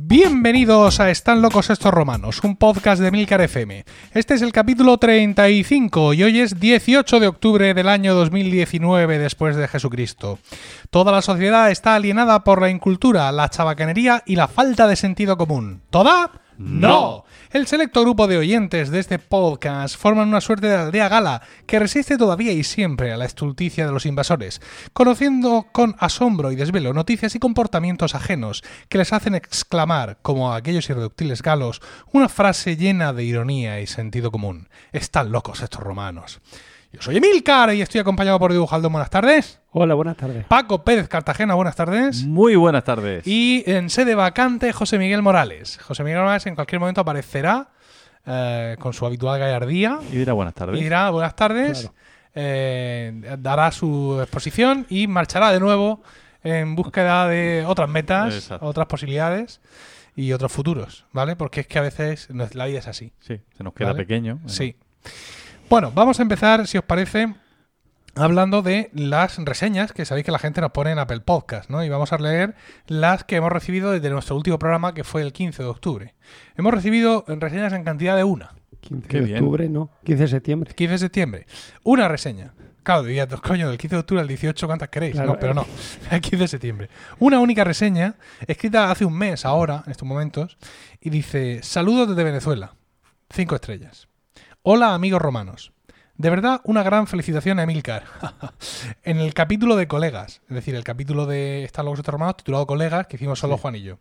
Bienvenidos a Están locos estos romanos, un podcast de Milcar FM. Este es el capítulo 35 y hoy es 18 de octubre del año 2019 después de Jesucristo. Toda la sociedad está alienada por la incultura, la chabacanería y la falta de sentido común. ¿Toda? No. El selecto grupo de oyentes de este podcast forman una suerte de aldea gala que resiste todavía y siempre a la estulticia de los invasores, conociendo con asombro y desvelo noticias y comportamientos ajenos que les hacen exclamar, como a aquellos irreductibles galos, una frase llena de ironía y sentido común. Están locos estos romanos. Yo soy Emilcar y estoy acompañado por Dibujaldo. Buenas tardes. Hola, buenas tardes. Paco Pérez Cartagena, buenas tardes. Muy buenas tardes. Y en sede vacante, José Miguel Morales. José Miguel Morales en cualquier momento aparecerá eh, con su habitual gallardía Y dirá buenas tardes. y dirá buenas tardes, Claro. eh, dará su exposición y marchará de nuevo en búsqueda de otras metas, Exacto. otras posibilidades y otros futuros, ¿vale? Porque es que a veces la vida es así. Sí, se nos queda ¿Vale? pequeño. Sí. Bueno, vamos a empezar, si os parece, hablando de las reseñas que sabéis que la gente nos pone en Apple Podcast, ¿no? Y vamos a leer las que hemos recibido desde nuestro último programa, que fue el 15 de octubre. Hemos recibido reseñas en cantidad de una. 15 Qué de bien. octubre, no. 15 de septiembre. 15 de septiembre. Una reseña. Claro, diría, coño, del 15 de octubre al 18, ¿cuántas queréis? Claro, no, pero no. El 15 de septiembre. Una única reseña, escrita hace un mes ahora, en estos momentos, y dice: Saludos desde Venezuela. Cinco estrellas. Hola, amigos romanos. De verdad, una gran felicitación a Emilcar. en el capítulo de colegas, es decir, el capítulo de Están estos romanos, titulado Colegas, que hicimos solo Juan y yo.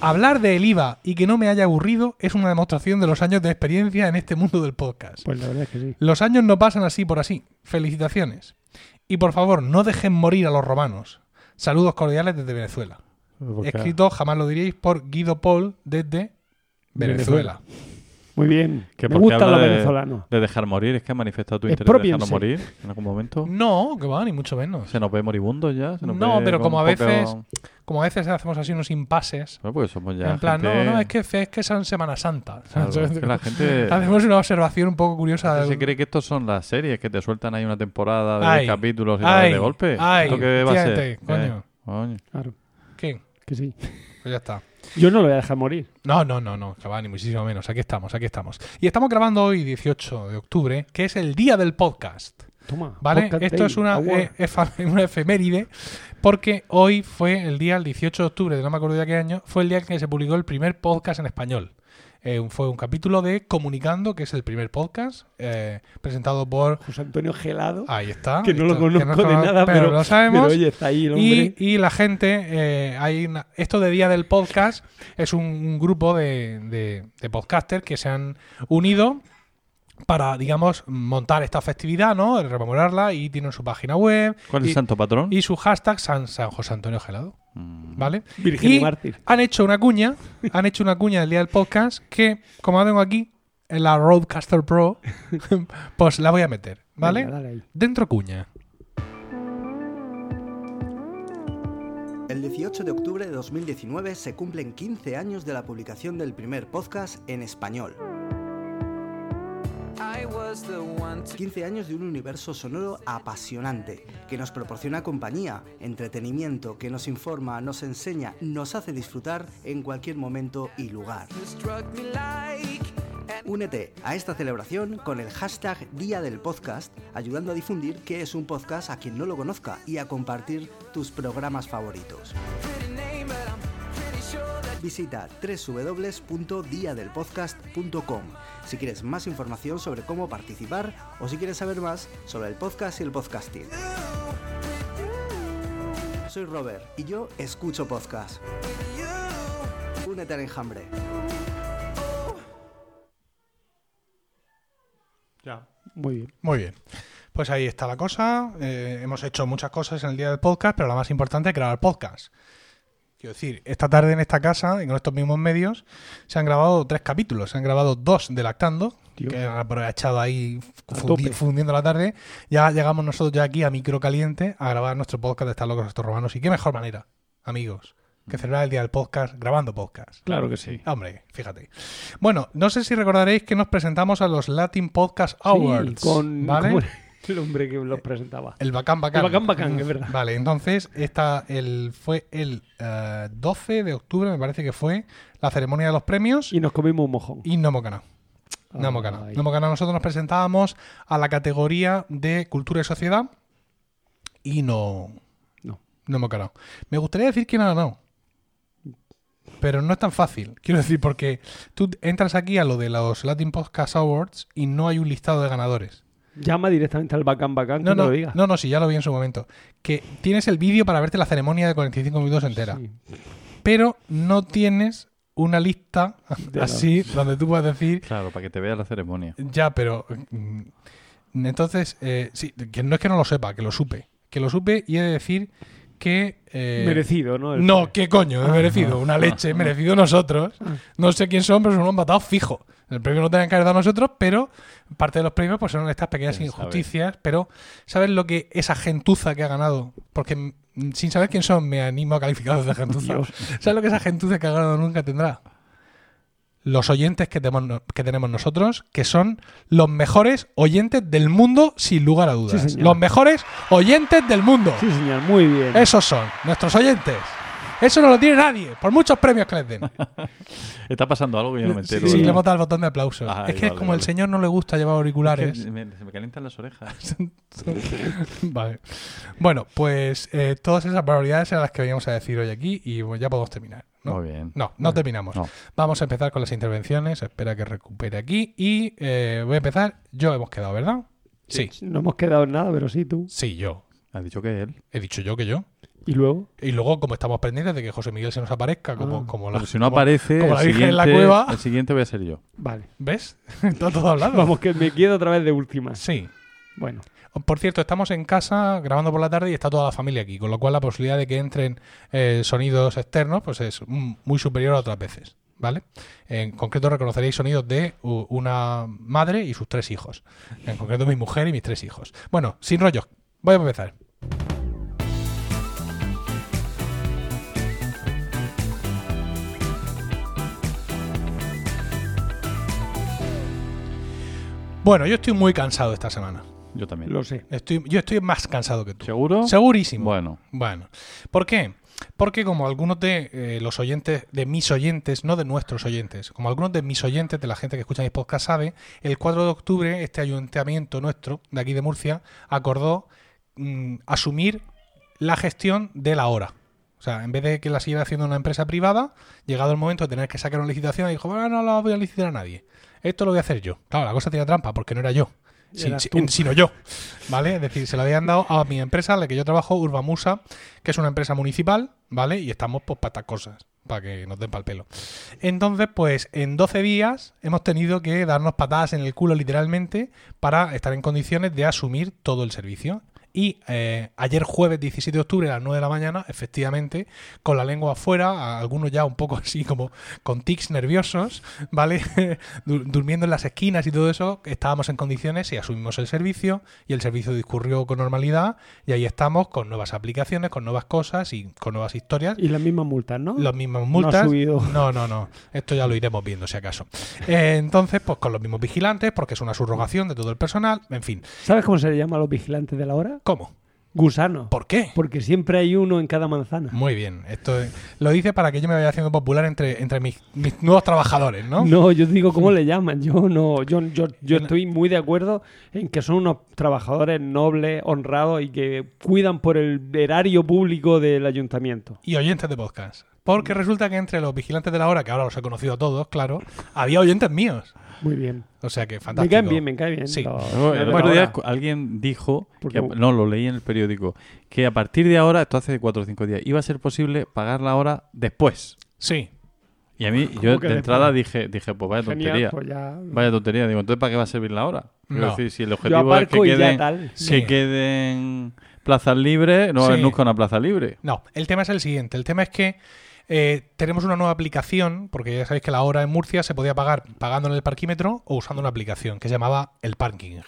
Hablar del IVA y que no me haya aburrido es una demostración de los años de experiencia en este mundo del podcast. Pues la verdad es que sí. Los años no pasan así por así. Felicitaciones. Y por favor, no dejen morir a los romanos. Saludos cordiales desde Venezuela. Porque- Escrito, jamás lo diríais, por Guido Paul desde Venezuela. Venezuela. Muy bien. Que Me porque gustan habla los de- venezolanos. De dejar morir, es que ha manifestado tu Es interés de propio en dejarnos morir en algún momento. No, que va, ni mucho menos. Se nos ve moribundos ya. se nos No, ve pero como a un poco- veces- Como a veces hacemos así unos impases. Bueno, pues somos ya en plan, gente- no, no, es que, es que son Semana Santa. Claro, es que la gente- Hacemos una observación un poco curiosa. ¿Se del- cree que estos son las series que te sueltan ahí una temporada de Ay, capítulos y ay, de golpe? ay, ¿Esto qué va a ser? coño. Eh, coño. Claro, ¿Qué? que sí. Pues ya está. Yo no lo voy a dejar morir. No, no, no, no, va, ni muchísimo menos. Aquí estamos, aquí estamos. Y estamos grabando hoy, 18 de octubre, que es el día del podcast. Toma. ¿Vale? Podcast Esto Day, es una, eh, efa- una efeméride, porque hoy fue el día, el 18 de octubre, de no me acuerdo de qué año, fue el día en que se publicó el primer podcast en español. Eh, fue un capítulo de Comunicando, que es el primer podcast, eh, presentado por. José Antonio Gelado. Ahí está. que no lo conozco de nada, pero, lo sabemos. pero oye, está ahí el Y, y la gente, eh, hay una- esto de Día del Podcast es un, un grupo de, de- de podcasters que se han unido para, digamos, montar esta festividad, ¿no? Rememorarla y tienen su página web ¿Cuál es y, el santo patrón? y su hashtag San, San José Antonio Gelado, Mm. ¿vale? Virgen y, y- mártir. Han hecho una cuña, han hecho una cuña del Día del Podcast que, como la tengo aquí, en la Roadcaster Pro, pues la voy a meter, ¿vale? Venga, dale ahí. Dentro cuña. El 18 de octubre de 2019 se cumplen 15 años de la publicación del primer podcast en español. 15 años de un universo sonoro apasionante, que nos proporciona compañía, entretenimiento, que nos informa, nos enseña, nos hace disfrutar en cualquier momento y lugar. Únete a esta celebración con el hashtag Día del Podcast, ayudando a difundir qué es un podcast a quien no lo conozca y a compartir tus programas favoritos. Visita www.diadelpodcast.com si quieres más información sobre cómo participar o si quieres saber más sobre el podcast y el podcasting. Soy Robert y yo escucho podcast. Únete al enjambre. Muy bien. Muy bien. Pues ahí está la cosa. Eh, hemos hecho muchas cosas en el día del podcast, pero la más importante es grabar podcast. Quiero decir, esta tarde en esta casa y con estos mismos medios se han grabado tres capítulos. Se han grabado dos de Lactando, Tío. que han aprovechado ahí fundi- fundiendo la tarde. Ya llegamos nosotros ya aquí a micro caliente a grabar nuestro podcast de Estar locos estos romanos. Y qué mejor manera, amigos, que celebrar el día del podcast grabando podcast. Claro que sí. Hombre, fíjate. Bueno, no sé si recordaréis que nos presentamos a los Latin Podcast Awards. Sí, con, ¿vale? ¿Cómo, El hombre que los presentaba. El Bacán Bacán. El Bacán Bacán, es verdad. Vale, entonces esta, el, fue el eh, 12 de octubre, me parece que fue la ceremonia de los premios Y nos comimos un mojón. y no hemos ganado. No hemos ganado. No hemos ganado. Nosotros nos presentábamos a la categoría de cultura y sociedad y no, No. no hemos ganado. Me gustaría decir quién ha ganado. Pero no es tan fácil. Quiero decir, porque tú entras aquí a lo de los Latin Podcast Awards y no hay un listado de ganadores. Llama directamente al Bacán Bacán No, que no, lo diga. no, no, sí, ya lo vi en su momento. Que tienes el vídeo para verte la ceremonia de 45 minutos entera. Sí. Pero no tienes una lista De así donde tú puedes decir Claro, para que te vea la ceremonia. Ya, pero. mm, Entonces, eh, sí, que no es que no lo sepa, que lo supe. Que lo supe y he de decir que. eh, Merecido, ¿no? El- No, ¿qué coño? He Ah. merecido. Una leche, merecido nosotros. No sé quién son, pero son unos matados fijos. El premio no tenían que haber dado nosotros, pero parte de los premios pues son estas pequeñas Quién sabe. injusticias. Pero, ¿sabes lo que esa gentuza que ha ganado? Porque mm, sin saber quién son, me animo a calificarlos de gentuza. ¿Sabes lo que esa gentuza que ha ganado nunca tendrá? Los oyentes que tenemos, que tenemos nosotros, que son los mejores oyentes del mundo, sin lugar a dudas. Sí, los mejores oyentes del mundo. Sí, señor, muy bien. Esos son nuestros oyentes. Eso no lo tiene nadie, por muchos premios que les den. Está pasando algo que yo no me Sí, entero. sí, ¿verdad? le hemos dado el botón de aplausos. Ah, es que vale, como el señor no le gusta llevar auriculares. Es que me- se me calientan las orejas. vale. Bueno, pues eh, todas esas barbaridades eran las que veníamos a decir hoy aquí y bueno, ya podemos terminar. ¿No? Muy bien. No, no terminamos. No. Vamos a empezar con las intervenciones. Espera que recupere aquí. Y eh, voy a empezar. Yo hemos quedado, ¿verdad? Sí. No hemos quedado en nada, pero sí tú. Sí, yo. Ha dicho que él. He dicho yo que yo. Y luego. Y luego, como estamos pendientes de que José Miguel se nos aparezca, como, Ah. como la. Pero si no como- aparece, como la Virgen en la cueva. el siguiente voy a ser yo. Vale. ¿Ves? Está todo hablado. Vamos, que me quedo otra vez de última. Sí. Bueno. Por cierto, estamos en casa grabando por la tarde y está toda la familia aquí, con lo cual la posibilidad de que entren eh, sonidos externos pues es muy superior a otras veces. ¿Vale? En concreto reconoceréis sonidos de una madre y sus tres hijos. En concreto mi mujer y mis tres hijos. Bueno, sin rollos, voy a empezar. Bueno, yo estoy muy cansado esta semana. Yo también. Lo sé. Estoy, yo estoy más cansado que tú. ¿Seguro? Segurísimo. Bueno, Bueno, ¿por qué? Porque como algunos de eh, los oyentes, de mis oyentes, no de nuestros oyentes, como algunos de mis oyentes, de la gente que escucha mis podcasts sabe, el 4 de octubre este ayuntamiento nuestro, de aquí de Murcia, acordó mm, asumir la gestión de la hora. O sea, en vez de que la siguiera haciendo una empresa privada, llegado el momento de tener que sacar una licitación, dijo, bueno, no la voy a licitar a nadie. Esto lo voy a hacer yo. Claro, la cosa tenía trampa, porque no era yo. Sí, sí, sino yo. ¿Vale? Es decir, se lo habían dado a mi empresa, la que yo trabajo, Urbamusa, que es una empresa municipal, ¿vale? Y estamos pues para cosas, para que nos den pal pelo. Entonces, pues en 12 días hemos tenido que darnos patadas en el culo literalmente para estar en condiciones de asumir todo el servicio. Y eh, ayer jueves 17 de octubre a las 9 de la mañana, efectivamente, con la lengua afuera, algunos ya un poco así como con tics nerviosos, ¿vale? Du- Durmiendo en las esquinas y todo eso, estábamos en condiciones y asumimos el servicio y el servicio discurrió con normalidad y ahí estamos con nuevas aplicaciones, con nuevas cosas y con nuevas historias. Y las mismas multas, ¿no? Las mismas No ha multas. subido. No, no, no. Esto ya lo iremos viendo si acaso. Eh, entonces, pues con los mismos vigilantes, porque es una subrogación de todo el personal. En fin. ¿Sabes cómo se le llama a los vigilantes de la hora? ¿Cómo? Gusano. ¿Por qué? Porque siempre hay uno en cada manzana. Muy bien. Esto es- lo dice para que yo me vaya haciendo popular entre, entre mis, mis nuevos trabajadores, ¿no? No, yo digo cómo le llaman. Yo no, yo, yo, yo estoy muy de acuerdo en que son unos trabajadores nobles, honrados y que cuidan por el erario público del ayuntamiento. Y oyentes de podcast. Porque resulta que entre los vigilantes de la hora, que ahora los he conocido a todos, claro, había oyentes míos. Muy bien. O sea que Me fantástico. caen bien, me caen bien. Sí. No, el otro día alguien dijo, Porque- que, no, lo leí en el periódico, que a partir de ahora, esto hace cuatro o cinco días, iba a ser posible pagar la hora después. Sí. Y a mí, ¿Cómo yo de después? entrada dije, dije, pues vaya Genial, tontería. pues ya- Vaya tontería. Digo, entonces ¿para qué va a servir la hora? No. decir, si el objetivo es que queden. Sí. que queden plazas libres, no va a haber Sí. nunca una plaza libre. No, el tema es el siguiente. El tema es que eh, tenemos una nueva aplicación, porque ya sabéis que la hora en Murcia se podía pagar pagando en el parquímetro o usando una aplicación que se llamaba el parking.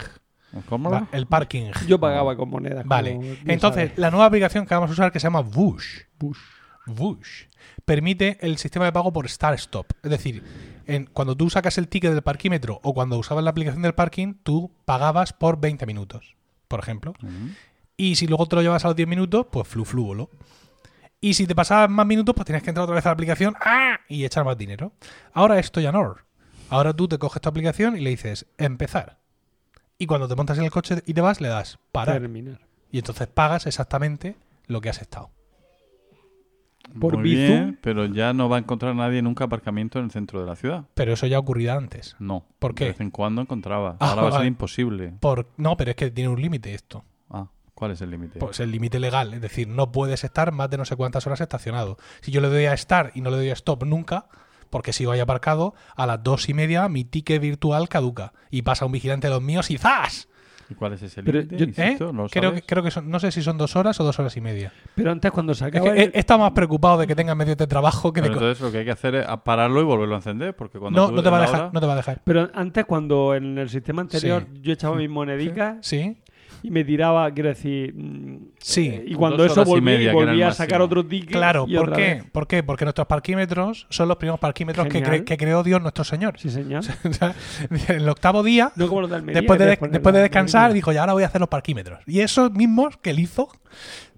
¿Cómo? Va- El parking. Yo pagaba con monedas. Vale. como Entonces, sabes. la nueva aplicación que vamos a usar que se llama Bush. Bush. Bush permite el sistema de pago por Start Stop. Es decir, en- cuando tú sacas el ticket del parquímetro o cuando usabas la aplicación del parking, tú pagabas por 20 minutos. por ejemplo. Y si luego te lo llevas a los 10 minutos, pues flu flúbolo. Y si te pasabas más minutos, pues tienes que entrar otra vez a la aplicación ¡ah! y echar más dinero. Ahora esto ya no. Ahora tú te coges tu aplicación y le dices empezar. Y cuando te montas en el coche y te vas, le das parar. Terminar. Y entonces pagas exactamente lo que has estado. Por Muy Bizum. bien, pero ya no va a encontrar nadie nunca aparcamiento en el centro de la ciudad. Pero eso ya ocurría antes. No. ¿Por qué? De vez en cuando encontraba. Ah, Ahora va a ser vale. imposible. Por... No, pero es que tiene un límite esto. ¿Cuál es el límite? Pues el límite legal. Es decir, no puedes estar más de no sé cuántas horas estacionado. Si yo le doy a estar y no le doy a stop nunca, porque sigo ahí aparcado, a las dos y media mi ticket virtual caduca. Y pasa un vigilante de los míos y ¡zas! ¿Y cuál es ese límite? yo- ¿Eh? Insisto, ¿no creo, que, creo que son, no sé si son dos horas o dos horas y media. Pero antes cuando se Es acaba que he, el- he estado más preocupado de que tengan medios de trabajo que de... Pero co- entonces lo que hay que hacer es pararlo y volverlo a encender, porque cuando No, no te va a dejar, hora- no te va a dejar. Pero antes cuando en el sistema anterior yo echaba mis monedicas Sí, y me tiraba, quiero decir... mm, Sí. eh, y cuando eso volví, media, volvía a sacar otro ticket. claro. y ¿Por otra qué? vez. ¿Por qué? Porque nuestros parquímetros son los primeros parquímetros que, Genial. cre- que creó Dios nuestro Señor. Sí, señor. El octavo día No como los de Almería, después de, después de descansar, dijo, ya ahora voy a hacer los parquímetros. Y esos mismos que él hizo,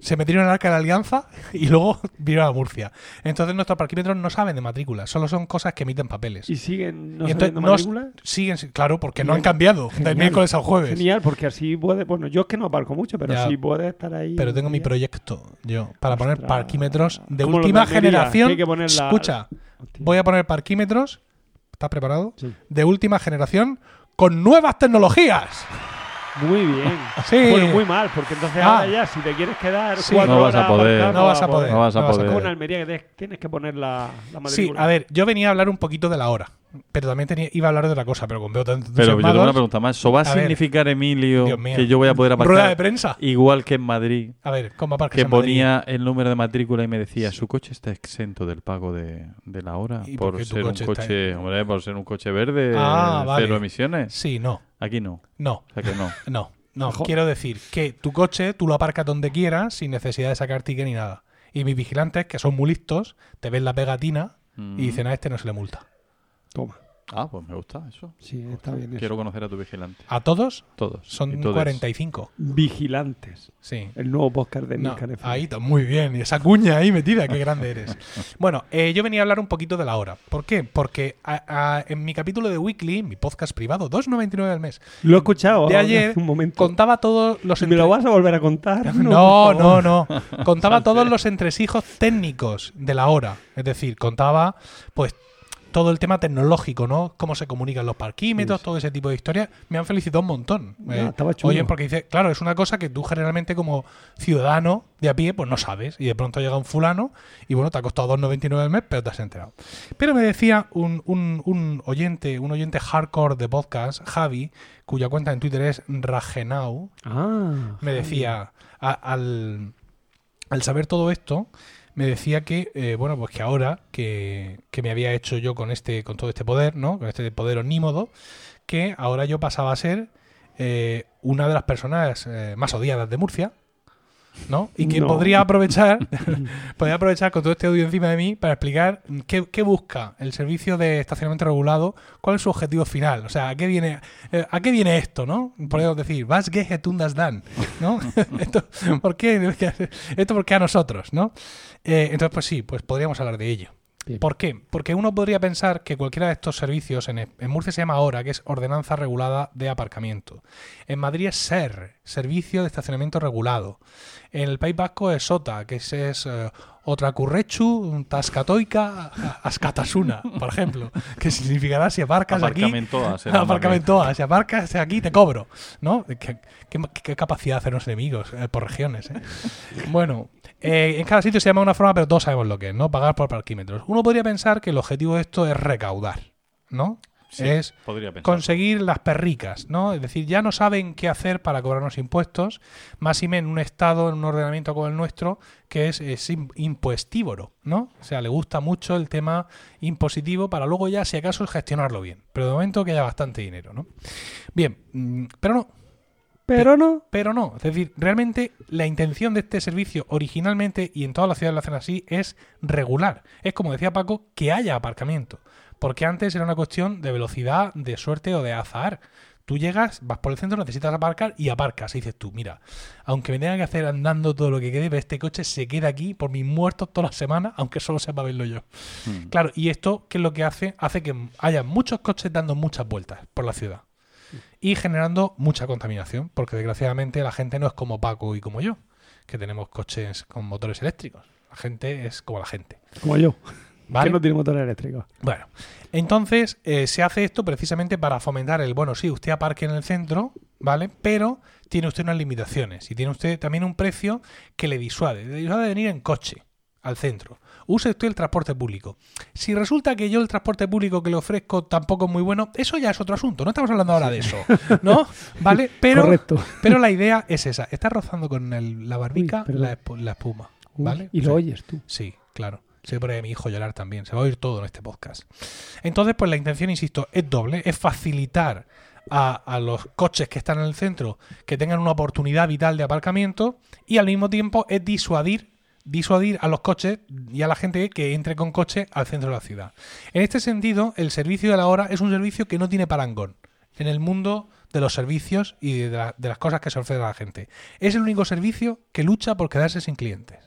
se metieron en el arca de la alianza y luego vieron a Murcia. Entonces nuestros parquímetros no saben de matrícula, solo son cosas que emiten papeles. ¿Y siguen no Y entonces sabiendo no matrícula? siguen, claro, porque no han cambiado del Genial. miércoles al jueves. Genial, porque así puede... Bueno, yo es que no aparco mucho, pero Ya. sí puede estar ahí... Pero tengo mi proyecto yo para poner parquímetros de última generación. que hay que poner la- Escucha, Hostia. voy a poner parquímetros. ¿Estás preparado? Sí. De última generación con nuevas tecnologías. Muy bien. Sí. Bueno, muy mal, porque entonces Ah. ahora ya, si te quieres quedar Sí. cuatro No vas a horas poder. No vas a poder. No vas a No vas a poder. Como en Almería que tienes que poner la, la Sí, a ver, yo venía a hablar un poquito de la hora, pero también tenía, iba a hablar de otra cosa, pero con veo tantos Pero yo tengo una pregunta más. ¿Eso va a, A ver. significar, Emilio, que yo voy a poder aparcar rueda de prensa. igual que en Madrid? A ver, ¿cómo aparcas Que en Madrid? ponía el número de matrícula y me decía, su coche está exento del pago de, de la hora ¿Y por ser un coche hombre, por ser un coche verde, Ah, eh, vale. cero emisiones. Sí, no, Aquí no. no, O sea que no. no, no. Ojo. Quiero decir que tu coche tú lo aparcas donde quieras sin necesidad de sacar ticket ni nada. Y mis vigilantes, que son muy listos, te ven la pegatina Mm. y dicen a este no se le multa. Toma. Ah, pues me gusta eso. Sí, está bien eso. Quiero conocer a tu vigilante. A todos Todos. son todes. 45. Vigilantes. Sí. El nuevo podcast de No, Milcar ahí está, muy bien. Y esa cuña ahí metida, qué grande eres. Bueno, eh, yo venía a hablar un poquito de la hora. ¿Por qué? Porque a- a- en mi capítulo de Weekly, mi podcast privado, 2,99 al mes, Lo he escuchado de ayer, hace un momento. contaba todos los... ¿Me lo entre- vas a volver a contar? No, no, no. Contaba todos los entresijos técnicos de la hora. Es decir, contaba, pues, todo el tema tecnológico, ¿no? Cómo se comunican los parquímetros, todo ese tipo de historias. Me han felicitado un montón. Ya, Eh, estaba chulo. Oye, porque dice, claro, es una cosa que tú generalmente como ciudadano de a pie, pues no sabes. Y de pronto llega un fulano y bueno, te ha costado 2,99 al mes, pero te has enterado. Pero me decía un, un- un oyente, un oyente hardcore de podcast, Javi, cuya cuenta en Twitter es Ragenau, Ah. me decía, a- al, al saber todo esto, me decía que, eh, bueno, pues que ahora que, que me había hecho yo con este, con todo este poder, ¿no? Con este poder onímodo, que ahora yo pasaba a ser eh, una de las personas eh, más odiadas de Murcia. ¿No? Y que No. podría aprovechar podría aprovechar con todo este audio encima de mí para explicar qué, qué busca el servicio de estacionamiento regulado, cuál es su objetivo final, o sea, a qué viene eh, a qué viene esto, ¿no? Podríamos decir, was geht und das dann, ¿no? esto, ¿por qué? Esto porque a nosotros, ¿no? Eh, entonces, pues sí, pues podríamos hablar de ello. Bien. ¿Por qué? Porque uno podría pensar que cualquiera de estos servicios, en, en Murcia se llama ORA, que es Ordenanza Regulada de Aparcamiento. En Madrid es SER, Servicio de Estacionamiento Regulado. En el País Vasco es SOTA, que es, es eh, Otracurrechu, Tascatoica, Ascatasuna, por ejemplo, que significará si aparcas aquí... Aparcamentoa será más Aparcamentoa, si aparcas aquí te cobro, ¿no? ¿Qué, qué- qué capacidad de hacernos enemigos eh, por regiones, ¿eh? Bueno, eh, en cada sitio se llama de una forma, pero todos sabemos lo que es, ¿no? Pagar por parquímetros. Uno podría pensar que el objetivo de esto es recaudar, ¿no? Sí, es conseguir las perricas, ¿no? Es decir, ya no saben qué hacer para cobrarnos impuestos, más y menos en un estado, en un ordenamiento como el nuestro, que es, es im- impuestívoro, ¿no? O sea, le gusta mucho el tema impositivo para luego ya, si acaso, gestionarlo bien. Pero de momento que haya bastante dinero, ¿no? Bien, mm, pero no, Pero no. pero no. Es decir, realmente la intención de este servicio originalmente y en todas las ciudades lo hacen así es regular. Es como decía Paco, que haya aparcamiento. Porque antes era una cuestión de velocidad, de suerte o de azar. Tú llegas, vas por el centro, necesitas aparcar y aparcas. Y dices tú, mira, aunque me tenga que hacer andando todo lo que quede, pero este coche se queda aquí por mis muertos toda la semana, aunque solo sepa verlo yo. Mm. Claro, y esto, ¿qué es lo que hace? Hace que haya muchos coches dando muchas vueltas por la ciudad. Y generando mucha contaminación, porque desgraciadamente la gente no es como Paco y como yo, que tenemos coches con motores eléctricos. La gente es como la gente. Como yo, ¿vale? que no tiene motor eléctrico. Bueno, entonces eh, se hace esto precisamente para fomentar el, bueno, sí, usted aparque en el centro, ¿vale? Pero tiene usted unas limitaciones y tiene usted también un precio que le disuade. Le disuade de venir en coche al centro. Use usted el transporte público. Si resulta que yo el transporte público que le ofrezco tampoco es muy bueno, eso ya es otro asunto. No estamos hablando ahora de eso, ¿no? ¿Vale? Pero, Correcto. pero la idea es esa. Está rozando con el- la barbica Uy, la, espu- la espuma, Uy, ¿vale? y O lo oyes tú. Sí, claro. Se pone mi hijo llorar también. Se va a oír todo en este podcast. Entonces, pues la intención, insisto, es doble. Es facilitar a, a los coches que están en el centro que tengan una oportunidad vital de aparcamiento y al mismo tiempo es disuadir disuadir a los coches y a la gente que entre con coche al centro de la ciudad. En este sentido, el servicio de la hora es un servicio que no tiene parangón en el mundo de los servicios y de, la- de las cosas que se ofrecen a la gente. Es el único servicio que lucha por quedarse sin clientes.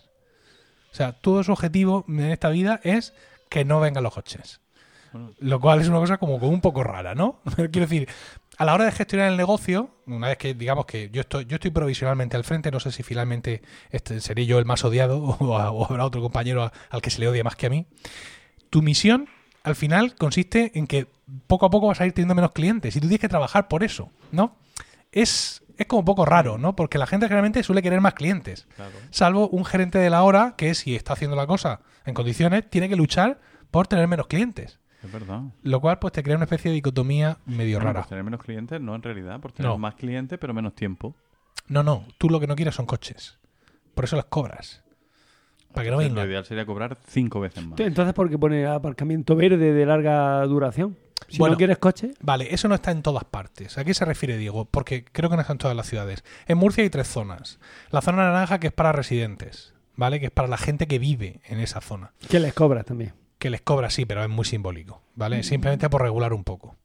O sea, todo su objetivo en esta vida es que no vengan los coches. Lo cual es una cosa como, como un poco rara, ¿no? Quiero decir, a la hora de gestionar el negocio, una vez que digamos que yo estoy, yo estoy provisionalmente al frente, no sé si finalmente este, seré yo el más odiado o, o habrá otro compañero a- al que se le odie más que a mí. Tu misión al final consiste en que poco a poco vas a ir teniendo menos clientes y tú tienes que trabajar por eso, ¿no? Es, es como un poco raro, ¿no? Porque la gente generalmente suele querer más clientes Claro. salvo un gerente de la hora que si está haciendo la cosa en condiciones tiene que luchar por tener menos clientes Es verdad. lo cual pues te crea una especie de dicotomía medio Bueno, rara por tener menos clientes, no en realidad, por tener No. más clientes, pero menos tiempo. no no tú lo que no quieres son coches por eso los cobras para que no Lo vengan ideal sería cobrar cinco veces más. Entonces, ¿por qué pone aparcamiento verde de larga duración? Si Bueno. no quieres coche, Vale, eso no está en todas partes. ¿A qué se refiere Diego? Porque creo que no está en todas las ciudades. En Murcia hay tres zonas. La zona naranja que es para residentes, ¿vale? Que es para la gente que vive en esa zona. que les cobras también. Que les cobra, sí, pero es muy simbólico, Mm. ¿vale? Simplemente por regular un poco.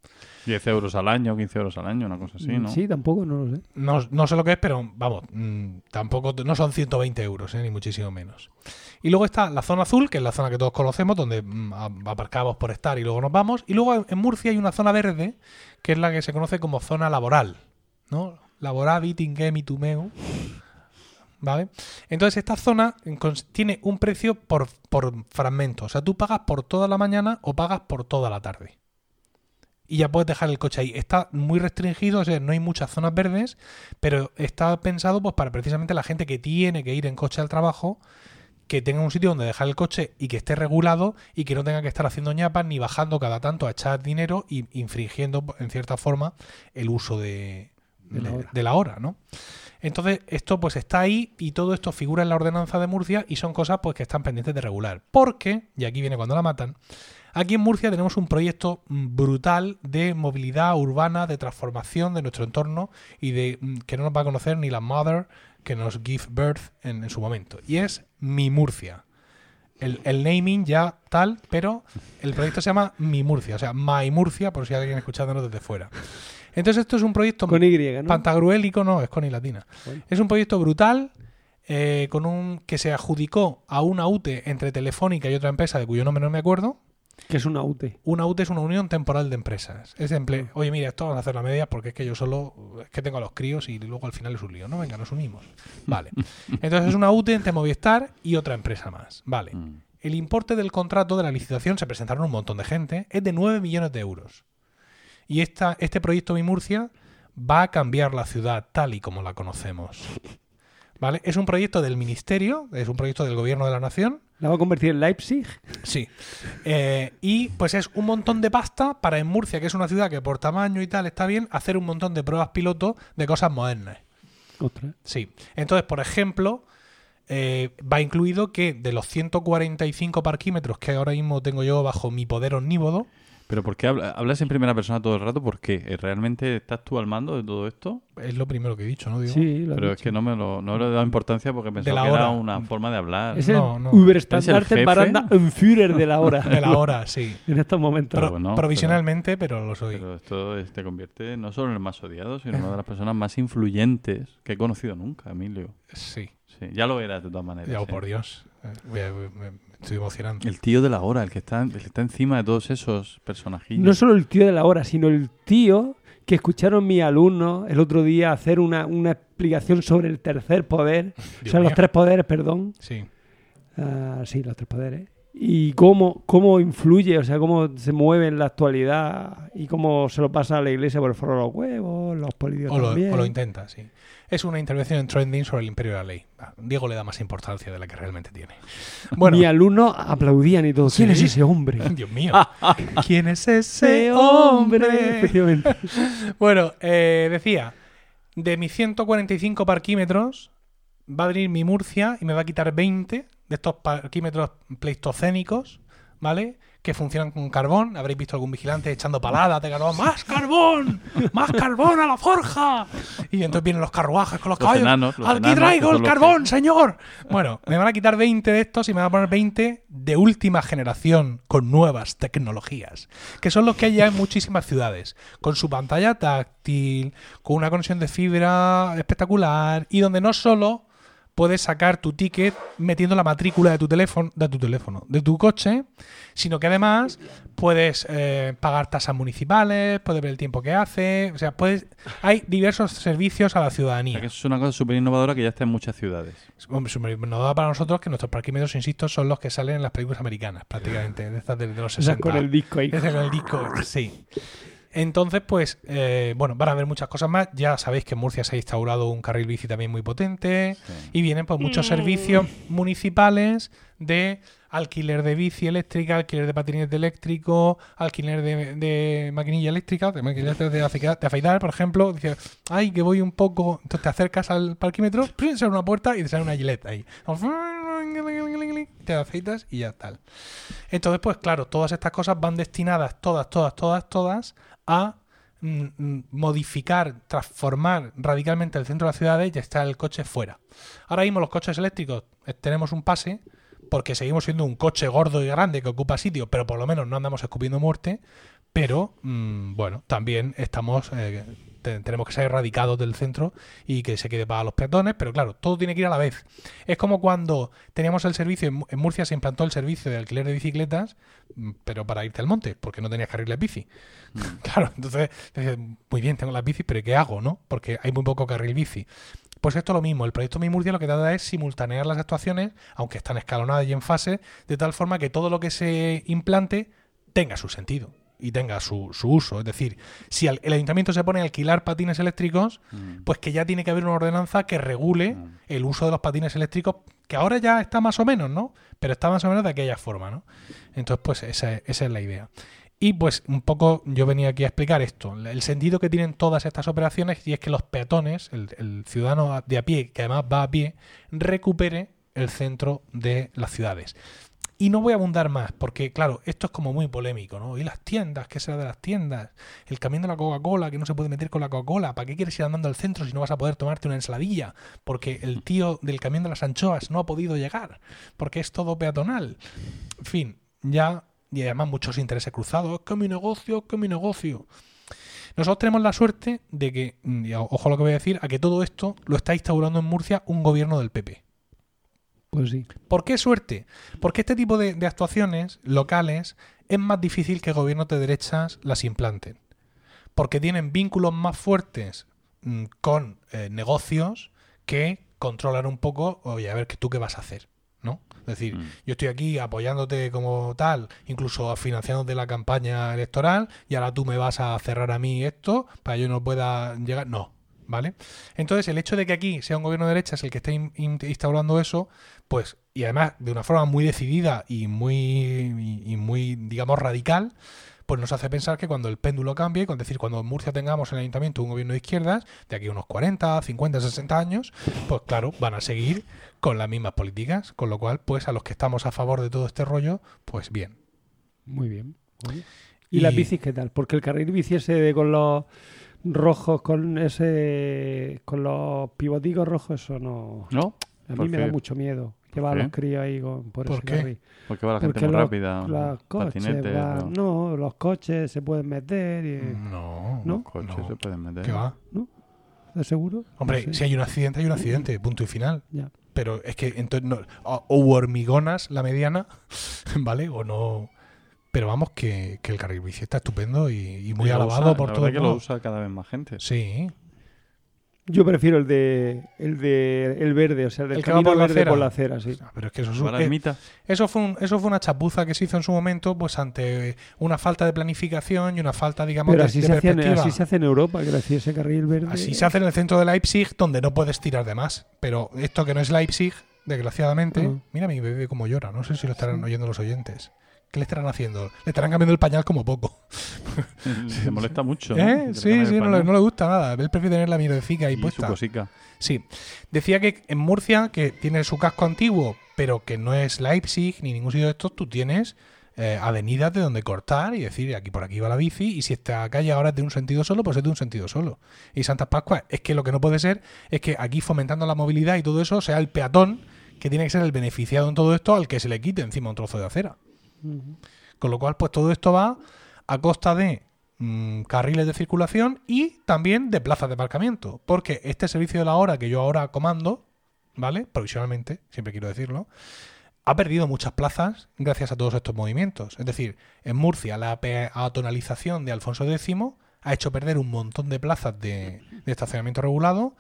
10 euros al año, 15 euros al año, una cosa así, ¿no? Sí, tampoco, no lo sé. No, no sé lo que es, pero vamos, mm, tampoco no son 120 euros, ¿eh? ni muchísimo menos. Y luego está la zona azul, que es la zona que todos conocemos, donde mm, a- aparcamos por estar y luego nos vamos. Y luego en Murcia hay una zona verde, que es la que se conoce como zona laboral, ¿no? Laboravi, tinguemi, tumeu. ¿Vale? Entonces esta zona tiene un precio por, por fragmento. O sea, tú pagas por toda la mañana o pagas por toda la tarde y ya puedes dejar el coche ahí. Está muy restringido, o sea, no hay muchas zonas verdes, pero está pensado pues para precisamente la gente que tiene que ir en coche al trabajo, que tenga un sitio donde dejar el coche y que esté regulado y que no tenga que estar haciendo ñapas ni bajando cada tanto a echar dinero y infringiendo en cierta forma el uso de, la de la hora, ¿no? Entonces, esto pues está ahí y todo esto figura en la ordenanza de Murcia y son cosas pues que están pendientes de regular. Porque, y aquí viene cuando la matan, aquí en Murcia tenemos un proyecto mm, brutal de movilidad urbana, de transformación de nuestro entorno y de mm, que no nos va a conocer ni la mother que nos give birth en, en su momento. Y es Mi Murcia. El, el naming ya tal, pero el proyecto se llama Mi Murcia, o sea, My Murcia, por si hay alguien escuchándonos desde fuera. Entonces esto es un proyecto Con Y, ¿no? Pantagruélico no, es con I latina. Bueno. Es un proyecto brutal eh, con un que se adjudicó a una UTE entre Telefónica y otra empresa de cuyo nombre no me acuerdo. Que es una UTE. Una UTE es una unión temporal de empresas. Es en ple- oye, mira, esto vamos a hacer la media porque es que yo solo es que tengo a los críos y luego al final es un lío. No, venga, nos unimos. Vale. Entonces es una UTE entre Movistar y otra empresa más. Vale. Mm. El importe del contrato de la licitación, se presentaron un montón de gente, es de 9 millones de euros. Y esta, este proyecto Mi Murcia va a cambiar la ciudad tal y como la conocemos. ¿Vale? Es un proyecto del ministerio, es un proyecto del gobierno de la nación. ¿La va a convertir en Leipzig? Sí. Eh, y pues es un montón de pasta para en Murcia, que es una ciudad que por tamaño y tal está bien, hacer un montón de pruebas piloto de cosas modernas. Ostras. Sí. Entonces, por ejemplo, eh, va incluido que de los 145 parquímetros que ahora mismo tengo yo bajo mi poder omnívodo, Pero ¿por qué habla- hablas en primera persona todo el rato? ¿Por qué? ¿Eh, ¿Realmente estás tú al mando de todo esto? Es lo primero que he dicho, ¿no? Digo, Sí, lo Pero es dicho. que no me lo, no le he dado importancia porque pensaba que era hora. una forma de hablar. Es el No, no. Uberstandarte ¿Es el Baranda Führer de la hora. De la hora, sí. en estos momentos. Pero Pro- bueno, provisionalmente, pero, lo soy. Pero esto es- te convierte no solo en el más odiado, sino en una de las personas más influyentes que he conocido nunca, Emilio. Sí. Sí, ya lo eras de todas maneras. Ya, oh, sí. por Dios. Eh, voy a- me, me estoy emocionando. El tío de la hora, el que está, el que está encima de todos esos personajillos. No solo el tío de la hora, sino el tío que escucharon mis alumnos el otro día hacer una, una explicación sobre el tercer poder. o sea, los tres poderes, perdón. Sí. Ah, sí, los tres poderes. Y cómo, cómo influye, o sea, cómo se mueve en la actualidad y cómo se lo pasa a la iglesia por el forro de los huevos, los políticos O lo, también. o lo intenta, sí. Es una intervención en trending sobre el imperio de la ley. Ah, Diego le da más importancia de la que realmente tiene. Bueno, Mis alumnos aplaudían y todo. ¿Quién Sí. es ese hombre? Dios mío. ¿Quién es ese hombre? Efectivamente. Bueno, eh, decía, de mis 145 parquímetros va a venir mi Murcia y me va a quitar 20 de estos parquímetros pleistocénicos, ¿vale? Que funcionan con carbón. Habréis visto algún vigilante echando paladas de carbón. ¡Más carbón! ¡Más carbón a la forja! Y entonces vienen los carruajes con los, Los caballos. enanos, los ¡Aquí enanos, traigo el carbón, que- señor! Bueno, me van a quitar 20 de estos y me van a poner 20 de última generación con nuevas tecnologías, que son los que hay ya en muchísimas ciudades, con su pantalla táctil, con una conexión de fibra espectacular y donde no solo puedes sacar tu ticket metiendo la matrícula de tu teléfono, de tu teléfono, de tu coche, sino que además puedes eh, pagar tasas municipales, puedes ver el tiempo que hace, o sea, puedes, hay diversos servicios a la O sea, ciudadanía. que eso es una cosa súper innovadora que ya está en muchas ciudades. Hombre, súper innovador para nosotros que nuestros parquímetros, insisto, son los que salen en las películas americanas, prácticamente, de estas de, de los O sea, 60. con el disco ahí. Con el disco, sí. Entonces, pues, eh, bueno, van a haber muchas cosas más. Ya sabéis que en Murcia se ha instaurado un carril bici también muy potente. Sí. Y vienen pues muchos servicios municipales de alquiler de bici eléctrica, alquiler de patinete eléctrico, alquiler de, de maquinilla eléctrica, de maquinilla de, afe- de afeitar, por ejemplo. Dices, ay, que voy un poco. Entonces te acercas al parquímetro, se abre una puerta y te sale una gileta ahí. Te afeitas y ya tal. Entonces, pues claro, todas estas cosas van destinadas, todas, todas, todas, todas, a mm, mm, modificar, transformar radicalmente el centro de las ciudades y está el coche fuera. Ahora mismo los coches eléctricos eh, tenemos un pase porque seguimos siendo un coche gordo y grande que ocupa sitio, pero por lo menos no andamos escupiendo muerte. Pero mm, bueno, también estamos eh, te- tenemos que ser erradicados del centro y que se quede para los peatones, pero claro, todo tiene que ir a la vez. Es como cuando teníamos el servicio, en Mu- en Murcia se implantó el servicio de alquiler de bicicletas, mm, pero para irte al monte, porque no tenías carriles bici. Claro, entonces, muy bien, tengo las bicis, pero ¿qué hago, no? Porque hay muy poco carril bici. Pues esto es lo mismo, el proyecto Mi Murcia lo que trata es simultanear las actuaciones, aunque están escalonadas y en fase, de tal forma que todo lo que se implante tenga su sentido y tenga su, su uso. Es decir, si el ayuntamiento se pone a alquilar patines eléctricos, Mm. pues que ya tiene que haber una ordenanza que regule Mm. el uso de los patines eléctricos, que ahora ya está más o menos, ¿no? Pero está más o menos de aquella forma, ¿no? Entonces, pues esa, esa es la idea. Y pues un poco yo venía aquí a explicar esto, el sentido que tienen todas estas operaciones y es que los peatones, el, el ciudadano de a pie, que además va a pie, recupere el centro de las ciudades. Y no voy a abundar más, porque claro, esto es como muy polémico, ¿no? Y las tiendas, ¿qué será de las tiendas? El camión de la Coca-Cola, que no se puede meter con la Coca-Cola. ¿Para qué quieres ir andando al centro si no vas a poder tomarte una ensaladilla? Porque el tío del camión de las anchoas no ha podido llegar, porque es todo peatonal. En fin, ya, y además muchos intereses cruzados. Es que mi negocio, es que mi negocio. Nosotros tenemos la suerte de que, mm, ojo a lo que voy a decir, a que todo esto lo está instaurando en Murcia un gobierno del PP. Pues sí. ¿Por qué suerte? Porque este tipo de, de actuaciones locales es más difícil que gobiernos de derechas las implanten. Porque tienen vínculos más fuertes mm, con eh, negocios que controlan un poco, oye, a ver que tú qué vas a hacer, ¿no? Es decir, Mm. yo estoy aquí apoyándote como tal, incluso financiándote la campaña electoral, y ahora tú me vas a cerrar a mí esto para que yo no pueda llegar. No, ¿vale? Entonces, el hecho de que aquí sea un gobierno de derechas el que esté in- in- instaurando eso, pues, y además de una forma muy decidida y muy, y, y muy, digamos, radical, pues nos hace pensar que cuando el péndulo cambie, es decir, cuando en Murcia tengamos en el ayuntamiento un gobierno de izquierdas, de aquí a unos 40, 50, 60 años, pues claro, van a seguir con las mismas políticas, con lo cual, pues a los que estamos a favor de todo este rollo, pues bien. Muy bien. Oye. ¿Y, Y- las bicis qué tal? Porque el carril bici ese de con los rojos, con ese con los pivoticos rojos, eso no. ¿No? A ¿Por mí me da mucho miedo llevar a qué? los críos ahí con, por, ¿Por ese qué? carril. Porque va la gente Porque muy los, rápida. los coches no, los coches se pueden meter y No, ¿No? los coches no. se pueden meter. ¿Qué va? ¿de seguro? Hombre, No sé. si hay un accidente, hay un accidente, punto y final. Ya. Pero es que entonces no, o, o hormigonas la mediana, ¿vale? O no. Pero vamos, que, que el carril bici está estupendo y, y muy Y alabado usa- por la todo el que lo mundo. usa cada vez más gente. Sí, Yo prefiero el de el de el verde, o sea, el del El que va por la verde acera. por la acera, sí. pero es que eso, es a un- eh, eso, fue un- eso fue una chapuza que se hizo en su momento, pues ante una falta de planificación y una falta, digamos, Pero de, así de se, perspectiva. así se hace en Europa, que decía ese carril verde. Así se hace en el centro de Leipzig, donde no puedes tirar de más. Pero esto que no es Leipzig, desgraciadamente, Ah. mira mi bebé como llora. No sé si lo estarán oyendo los oyentes. ¿Qué le estarán haciendo? Le estarán cambiando el pañal como poco. Se molesta mucho. ¿Eh? Le Sí, sí, no le, pañal. no le gusta nada. Él prefiere tener la mierdecica ahí Y su puesta. cosica. Sí. Decía que en Murcia, que tiene su casco antiguo, pero que no es Leipzig ni ningún sitio de estos, tú tienes eh, avenidas de donde cortar y decir, aquí por aquí va la bici, y si esta calle ahora es de un sentido solo, pues es de un sentido solo. Y Santas Pascuas, es que lo que no puede ser es que aquí fomentando la movilidad y todo eso sea el peatón que tiene que ser el beneficiado en todo esto al que se le quite encima un trozo de acera. Con lo cual, pues todo esto va a costa de mm, carriles de circulación y también de plazas de aparcamiento. Porque este servicio de la hora que yo ahora comando, ¿vale? Provisionalmente, siempre quiero decirlo, ha perdido muchas plazas gracias a todos estos movimientos. Es decir, en Murcia la peatonalización de Alfonso X ha hecho perder un montón de plazas de, de estacionamiento regulado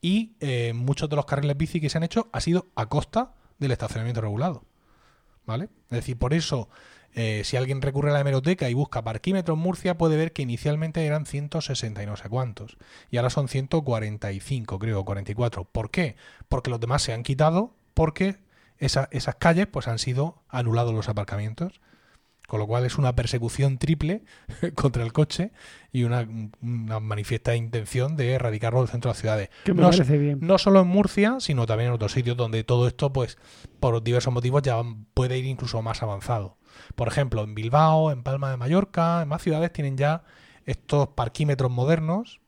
y eh, muchos de los carriles bici que se han hecho ha sido a costa del estacionamiento regulado. ¿Vale? Es decir, por eso, eh, si alguien recurre a la hemeroteca y busca parquímetros Murcia, puede ver que inicialmente eran 160 y no sé cuántos. Y ahora son 145, creo, 44. ¿Por qué? Porque los demás se han quitado porque esa- esas calles pues han sido anulados los aparcamientos. Con lo cual es una persecución triple contra el coche y una, una manifiesta intención de erradicarlo del centro de las ciudades. Que me No, parece bien. no solo en Murcia, sino también en otros sitios donde todo esto, pues, por diversos motivos, ya puede ir incluso más avanzado. Por ejemplo, en Bilbao, en Palma de Mallorca, en más ciudades tienen ya estos parquímetros modernos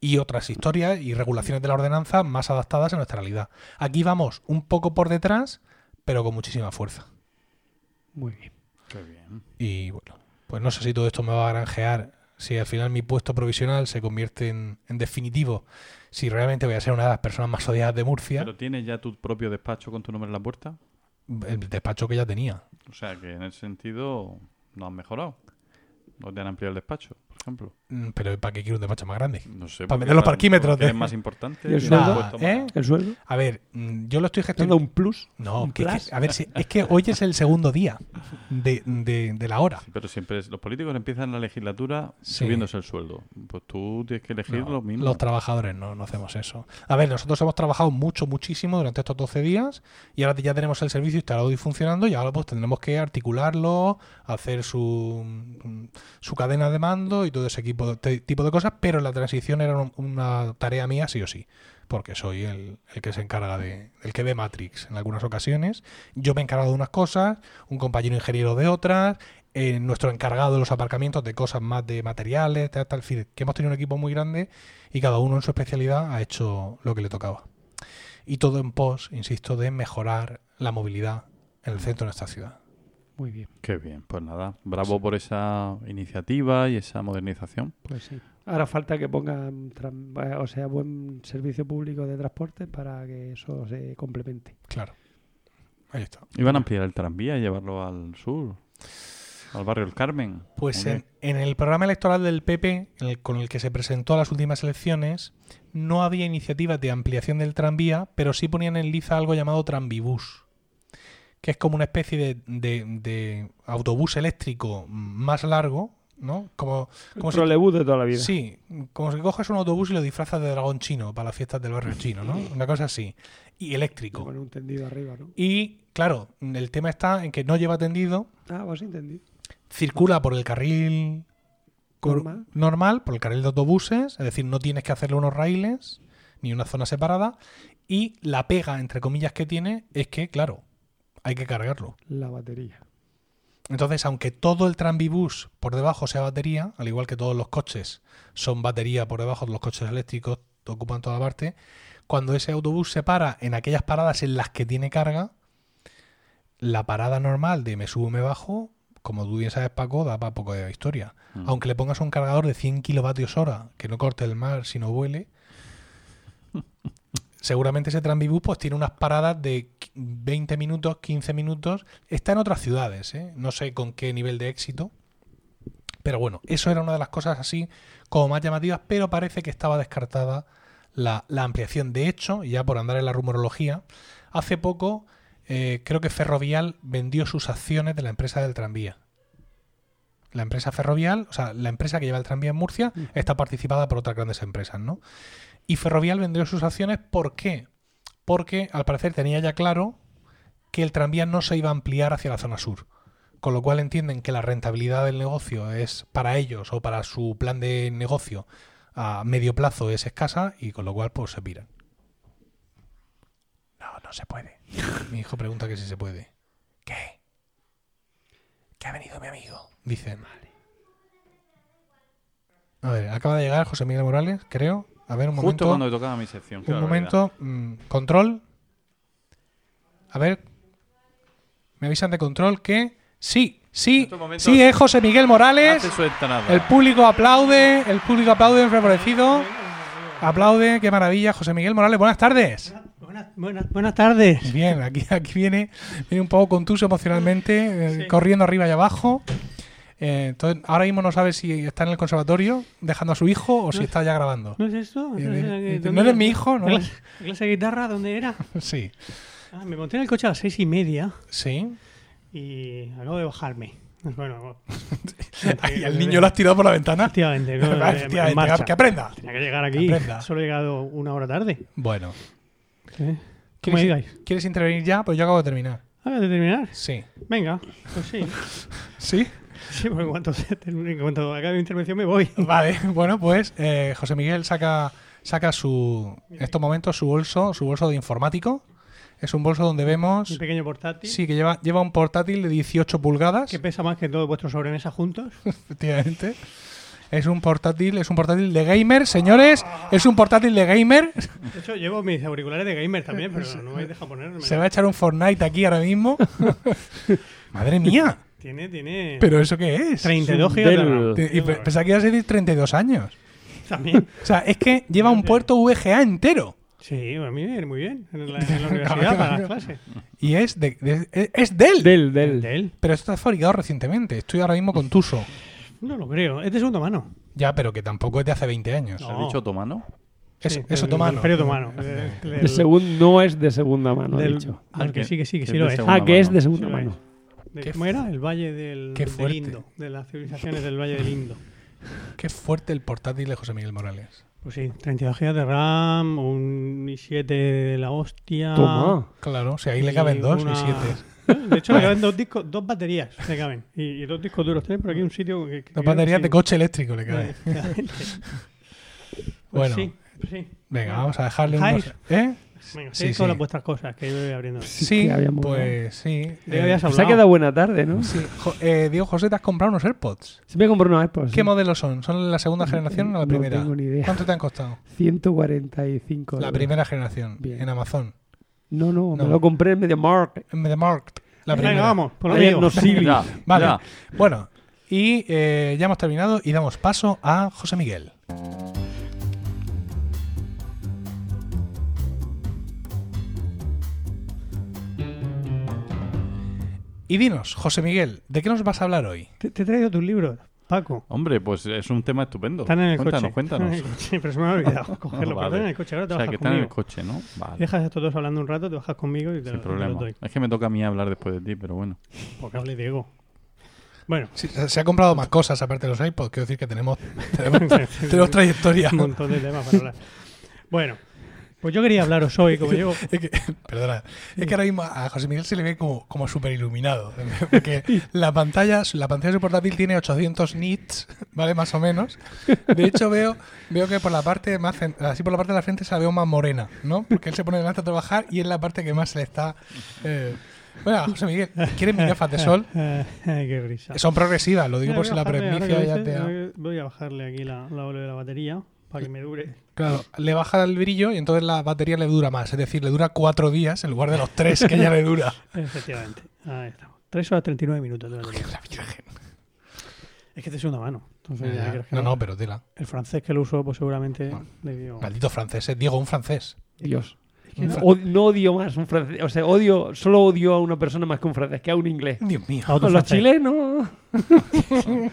y otras historias y regulaciones de la ordenanza más adaptadas a nuestra realidad. Aquí vamos un poco por detrás, pero con muchísima fuerza. Muy bien. Qué bien. Y bueno, pues no sé si todo esto me va a granjear, si al final mi puesto provisional se convierte en, en definitivo, si realmente voy a ser una de las personas más odiadas de Murcia, ¿Pero tienes ya tu propio despacho con tu nombre en la puerta? el despacho que ya tenía. O sea que en ese sentido no han mejorado. No te han ampliado el despacho, ejemplo. Mm, Pero ¿para qué quiero un despacho más grande? No sé. Para meter los parquímetros de- es más importante. ¿Y el sueldo? ¿Eh? ¿El sueldo? A ver, mm, yo lo estoy ¿Te han gestionando. un plus? No, ¿Un que- que- plus? a ver, si, es que hoy es el segundo día de, de- de la hora. Sí, pero siempre es- los políticos empiezan la legislatura Sí. subiéndose el sueldo. Pues tú tienes que elegir No, lo mismo. Los trabajadores no, no hacemos eso. A ver, nosotros hemos trabajado mucho, muchísimo durante estos 12 días y ahora ya tenemos el servicio instalado y funcionando y ahora pues tendremos que articularlo, hacer su, su cadena de mando y todo ese equipo, tipo de cosas, pero la transición era un- una tarea mía sí o sí, porque soy el, el que se encarga de, el que ve Matrix en algunas ocasiones. Yo me he encargado de unas cosas, un compañero ingeniero de otras, eh, nuestro encargado de los aparcamientos de cosas más de materiales, tal, tal, que hemos tenido un equipo muy grande y cada uno en su especialidad ha hecho lo que le tocaba. Y todo en pos, insisto, de mejorar la movilidad en el centro de nuestra ciudad. Muy bien. Qué bien, pues nada. Bravo por esa iniciativa y esa modernización. Pues sí. Ahora falta que pongan, eh, o sea, buen servicio público de transporte para que eso se complemente. Claro. Ahí está. Iban a ampliar el tranvía y llevarlo al sur, al barrio El Carmen. Pues en, en el programa electoral del PP, el- con el que se presentó a las últimas elecciones, no había iniciativas de ampliación del tranvía, pero sí ponían en liza algo llamado Tranvibús, que es como una especie de, de- de autobús eléctrico más largo, ¿no? Como, como si, Trolebús de toda la vida. sí, como si coges un autobús y lo disfrazas de dragón chino para las fiestas del barrio chino, ¿no? Una cosa así. Y eléctrico. Con un tendido arriba, ¿no? Y claro, el tema está en que no lleva tendido, Ah, pues entendí. circula por el carril Normal. normal, por el carril de autobuses, es decir, no tienes que hacerle unos raíles ni una zona separada. Y la pega, entre comillas, que tiene es que, claro, hay que cargarlo. La batería. Entonces, aunque todo el tranvibús por debajo sea batería, al igual que todos los coches son batería por debajo de los coches eléctricos, ocupan toda parte, cuando ese autobús se para en aquellas paradas en las que tiene carga, la parada normal de me subo, me bajo, como tú bien sabes, Paco, da para poco de historia. Mm. Aunque le pongas un cargador de 100 kilovatios hora, que no corte el mar, sino vuele, seguramente ese tranvibús pues tiene unas paradas de 20 minutos, 15 minutos. Está en otras ciudades, ¿eh? no sé con qué nivel de éxito. Pero bueno, eso era una de las cosas así como más llamativas, pero parece que estaba descartada la, la ampliación. De hecho, ya por andar en la rumorología, hace poco eh, creo que Ferrovial vendió sus acciones de la empresa del tranvía. La empresa Ferrovial, o sea, la empresa que lleva el tranvía en Murcia, está participada por otras grandes empresas, ¿no? Y Ferrovial vendió sus acciones, ¿por qué? Porque al parecer tenía ya claro que el tranvía no se iba a ampliar hacia la zona sur. Con lo cual entienden que la rentabilidad del negocio es para ellos o para su plan de negocio a medio plazo es escasa y con lo cual pues se piran. No, no se puede. Mi hijo pregunta que si se puede. ¿Qué? Que ha venido mi amigo. Dicen. A ver, acaba de llegar José Miguel Morales, creo. A ver, un Justo momento. cuando me tocaba mi sección. Un momento. mm, control. A ver. Me avisan de control que. Sí, sí. momentos- Sí, es José Miguel Morales. El público aplaude. El público aplaude favorecido. Aplaude, qué maravilla. José Miguel Morales, buenas tardes. Buenas, buenas, buenas tardes. Bien, aquí, aquí viene, viene un poco contuso emocionalmente, eh, corriendo arriba y abajo. Eh, entonces, ahora mismo no sabe si está en el conservatorio dejando a su hijo o si está ya grabando. ¿No es esto? Y- ¿No, es- y- ¿dónde- ¿no eres mi hijo? ¿no? ¿La clase, la clase de guitarra dónde era? Sí, Ah, me monté en el coche a las seis y media sí. y acabo de bajarme. Bueno, Y el niño lo has tirado por la ventana. efectivamente, que aprenda. Tenía que llegar aquí. Solo he llegado una hora tarde. Bueno, ¿Eh? ¿Cómo ¿quieres, digáis? ¿quieres intervenir ya? Pues yo acabo de terminar. ¿Acabas de terminar? Sí. Venga, pues sí. ¿Sí? Sí, porque en cuanto, se termine- en cuanto acabe mi intervención me voy. Vale, bueno, pues eh, José Miguel saca, saca su, en estos momentos su bolso, su bolso de informático. Es un bolso donde vemos, pequeño portátil. sí, que lleva, lleva un portátil de 18 pulgadas, Que pesa más que todos vuestros sobremesa juntos. efectivamente. Es un portátil, es un portátil de gamer, señores, es un portátil de gamer. De hecho, llevo mis auriculares de gamer también, pero no me dejado ponerme. Se va a echar un Fortnite aquí ahora mismo. Madre mía, Tiene, tiene. pero ¿eso qué es? 32 gigas de Del- RAM. Te- Y pe- pensaba que iba a decir 32 años. También. O sea, es que lleva un puerto VGA entero. Sí, a mí me viene muy bien. En la, en la universidad para las clases. Y es de, de- es- es Dell. Del, del. ¿De él? Pero esto está fabricado recientemente. Estoy ahora mismo contuso. No lo creo. Es de segunda mano. Ya, pero que tampoco es de hace 20 años. No. ¿Has dicho otomano? Es, Sí, es otomano. del Imperio otomano. No es de segunda mano, del- dicho. Ah, que sí, que sí, que sí lo de es. Ah, que es de segunda mano. De- ¿Cómo era? El Valle del, Qué del. Indo. De las civilizaciones del Valle del Indo. Qué fuerte el portátil de José Miguel Morales. Pues sí, 32 GB de RAM, un i7 de la hostia. Toma. Claro, si ahí le Y caben dos una- y siete. De hecho, le caben dos discos, dos baterías le caben. Y, y dos discos duros. Tienes por aquí un sitio que. que Dos baterías de coche eléctrico le caben. Pues Bueno, sí, pues sí. venga, vamos a dejarle unos... ¿Eh? Venga, Sí, sí. con las vuestras cosas, que yo voy abriendo. Sí, pues sí. ¿De qué Eh, Se ha quedado buena tarde, ¿no? sí. Jo- eh, Diego José, te has comprado unos AirPods. Se me compró unos AirPods. ¿Qué sí. modelo son? ¿Son la segunda generación o la No primera? tengo ni idea. ¿Cuánto te han costado? 145 La euros. primera generación, Bien. en Amazon. No, no, No. me lo compré en MediaMarkt. En MediaMarkt. La Venga, primera. vamos, por lo no sí. Ya, Vale. ya. Bueno, y eh, ya hemos terminado y damos paso a José Miguel. Y dinos, José Miguel, ¿de qué nos vas a hablar hoy? Te, te he traído tus libros, Paco. Hombre, pues es un tema estupendo. Están en el cuéntanos, coche. cuéntanos. El coche, pero se me ha olvidado cogerlo. Vale. Pero están en el coche, ahora te o sea, bajas que están en el coche, ¿no? Vale. Dejas a estos dos hablando un rato, te bajas conmigo y te, Sin lo, te problema. doy. Es que me toca a mí hablar después de ti, pero bueno. Porque hable Diego. Bueno, Sí, se se ha comprado más cosas aparte de los iPods, quiero decir que tenemos, tenemos, tenemos trayectoria. un montón de temas para hablar. Bueno, pues yo quería hablaros hoy, como llevo... Es que, perdona, es que ahora mismo a José Miguel se le ve como, como súper iluminado. Porque la pantalla, la pantalla de su portátil tiene 800 nits, ¿vale? Más o menos. De hecho, veo, veo que por la parte más, así por la parte de la frente se la veo más morena, ¿no? Porque él se pone delante a trabajar y es la parte que más se le está. eh, Bueno, José Miguel, ¿quieres mis gafas de sol? Qué risa. Son progresivas, lo digo Mira, por si la a bajarle, ahora presbicia que ya te... Voy a bajarle aquí la, la de la batería para que me dure. Claro, le baja el brillo y entonces la batería le dura más. Es decir, le dura cuatro días en lugar de los tres que ya le dura. Efectivamente. Ahí estamos. 3 horas 39 minutos. de. La Virgen. Es que te es una mano. Entonces, ya Ya, No, no, pero tela. El francés que lo usó, pues seguramente le dio. Maldito francés, eh. Diego, un francés. Dios. O- no odio más un francés. O sea, odio, solo odio a una persona más que un francés, que a un inglés. Dios mío. A los chilenos.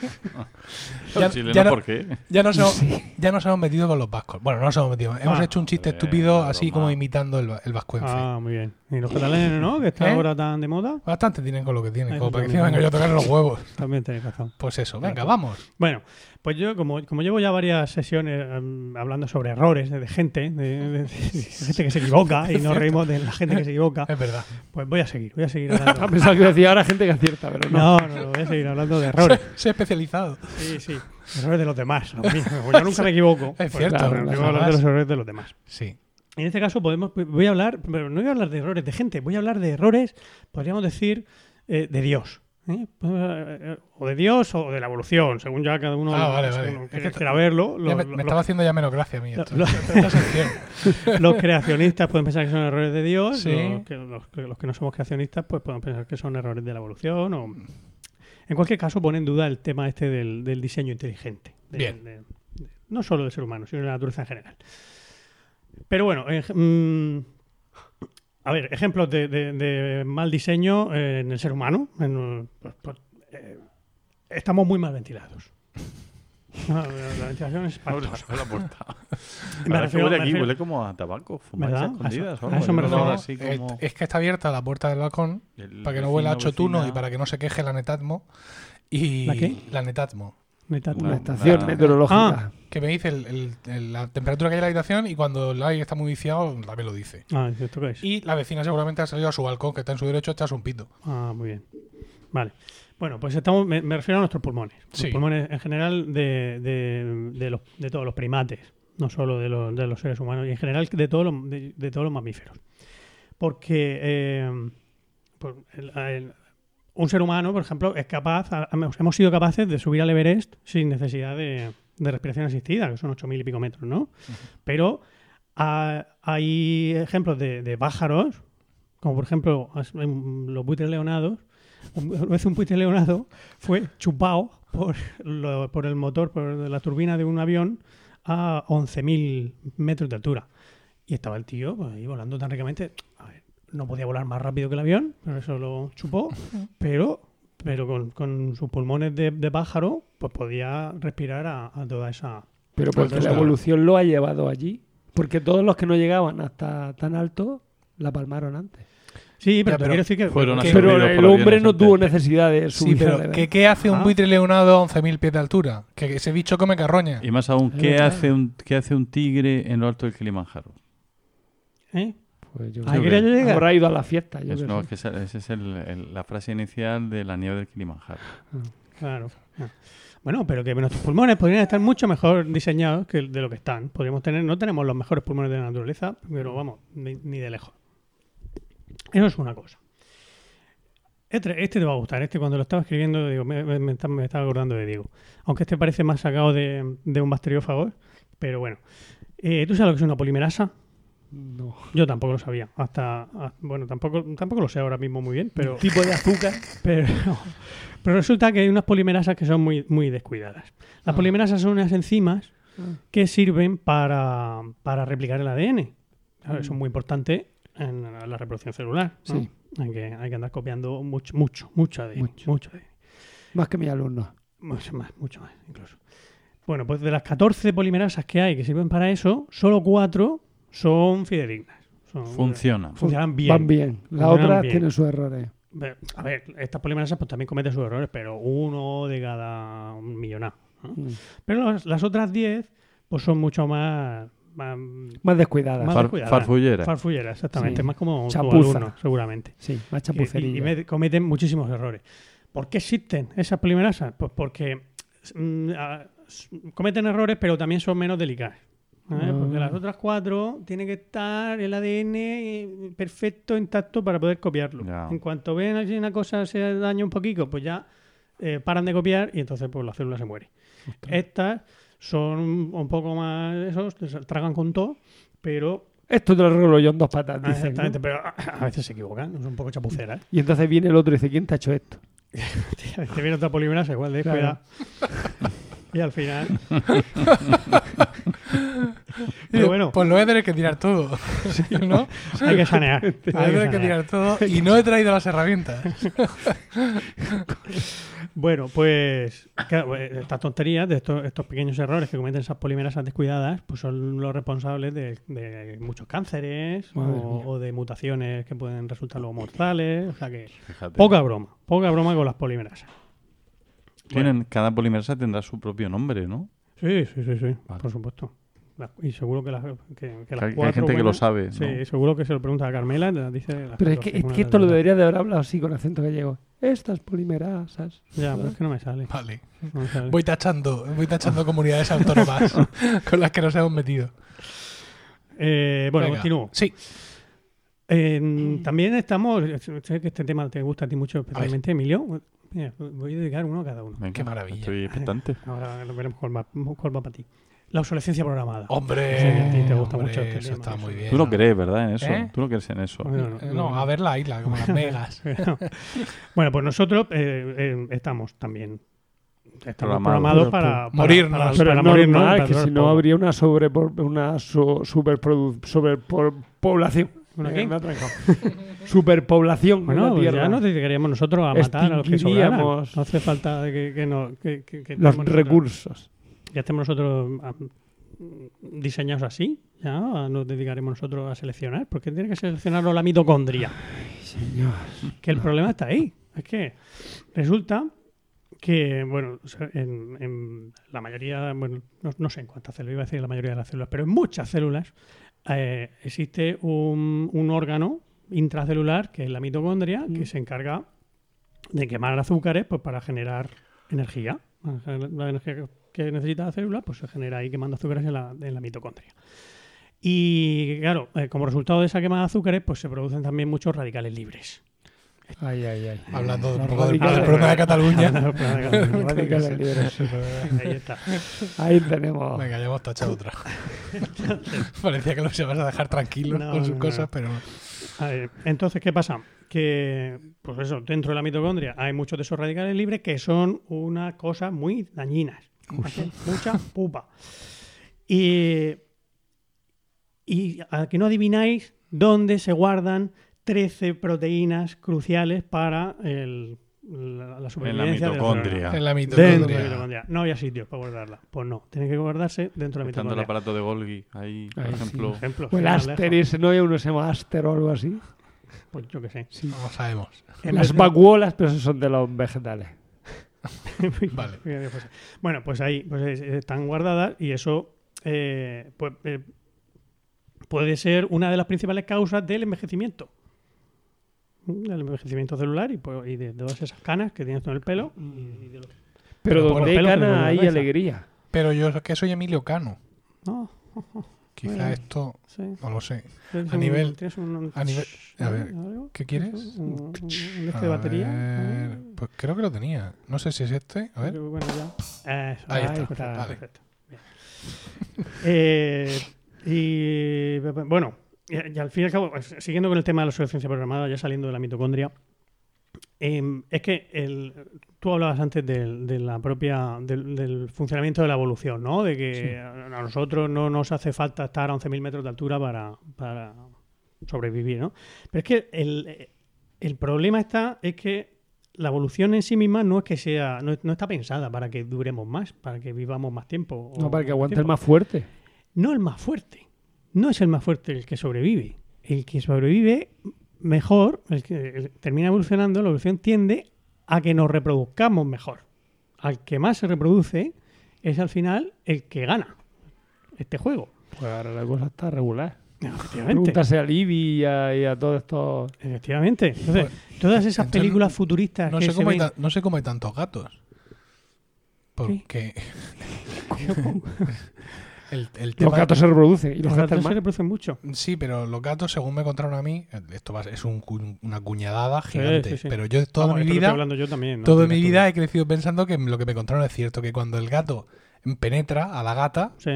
Ya- Los chilenos, ya no- ¿por qué? Ya nos, hemos, ya nos hemos metido con los vascos. Bueno, no nos hemos metido. Hemos Ah, hecho un chiste joder, estúpido broma. así como imitando el, el vascuence. Ah, muy bien. Y los catalanes, ¿no? Que está ¿Eh? ahora tan de moda. Bastante tienen con lo que tienen. Eso Como para que venga yo a tocar los huevos. También tenéis razón. Pues eso, venga, vamos. Bueno, pues yo, como, como llevo ya varias sesiones em, hablando sobre errores de, de gente, de, de- de gente que se equivoca, y nos reímos de la gente que se equivoca, Es verdad. pues voy a seguir, voy a seguir Ha hablando. pensado que decía ahora gente que acierta, pero no. No, no, voy a seguir hablando de errores. Se ha especializado. Sí, sí. Errores de los demás. míos. Yo nunca me equivoco. Es Pues cierto, claro, jamás. yo voy a hablar de los errores de los demás. Sí. En este caso podemos, voy a hablar, pero no voy a hablar de errores de gente, voy a hablar de errores, podríamos decir, eh, de Dios. ¿Eh? O de Dios o de la evolución, según ya cada uno, Ah, vale, vale. que quiera verlo. Me, estaba haciendo ya menos gracia a mí. esto. los creacionistas pueden pensar que son errores de Dios, Sí. los, que, los no somos creacionistas pues pueden pensar que son errores de la evolución. O... En cualquier caso, pone en duda el tema este del, del diseño inteligente. de- Bien. de- de- no solo del ser humano, sino de la naturaleza en general. Pero bueno, mm, a ver, ejemplos de, de- de mal diseño eh, en el ser humano. en, pues, pues, eh, estamos muy mal ventilados. La, la ventilación es espantosa. la puerta. Me refiero- huele me aquí, refiero- huele como a tabaco, fumáis a ¿Verdad? escondidas. A o eso- me refiero. así eh, como es que está abierta la puerta del balcón el para que no huela a chotuno y para que no se queje la Netatmo. Y ¿La qué? La Netatmo. Una estación Ah. meteorológica. Que me dice el- el- el- la temperatura que hay en la habitación y cuando el aire está muy viciado también lo dice. Ah, ¿esto qué es? Y la vecina seguramente ha salido a su balcón, que está en su derecho, a echarse un pito. Ah, muy bien. Vale. Bueno, pues estamos, me, me refiero a nuestros pulmones. Los Sí. pulmones en general de, de, de los, de todos los primates, no solo de los, de los seres humanos, y en general de todos los, de, de todos los mamíferos. Porque eh, el- el- un ser humano, por ejemplo, es capaz, a- hemos sido capaces de subir al Everest sin necesidad de, de respiración asistida, que son 8.000 y pico metros, ¿no? Pero ah, hay ejemplos de, de pájaros, como por ejemplo em, los buitres leonados. Un- Una vez un buitre leonado fue chupado por, lo- por el motor, por la turbina de un avión a 11.000 metros de altura. Y estaba el tío pues, ahí volando tan ricamente. A ver, no podía volar más rápido que el avión, pero eso lo chupó. Pero, pero con, con sus pulmones de, de pájaro, pues podía respirar a, a toda esa. Pero porque la Claro. evolución lo ha llevado allí. Porque todos los que no llegaban hasta tan alto la palmaron antes. Sí, pero, Ya, pero quiero decir que. fueron que- Pero el hombre no tuvo necesidad de Sí, subir al pero. ¿qué, qué hace un Ah. buitre leonado a 11.000 pies de altura? Que ese bicho come carroña. Y más aún, ¿qué hace, un, ¿qué hace un tigre en lo alto del Kilimanjaro? ¿eh? Pues yo. Habrá ido a la fiesta. Yo Es- qué no, es que esa esa es el- el- la frase inicial de la nieve del Kilimanjaro. Claro. Ah. Bueno, pero que nuestros pulmones podrían estar mucho mejor diseñados que de lo que están. Podríamos tener, no tenemos los mejores pulmones de la naturaleza, pero vamos, ni, ni de lejos. Eso es una cosa. Este, este te va a gustar. Este cuando lo estaba escribiendo, digo, me, me- me está- me estaba acordando de Diego. Aunque este parece más sacado de, de un bacteriófago, pero bueno. Eh, ¿Tú sabes lo que es una polimerasa? No. Yo tampoco lo sabía. Hasta, ah, bueno, tampoco, tampoco lo sé ahora mismo muy bien, pero... Tipo de azúcar. Pero, pero resulta que hay unas polimerasas que son muy, muy descuidadas. Las Ah. polimerasas son unas enzimas Ah. que sirven para, para replicar el ADN. Claro, Eso Mm. es muy importante en la reproducción celular. ¿no? Sí. Hay, que, hay que andar copiando mucho, mucho, mucho ADN. Mucho. Mucho, ADN. Más que mi alumno. Mucho más, mucho más, incluso. Bueno, pues de las 14 polimerasas que hay que sirven para eso, solo 4 son fidedignas. Son- Funciona. Funcionan bien. Van bien. Las otras bien. tienen sus errores. Ve- A ver, estas polimerasas pues también cometen sus errores, pero uno de cada millonada. ¿no? Mm. Pero las, las otras 10 pues son mucho más, más Más descuidadas. Más Far- descuidada. farfullera. farfulleras, exactamente, Sí. más como alumno, seguramente. Sí, más y, chapucería. y me- cometen muchísimos errores. ¿Por qué existen esas polimerasas? Pues porque mm, a- s- cometen errores, pero también son menos delicadas. ¿Eh? Porque Ah. las otras cuatro tiene que estar el ADN eh, perfecto, intacto para poder copiarlo. En cuanto ven así una cosa se daña un poquito, pues ya eh, paran de copiar y entonces pues la célula se muere. Estas son un poco más esos, tragan con todo, pero Esto te lo arreglo yo en dos patas, Ah, dicen, exactamente, ¿no? pero a a veces se equivocan, son un poco chapuceras. Y entonces viene el otro y dice, ¿quién te ha hecho esto? Te viene otra polimerasa igual de Claro. Y al final. Pero bueno, Pues lo voy a tener que tirar todo. ¿No? hay que sanear. hay Voy a tener que tirar todo y no he traído las herramientas. Bueno, pues claro, eh, estas tonterías, de estos, estos pequeños errores que cometen esas polimerasas descuidadas, pues son los responsables de, de muchos cánceres o, de mutaciones que pueden resultar luego mortales. O sea que Fíjate. poca broma, poca broma con las polimerasas. Tienen, cada polimerasa tendrá su propio nombre, ¿no? Sí, sí, sí, sí, Vale. por supuesto. La- y seguro que las, que, que las hay- gente que lo sabe, Sí, ¿no? seguro que se lo pregunta a Carmela. la Dice las Pero es que, es fórmulas que esto lo de- debería de haber hablado así con acento gallego. Estas polimerasas. Ya, pero es que no me sale. Vale. no me sale. Voy tachando, voy tachando comunidades autónomas con las que nos hemos metido. Eh, bueno, Venga. continúo. Sí. Eh, también estamos. Sé que este tema te gusta a ti mucho, especialmente Emilio. Mira, voy a dedicar uno a cada uno. Venga, Qué maravilla. Estoy expectante. Ahora lo veremos cuál va, cuál va para ti. La obsolescencia programada. Hombre, Sí, a ti te gusta hombre, mucho este eso tema, está eso. muy bien. Tú no crees, ¿verdad? En eso. ¿Eh? Tú no crees en eso. Bueno, no, Eh, No, a ver la isla, como las megas. bueno, pues nosotros eh, eh, estamos también. Estamos Programados. para, para- Morirnos. para- para es morirnos, normal, para que si no habría una sobre una so- sobrepoblación. ¿Una Superpoblación en Bueno, la Tierra. ya nos dedicaríamos nosotros a matar a los que sobraran. No hace falta que, que, no, que, que- que Los nosotros- recursos. Ya estemos nosotros ah, diseñados así, ya nos dedicaremos nosotros a seleccionar, porque tiene que seleccionarlo la mitocondria. Señor. Que el problema está ahí. Es que resulta que, bueno, en, en la mayoría, bueno, no, no sé en cuántas células, iba a decir la mayoría de las células, pero en muchas células eh, existe un, un órgano intracelular, que es la mitocondria, que se encarga de quemar azúcares pues, para generar energía. La energía que- necesita la célula pues, se genera ahí quemando azúcares en la, en la mitocondria. Y claro, eh, como resultado de esa quema de azúcares, pues se producen también muchos radicales libres. Ay, ay, ay. Hablando un poco del, problema de Cataluña. Radicales libres. Ahí está. Ahí tenemos. Venga, ya hemos tachado otra. Parecía que los ibas a dejar tranquilos No, con sus no, cosas, no. pero ver, entonces, ¿qué pasa? Que, pues eso, dentro de la mitocondria hay muchos de esos radicales libres que son una cosa muy dañinas. Hacen Mucha pupa. Y, y a que no adivináis dónde se guardan 13 proteínas cruciales para el- la, la supervivencia de la mitocondria. en la Dentro de la mitocondria. mitocondria. No había sitios para guardarla. Pues no, tiene que guardarse dentro de la Estando el mitocondria. aparato de Golgi ahí, por Ay, ejemplo. Por ejemplo, O el más lejos, Asteris, ¿no hay uno que se llama Aster o algo así? Pues yo qué sé. No sabemos. En Las vacuolas, pero esos son de los vegetales. Vale. Pues, bueno, pues ahí pues, es- están guardadas y eso eh, pues, eh, puede ser una de las principales causas del envejecimiento. Mm, Del envejecimiento celular y, pues, y de todas esas canas que tienes en el pelo. y- y de los- Pero por donde hay ponen hay alegría. Pero yo es que soy Emilio Cano. No, Quizá Bueno. esto, sí. no lo sé. Tienes A un- nivel- tienes un, a nivel- a ver, ¿algo? ¿qué quieres? Un, un- este de batería. ver, pues creo que lo tenía. No sé si es este. A ver. Pero bueno, ya. Eso, Ahí está, perfecto, vale. perfecto. Eh, y bueno, y, al fin y al cabo, siguiendo con el tema de la obsolescencia programada, ya saliendo de la mitocondria, em, es que el, tú hablabas antes del, de la propia, del, del funcionamiento de la evolución, ¿no? De que a a nosotros no nos hace falta estar a 11.000 metros de altura para, para sobrevivir, ¿no? Pero es que el, el problema está es que la evolución en sí misma no es que sea, no, no está pensada para que duremos más, para que vivamos más tiempo. No, para que aguante el más fuerte. No el más fuerte. No es el más fuerte el que sobrevive. El que sobrevive mejor, el que termina evolucionando, la evolución tiende a que nos reproduzcamos mejor. Al que más se reproduce es al final el que gana este juego. Pues ahora la cosa está regular. Efectivamente. Pregúntase a Libby y a, y a todos estos. Efectivamente. Entonces, Pues, todas esas entonces, películas futuristas No que sé, se cómo ven- no sé cómo hay tantos gatos. Porque El, el Los tema- gatos se reproducen y los Los gatos gatos se reproducen mucho. Sí, pero los gatos, según me contaron a mí, esto va es un una cuñadada gigante. sí, sí. Pero yo toda Vamos, mi vida, hablando yo también. ¿no? toda mi todo. vida he crecido pensando que lo que me contaron es cierto, que cuando el gato penetra a la gata, Sí.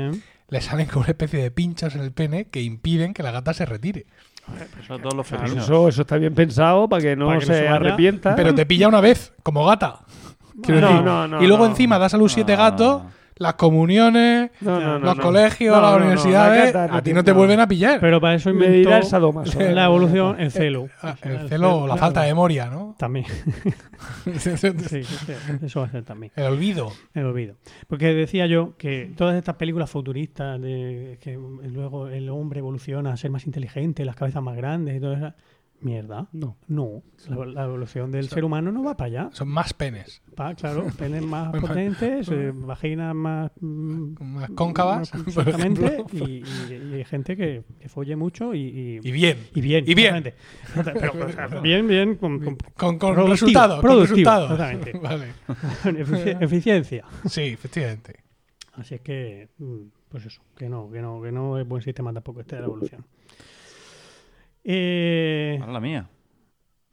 le salen como una especie de pinchos en el pene que impiden que la gata se retire. Eso todos los Claro, felinos. eso, eso está bien pensado para que no Para que no se arrepienta. Pero te pilla una vez, como gata. No, decir, no, no, y luego no. encima das a los siete No. gatos, las comuniones, No, no, no, los no. colegios, No, las no, no, universidades, la a ti no te vuelven a pillar. Pero para eso inventó el sadomaso. la evolución el celo. Ah, O sea, el celo o la claro. falta de memoria, ¿no? También. Sí, sí, eso va a ser también. El olvido. El olvido. Porque decía yo que todas estas películas futuristas de que luego el hombre evoluciona a ser más inteligente, las cabezas más grandes y todo eso. Mierda. No. No. La, la evolución del ser humano no va para allá. Son más penes. Va, claro, penes más potentes, eh, vaginas más. mm, Más cóncavas, por Exactamente. Y, y- y hay gente que, que folle mucho y, y, bien. y bien. Y bien. Pero, o sea, bien, bien, con, con Con, resultados. Resultados. exactamente. Vale. efici- eficiencia. Sí, efectivamente. Así es que, mm, pues eso, que no, que no, que no es buen sistema tampoco este de la evolución. Eh, Ahora la mía.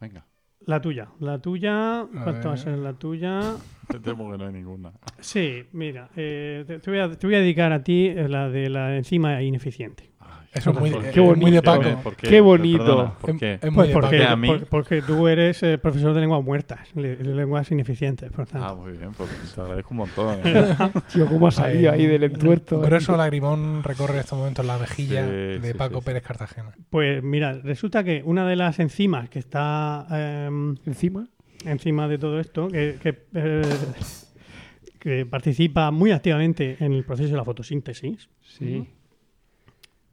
Venga. la tuya, la tuya, ¿cuánto va a ser la tuya? Te temo que no hay ninguna. Sí, mira, eh, te, te voy a, te voy a dedicar a ti eh, la de la enzima ineficiente. Eso es muy, ¿Por eh, qué muy de bonito, Paco. ¿Por Qué bonito. Perdona, ¿Por Es- qué? es muy Pues de porque, Paco. a mí. por- porque tú eres eh, profesor de lenguas muertas, le- de lenguas ineficientes, por tanto. Ah, muy bien. Pues te agradezco un montón. ¿eh? Tío, cómo ha salido ahí del entuerto. Por eso lagrimón recorre en estos momentos la mejilla Sí, de sí, Paco sí, sí. Pérez Cartagena. Pues mira, resulta que una de las enzimas que está em, Encima. encima de todo esto, que, que, eh, que participa muy activamente en el proceso de la fotosíntesis, Sí.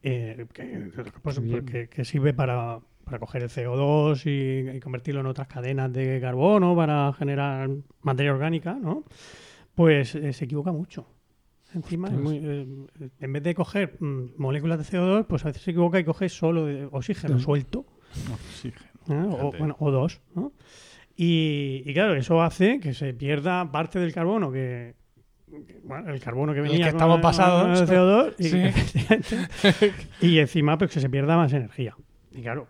Eh, que, pues, bien. que- que sirve para, para coger el CO2 y, y convertirlo en otras cadenas de carbono para generar materia orgánica, ¿no? Pues eh, se equivoca mucho. Encima, muy, eh, en vez de coger mm, moléculas de CO2, pues a veces se equivoca y coge solo de oxígeno Mm. suelto. Oxígeno. ¿eh? O, bueno, o dos. ¿no? Y, y claro, eso hace que se pierda parte del carbono que. Que, bueno, el carbono que El venía que con estamos el- pasados. el CO2 y, Sí. y encima pues que se pierda más energía. Y claro,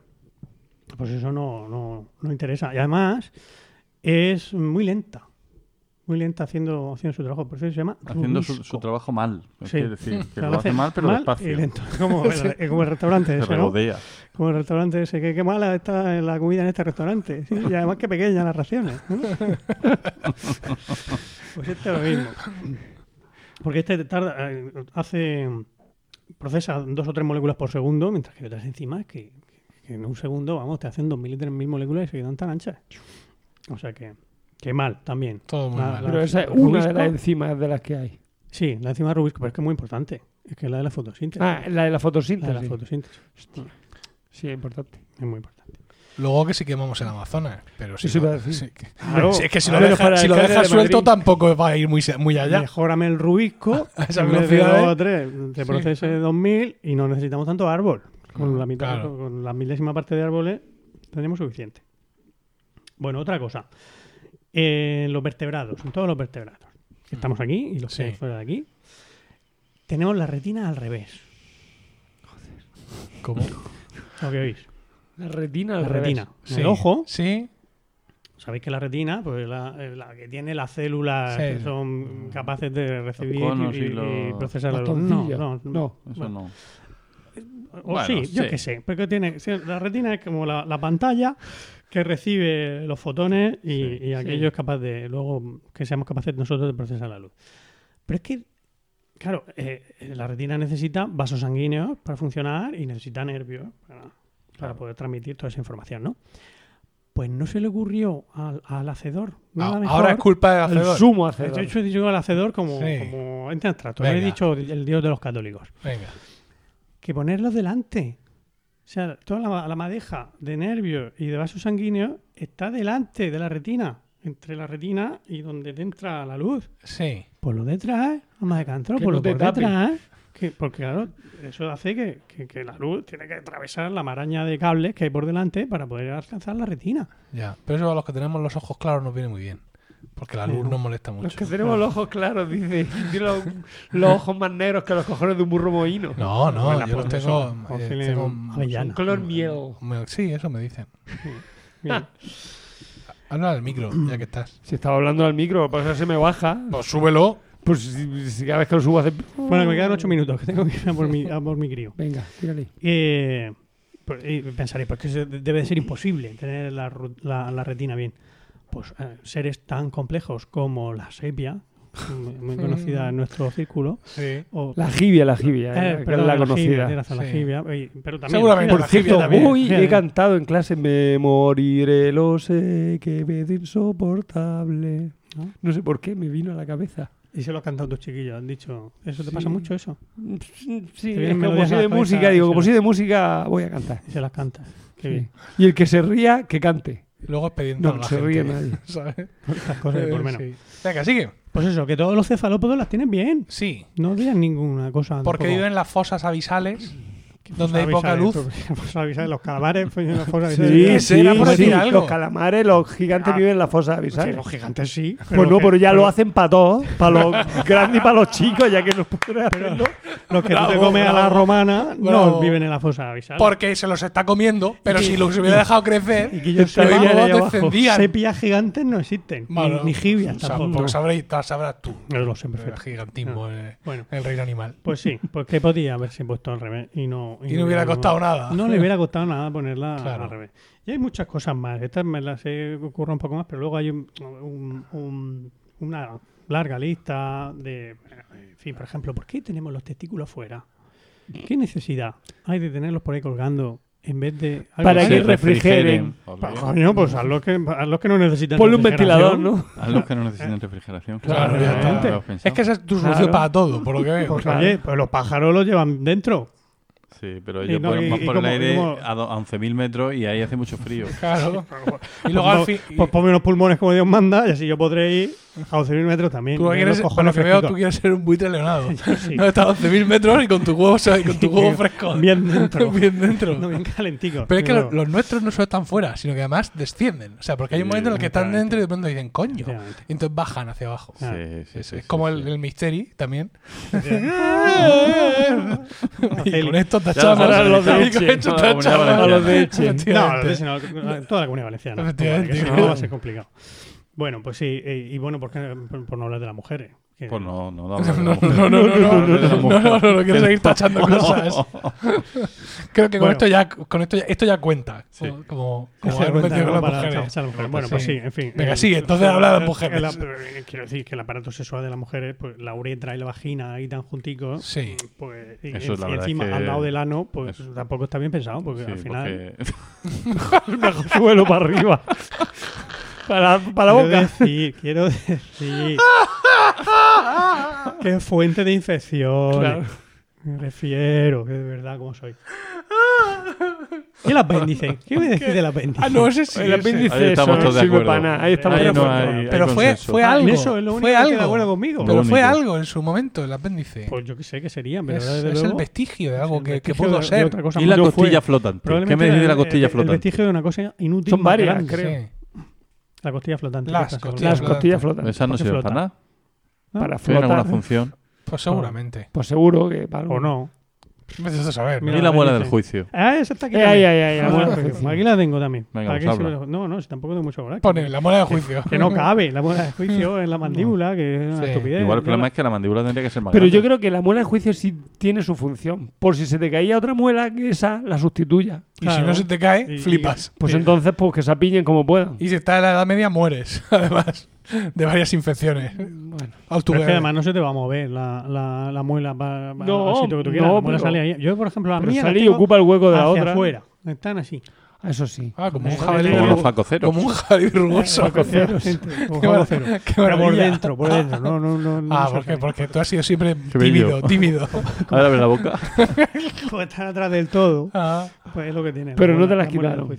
pues eso no, no, no interesa. Y además es muy lenta. Muy lenta haciendo, haciendo su trabajo. Por eso se llama Haciendo su, trabajo mal. Es Sí. decir, decir, que lo hace mal, pero y despacio. lento. Como el, como el restaurante Se ese, ¿no? Como el restaurante ese, que qué mala está la comida en este restaurante. Sí, y además que pequeñas las raciones. ¿no? pues este es lo mismo. Porque este tarda, eh, hace, procesa dos o tres moléculas por segundo, mientras que otras enzimas que, que en un segundo, vamos, te hacen dos mil y tres mil moléculas y se quedan tan anchas. O sea que, que mal también. Todo muy La- mal. la- Pero esa es Rubisco. una de las enzimas de las que hay. Sí, la enzima Rubisco, pero es que es muy importante. Es que es la de la fotosíntesis. Ah, la de la la de fotosíntesis. la fotosíntesis. Sí, es importante. Es muy importante. Luego que sí quemamos el Amazonas. Pero si no- sí que- Claro. Sí, es que si lo dejas para si dejas de suelto Madrid. tampoco va a ir muy, muy allá. Mejórame el Rubisco. A en vez de velocidades. dos o tres, te Sí. procese 2000 y no necesitamos tanto árbol. Con la mitad, Claro. con la milésima parte de árboles tenemos suficiente. Bueno, otra cosa. En los vertebrados, en todos los vertebrados, que estamos aquí y los que Sí. hay fuera de aquí, tenemos la retina al revés. ¿Cómo? ¿Lo que oís? La retina al La revés. retina. Sí. El ojo, Sí. sabéis que la retina, pues la, eh, la que tiene las células Sí. que son capaces de recibir y, y y los- procesar la Las luz. No, no, No. Eso Bueno, no. O Bueno, sí, yo qué sé. Porque tiene, la retina es como la, la pantalla que recibe los fotones y, Sí, y aquello es capaz de, luego, que seamos capaces nosotros de procesar la luz. Pero es que, claro, eh, la retina necesita vasos sanguíneos para funcionar y necesita nervios para, para poder transmitir toda esa información, ¿no? Pues no se le ocurrió al, al hacedor. Ah, mejor. ahora es culpa del El hacedor. sumo De hacedor. hecho, he dicho al hacedor como, Sí. como ente abstracto. He dicho el dios de los católicos Venga. que ponerlos delante. O sea, toda la, la madeja de nervios y de vasos sanguíneos está delante de la retina, entre la retina y donde te entra la luz. Sí. Por lo detrás, vamos de cantro, por no lo por tape. detrás. Que, porque claro, eso hace que, que- que la luz tiene que atravesar la maraña de cables que hay por delante para poder alcanzar la retina. Ya. Pero eso a los que tenemos los ojos claros nos viene muy bien. Porque la luz nos molesta Los mucho. que tenemos los ojos claros, dice. Tiene los, los ojos más negros que los cojones de un burro mohino. No, no, Bueno, yo los pues tengo. eso, eh, tengo avellana. Color miel. Sí, eso me dicen. Bien. Habla al micro, ya que estás. Si estaba hablando al micro, pues eso se me baja. Pues súbelo. Pues si, si cada vez que lo subo hace. Bueno, que me quedan ocho minutos, que tengo que ir a por mi, a por mi crío. Venga, tírale. Eh, pues, y pensaré, pues que debe de ser imposible tener la, la- la retina bien. Pues eh, seres tan complejos como la sepia, muy, muy conocida en nuestro círculo, Sí. o La jibia, la jibia, Eh, eh, perdón, es la conocida. tienes razón, la Sí. jibia, y- pero también, Seguramente mira, la Por cierto, hoy he cantado en clase Me moriré, lo sé, que me insoportable. ¿no? No sé por qué, me vino a la cabeza. Y se lo han cantado tus chiquillos, han dicho, ¿eso te pasa Sí. mucho eso? Sí, es vienen que como soy de música, digo, como soy de música, voy a cantar. Y se las cantas. Qué Sí. bien. Y el que se ría, que cante. Luego expediente No, a la se gente, ríe nadie. ¿sabes? Cosas y por menos. Sí. Venga, sigue. Pues eso, que todos los cefalópodos las tienen bien. Sí. No digan ninguna cosa. Porque tampoco. viven en las fosas abisales, donde hay poca abisales, luz. pues, los calamares pues, Sí, sí, era por decir algo. Los calamares, los gigantes Ah. viven en la fosa Sí, abisal. los gigantes sí. Pues no, que- pero ya lo hacen para todos, para los grandes y para los chicos, ya que no pueden hacerlo. Los que tú te comes a la romana Bravo. no viven en la fosa abisal. Porque se los está comiendo, pero Y- si los hubiera dejado y crecer, que sepa, ahí abajo, descendían. sepias gigantes no existen. Ni, sea, tampoco. Porque sabrás, sabrás tú. No lo sé El gigantismo, Bueno, el reino animal. pues sí, pues que podía haberse puesto al revés y no... Y no hubiera costado nada. No le hubiera costado nada ponerla Claro. al revés. Y hay muchas cosas más. Estas me las he ocurrido un poco más, pero luego hay un- un- un- una larga lista de... En fin, por ejemplo, ¿por qué tenemos los testículos fuera? ¿Qué necesidad hay de tenerlos por ahí colgando en vez de... algo Para que refrigeren. Pa- Coño, pues haz los que, haz los que no necesitan Ponle un ventilador, ¿no? A los que no necesitan refrigeración. Claro, ya está. ¿lo has pensado? Es que esa es tu solución Claro. para todo, por lo que veo. Pues oye, pues los pájaros los llevan dentro. Sí, pero ellos no, y- y por el como- aire como- a, do- a 11.000 metros y ahí hace mucho frío. Claro. Y Pues, luego al no- fin. pues ponme unos pulmones como Dios manda y así yo podré ir a 11.000 metros también. Tú quieres, los por lo cojones que veo, fresquitos. tú quieres ser un buitre leonado. Sí. No, está a 11.000 metros y con tu huevo, y con tu huevo fresco. Bien dentro. Bien dentro. No, bien calentico. Pero es que los, los nuestros no solo están fuera, sino que además descienden. O sea, porque hay un Sí, momento en el que están dentro y de pronto dicen, coño. Y entonces bajan hacia abajo. Sí, Ah, sí, Es, sí, es sí, como sí. el, el Mystery también. y con esto Ya tachamos. y los de con Eche, esto toda la comunidad tachamos. valenciana. A los de Eche. No, toda la comunidad valenciana. Efectivamente. Si no va a ser complicado. Bueno, pues sí. eh, Y bueno, ¿por, qué- por, por no hablar de las mujeres? Pues no, no, no. No, no, no, no, no, quiero seguir tachando cosas. Creo que con esto ya, con esto ya, esto ya cuenta. Como, Bueno, pues sí, en fin. Venga, sí, entonces habla de mujeres. Quiero decir que el aparato sexual de las mujeres, pues la uretra y la vagina ahí tan junticos. Sí. Pues encima, al lado del ano, pues tampoco está bien pensado, porque al final. Bajo suelo para arriba. Para, para boca. Quiero decir. que es fuente de infección. Claro. Me refiero, que de verdad cómo soy. ¿Y el apéndice? ¿Qué me decís del apéndice? Ah, no, ese sí. El ese. apéndice Ahí estamos todos de acuerdo. para nada. Ahí estamos Ahí no hay- Pero fue, fue Ah, algo. eso es lo único fue que algo. de acuerdo conmigo. Pero fue algo en su momento, el apéndice. Pues yo que sé que sería, pero es, desde es el vestigio de algo que, que pudo ser. otra cosa Y la. Yo fue- costilla flotante. ¿Qué probablemente me decís de la costilla el- El flotante? vestigio de una cosa inútil. Son varias, creo. Sí. La costilla flotante. Las ¿qué costillas Las la- costillas flotan. Esas no ¿Por qué sirven para nada. ¿No? Para ¿Tienen alguna flotar. función? Pues seguramente. Pues seguro que para O no. Vete a saber. ¿no? Mira, Y la muela del juicio. Ah, esa está aquí. Eh, también. ahí, ahí, ahí, la Ah, muela del juicio. Aquí la tengo también. Venga, pues habla. No, no, si tampoco tengo mucho coraje. Pone la muela de juicio. Que no cabe la muela de juicio en la mandíbula, que es una Sí. estupidez. Igual el problema la- es que la mandíbula tendría que ser más Pero yo creo que la muela de juicio sí tiene su función. Por si se te caía otra muela, que esa la sustituya. Y si no se te cae, Y- flipas. Pues Sí. entonces, pues que se apillen como puedan. Y si estás en la edad media, mueres. Además de varias infecciones. Bueno. Pero es que además no se te va a mover la, la, la muela para, No, al sitio que tú quieras. no, la muela pero- sale ahí. Yo, por ejemplo, la Pero mía la sale y tengo ocupa el hueco de la otra. afuera. Están así. Ah, Eso sí. Ah, como un jabalí. Como los facoceros. Como un jabalí rugoso. Como Qué juego mar- cero. qué Pero por dentro, por dentro. No, no, no, no Ah, se ¿por qué? sale. Porque tú has sido siempre tímido, tímido. Ahora abre la boca. Como están atrás del todo, Ah, pues es lo que tiene. Pero la no te las la quitaron.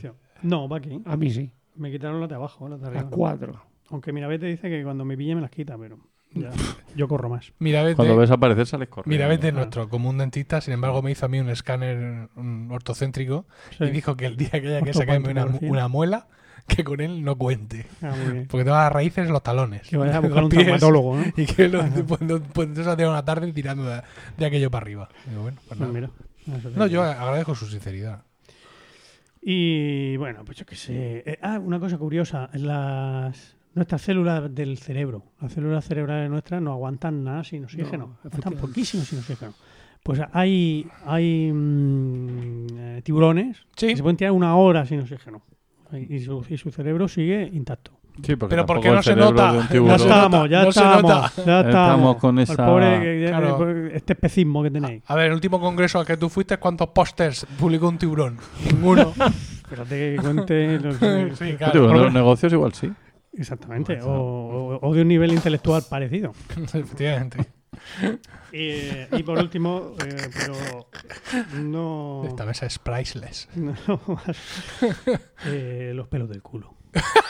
No, va aquí. A mí sí. Me quitaron las de abajo, las de A arriba. cuatro. Aunque Mirabete dice que cuando me pille me las quita, pero Ya, yo corro más. Cuando ves aparecer sales corriendo. mira, vete Ah. nuestro común dentista, sin embargo, me hizo a mí un escáner un ortocéntrico Sí. y dijo que el día que haya que sacarme una, muela, que con él no cuente. Ah. Porque tengo las raíces en los talones. Que vayas a Los buscar un traumatólogo, ¿no? Y que lo, pues, no- pues entonces hacía una tarde tirando de, de aquello para arriba. Digo, bueno, pues Pues mira. te No, yo agradezco su sinceridad. Y bueno, pues yo qué sé. Eh, ah, una cosa curiosa. Las, nuestras células del cerebro, las células cerebrales nuestras no aguantan nada sin oxígeno. aguantan poquísimo sin oxígeno. Pues hay, hay mm, eh, tiburones Sí. que se pueden tirar una hora sin oxígeno. Y su, y su cerebro sigue intacto. Sí, porque Pero ¿por tampoco qué no se nota? Ya estamos, ya no se estamos, nota. ya Estamos estamos. con esa- pobre, que- Claro. este especismo que tenéis. A ver, el último congreso al que tú fuiste, ¿cuántos pósters publicó un tiburón? Ninguno. Espérate que cuente. los- sí, claro. los negocios igual sí. Exactamente. O, o- o de un nivel intelectual parecido. Efectivamente. Y, y por último, eh, pero no, Esta mesa es priceless. no eh, los pelos del culo.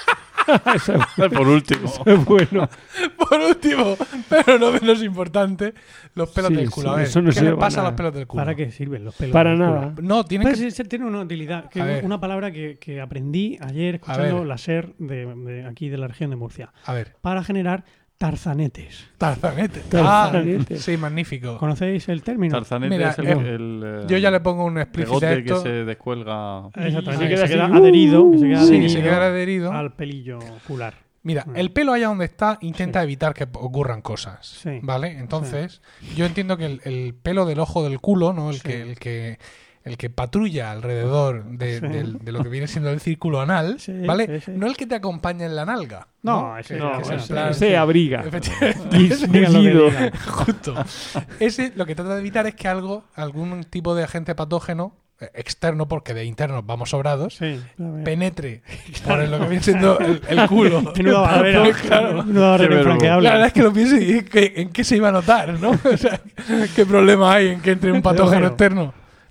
Por último. bueno, Por último, pero no menos importante, los pelos Sí, del culo. sí, A ver, eso no ¿qué le pasa a los pelos del culo? ¿para qué sirven los pelos Para del culo? nada. No, tienen Pues que... tiene una utilidad, que es una palabra que, que aprendí ayer escuchando la SER de, de aquí de la región de Murcia, A ver, para generar tarzanetes. tarzanete. Tarzanete. Ah, sí, magnífico. ¿Conocéis el término? Tarzanete Mira, es el, eh, el, eh, Yo ya le pongo un explícito pegote que esto. se descuelga. Exactamente, se que queda se queda adherido, que se queda Sí, adherido se queda adherido. al pelillo ocular. Mira, Mm. el pelo allá donde está intenta Sí. evitar que ocurran cosas. Sí. ¿Vale? Entonces, yo entiendo que el, el pelo del ojo del culo, ¿no? El Sí. que, el que el que patrulla alrededor de, Sí. del- de lo que viene siendo el círculo anal, Sí, ¿vale? sí, sí. No el que te acompaña en la nalga. No, ese Que- no, que es bueno, en plan- ese abriga. Que digan. Justo. Ese lo que trata de evitar es que algo, algún tipo de agente patógeno eh, externo, porque de interno vamos sobrados, Sí, penetre por lo que viene siendo el, el culo. Menuda barrera, Claro. barrera infranqueable. La verdad es que lo pienso y ¿qué- ¿en qué se iba a notar? ¿no? O sea, ¿qué problema hay en que entre un patógeno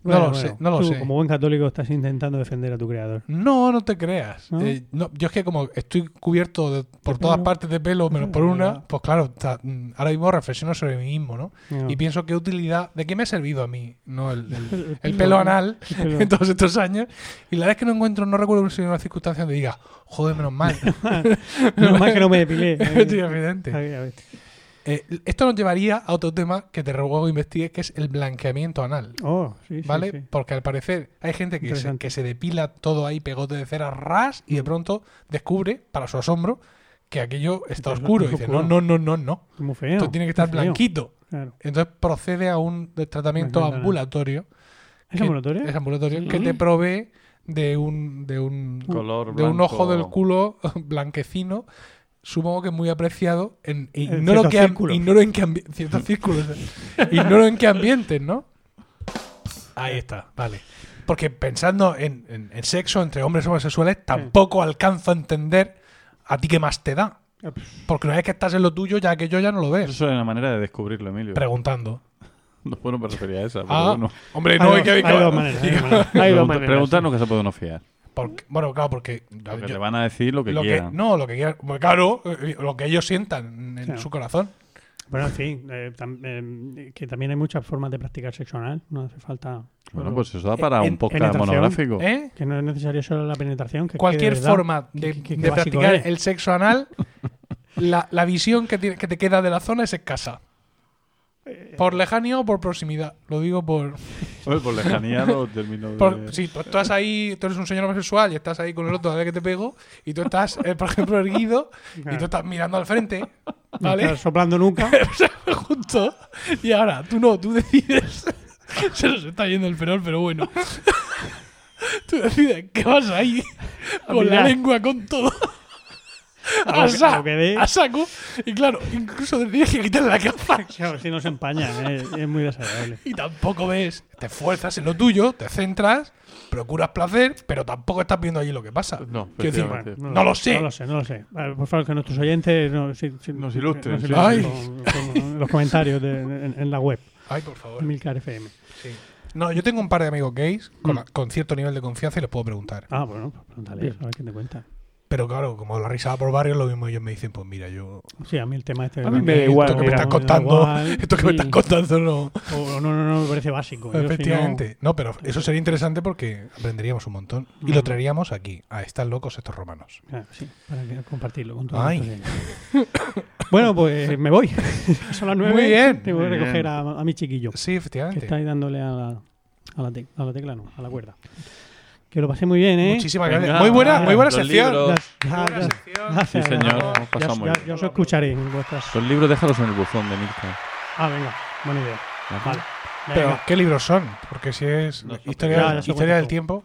bueno. No lo bueno, sé, no lo tú, sé. Como buen católico estás intentando defender a tu creador. No, no te creas. ¿No? Eh, no, yo es que como estoy cubierto de- por todas partes de pelo, menos por una, pues claro, mm, ahora mismo reflexiono sobre mí mismo, ¿no? Y pienso qué utilidad, ¿de qué me ha servido a mí? No, el, el- El- el el pelo, anal pelo. en todos estos años. Y la verdad es que no encuentro, no recuerdo si una circunstancia donde diga, joder, menos mal. Menos mal que no me depilé. Sí, evidente. A ver, a ver. Eh, esto nos llevaría a otro tema que te ruego investigues, que es el blanqueamiento anal. Oh, sí, ¿Vale? sí. Porque al parecer hay gente que se, que se depila todo ahí, pegote de cera, ras, y de pronto descubre, para su asombro, que aquello está oscuro. Y dice, oscuro. no, no, no, no, no. Muy feo. Esto tiene que estar blanquito. Claro. Entonces procede a un tratamiento ambulatorio. ¿Es que- ambulatorio? Es ambulatorio, Sí. que te provee de un, de un, Color de un ojo del culo blanquecino. Supongo que muy apreciado. En, En ignoro, qué am- círculos. ignoro en qué ciertos círculos. ignoro en qué ambientes, ¿no? Ahí está, vale. Porque pensando en, en- en sexo entre hombres homosexuales, tampoco alcanzo a entender a ti qué más te da. Ah, Porque una vez que estás en lo tuyo, ya que yo ya no lo ves. Eso es una manera de descubrirlo, Emilio. Preguntando. No, bueno, me refería a esa. Pero Ah, bueno. hombre, Hay no hay dos- que hay dos maneras, hay dos maneras. Hay dos Pregunta- maneras. preguntarnos que se puede uno fiar. Porque- bueno, claro, porque. Porque yo- te van a decir lo que lo que, quieran. no, lo que quieran. Pues claro, eh, lo que ellos sientan en Claro. su corazón. Bueno, en fin, eh, tam- eh, que también hay muchas formas de practicar sexo anal. No hace falta. Bueno, pues eso da para En- un podcast monográfico. ¿Eh? Que no es necesario solo la penetración. Que Cualquier que de verdad- forma de, que- que de básico practicar es. el sexo anal, la, la visión que, tiene- que te queda de la zona es escasa. Eh, Por lejanía o por proximidad. Lo digo por. Hombre, por lejanía lo termino de... por si tú estás ahí, tú eres un señor homosexual y estás ahí con el otro a ver que te pego, y tú estás, eh, por ejemplo, erguido, y tú estás mirando al frente, no ¿vale? estás soplando nunca. Justo. Y ahora, tú no, tú decides. Se nos está yendo el perol, pero bueno. Tú decides que vas ahí con la lengua, con todo. A sa- que saco. Y claro, incluso decides que quitarle la capa. Claro, si no se empaña, eh, es muy desagradable. Y tampoco ves. Te esfuerzas en lo tuyo, te centras, procuras placer, pero tampoco estás viendo allí lo que pasa. No, Quiero decir, no lo sé. No lo sé, no lo sé. A ver, por favor, que nuestros oyentes no- si- si- Nos ilustren, sí. Ay. con, con los comentarios de- en, en la web, Ay, por favor. Milcar FM. Sí. No, yo tengo un par de amigos gays con, Mm. la- con cierto nivel de confianza y les puedo preguntar. Ah, bueno, pues pregúntale, a ver qué te cuenta. Pero claro, como la risa va por barrio, lo mismo ellos me dicen, pues mira, yo... Sí, a mí el tema este... A mí me da igual, esto que me mira, estás me contando, igual, esto que me estás contando no... O no, no, no, me parece básico. Yo, si no- Efectivamente. No, pero eso sería interesante porque aprenderíamos un montón. Y lo Ujú. traeríamos aquí, a Están locos estos romanos. Claro, sí, para que- compartirlo con todos. Bueno, pues me voy. Son las nueve. Muy bien. Tengo que recoger a, a mi chiquillo. Sí, Que efectivamente. está ahí dándole a la, a la, tec- a la tecla, no, a la cuerda. Que lo pasé muy bien, ¿eh? Muchísimas Venga, gracias. Muy buena, muy buena sección. libros. Ya- ya- Muy buena sección. gracias, Sí, señor, hemos pasado Ya- muy ya- bien. ya os escucharé en vuestras. Los libros déjalos en el buzón de Milka. Ah, venga, buena idea. Vale. Pero. ¿qué libros son? Porque si es No, historia, historia del tiempo.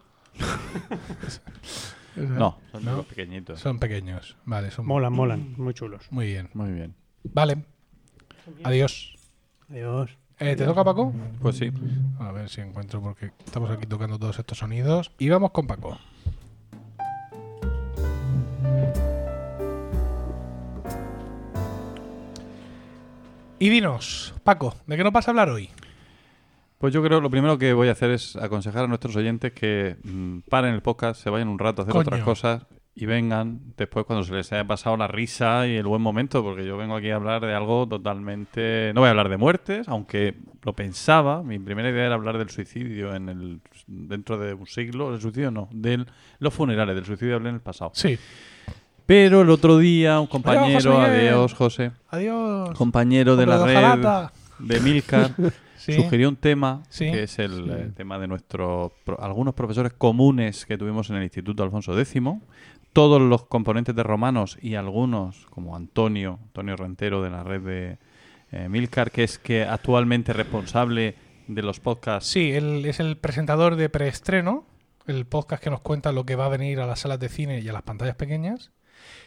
No, son ¿No? libros pequeñitos. Son pequeños. Vale, son Molan, molan, muy chulos. muy bien. Muy bien. Vale. Adiós. Adiós. Eh, ¿Te toca, Paco? Pues sí. A ver si encuentro porque estamos aquí tocando todos estos sonidos. Y vamos con Paco. Y dinos, Paco, ¿de qué nos vas a hablar hoy? Pues yo creo que lo primero que voy a hacer es aconsejar a nuestros oyentes que mm, paren el podcast, se vayan un rato a hacer Coño. otras cosas y vengan después cuando se les haya pasado la risa y el buen momento, porque yo vengo aquí a hablar de algo totalmente... No voy a hablar de muertes, aunque lo pensaba, mi primera idea era hablar del suicidio en el dentro de un siglo, el suicidio no, de los funerales, del suicidio hablé en el pasado. Sí. Pero el otro día un compañero, José adiós José, Adiós. compañero de la Hombre red de Milcar, Sí. sugirió un tema Sí. que es el eh, tema de nuestros algunos profesores comunes que tuvimos en el Instituto Alfonso X, todos los componentes de romanos y algunos como Antonio, Antonio Rentero de la red de eh, Milcar, que es que actualmente responsable de los podcasts. Sí, él es el presentador de preestreno, el podcast que nos cuenta lo que va a venir a las salas de cine y a las pantallas pequeñas.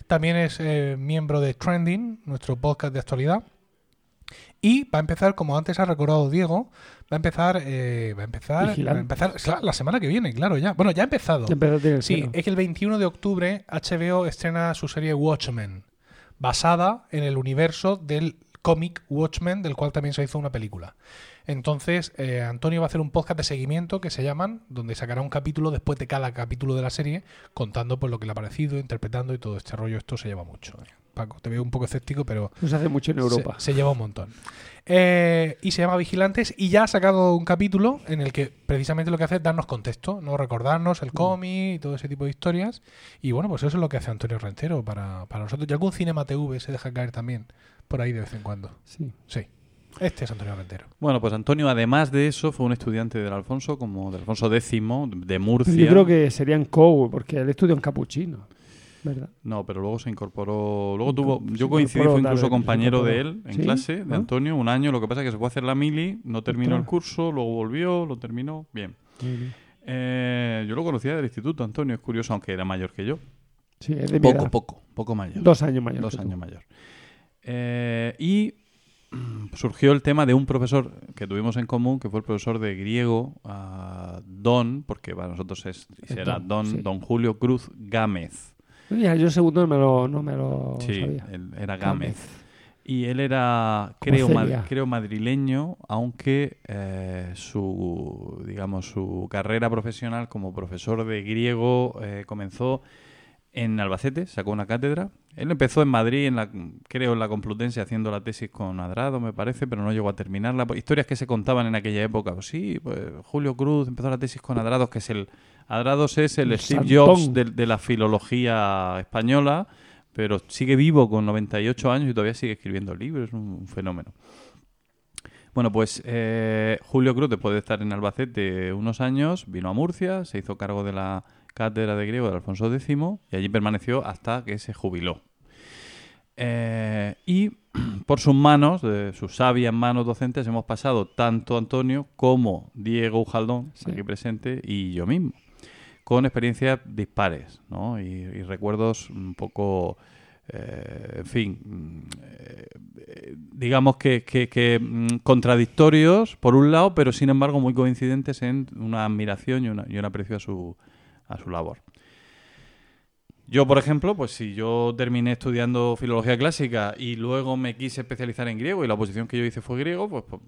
También es eh, miembro de Trending, nuestro podcast de actualidad. Y va a empezar, como antes ha recordado Diego, va a empezar, eh, va a empezar, va a empezar la, la semana que viene, claro, ya. Bueno, ya ha empezado. Ya el Sí, es que el 21 de octubre HBO estrena su serie Watchmen, basada en el universo del cómic Watchmen, del cual también se hizo una película. Entonces, eh, Antonio va a hacer un podcast de seguimiento que se llaman, donde sacará un capítulo después de cada capítulo de la serie, contando pues lo que le ha parecido, interpretando y todo este rollo. Esto se lleva mucho. eh. Paco, te veo un poco escéptico, pero Eso se hace mucho en Europa. se, se lleva un montón. Eh, y se llama Vigilantes y ya ha sacado un capítulo en el que precisamente lo que hace es darnos contexto, no recordarnos Mm. el cómic y todo ese tipo de historias. Y bueno, pues eso es lo que hace Antonio Rentero para, para nosotros. Y algún Cinema TV se deja caer también por ahí de vez en cuando. Sí. Sí. Este es Antonio Rentero. Bueno, pues Antonio, además de eso, fue un estudiante del Alfonso, como del Alfonso X, de Murcia. Yo creo que serían co porque él estudió en capuchino. ¿Verdad? No, pero luego se incorporó. Luego tuvo. Yo coincidí, fue incluso compañero de él en ¿Sí? clase, de ¿Ah? Antonio, un año. Lo que pasa es que se fue a hacer la mili, no terminó el curso, luego volvió, lo terminó. Bien. Eh, yo lo conocía del instituto, Antonio, es curioso, aunque era mayor que yo. Sí, es de mi Poco, edad. poco, poco mayor. Dos años mayor. Dos tú. años mayor. Eh, y surgió el tema de un profesor que tuvimos en común, que fue el profesor de griego, ah, Don, porque para nosotros es, será Don, Don, sí. Don Julio Cruz Gámez. Mira, yo el segundo no me lo, no me lo Sí, sabía. él era Gámez. Y él era, creo, creo madrileño, aunque eh, su, digamos, su carrera profesional como profesor de griego eh, comenzó en Albacete, sacó una cátedra. Él empezó en Madrid, en la, creo en la Complutense, haciendo la tesis con Adrado, me parece, pero no llegó a terminarla. Historias que se contaban en aquella época. Pues sí, pues Julio Cruz empezó la tesis con Adrados, que es el... Adrados es el Steve. Jobs de, de la filología española, pero sigue vivo con 98 años y todavía sigue escribiendo libros, es un, un fenómeno. Bueno, pues eh, Julio Cruz, después de estar en Albacete unos años, vino a Murcia, se hizo cargo de la cátedra de griego de Alfonso X y allí permaneció hasta que se jubiló. Eh, y por sus manos, de sus sabias manos docentes, hemos pasado tanto Antonio como Diego Ujaldón, Sí. aquí presente, y yo mismo, con experiencias dispares ¿no? y, y recuerdos un poco, eh, en fin, eh, digamos que, mm, contradictorios por un lado, pero sin embargo muy coincidentes en una admiración y un aprecio a su, a su labor. Yo, por ejemplo, pues si yo terminé estudiando filología clásica y luego me quise especializar en griego y la oposición que yo hice fue griego, pues, pues,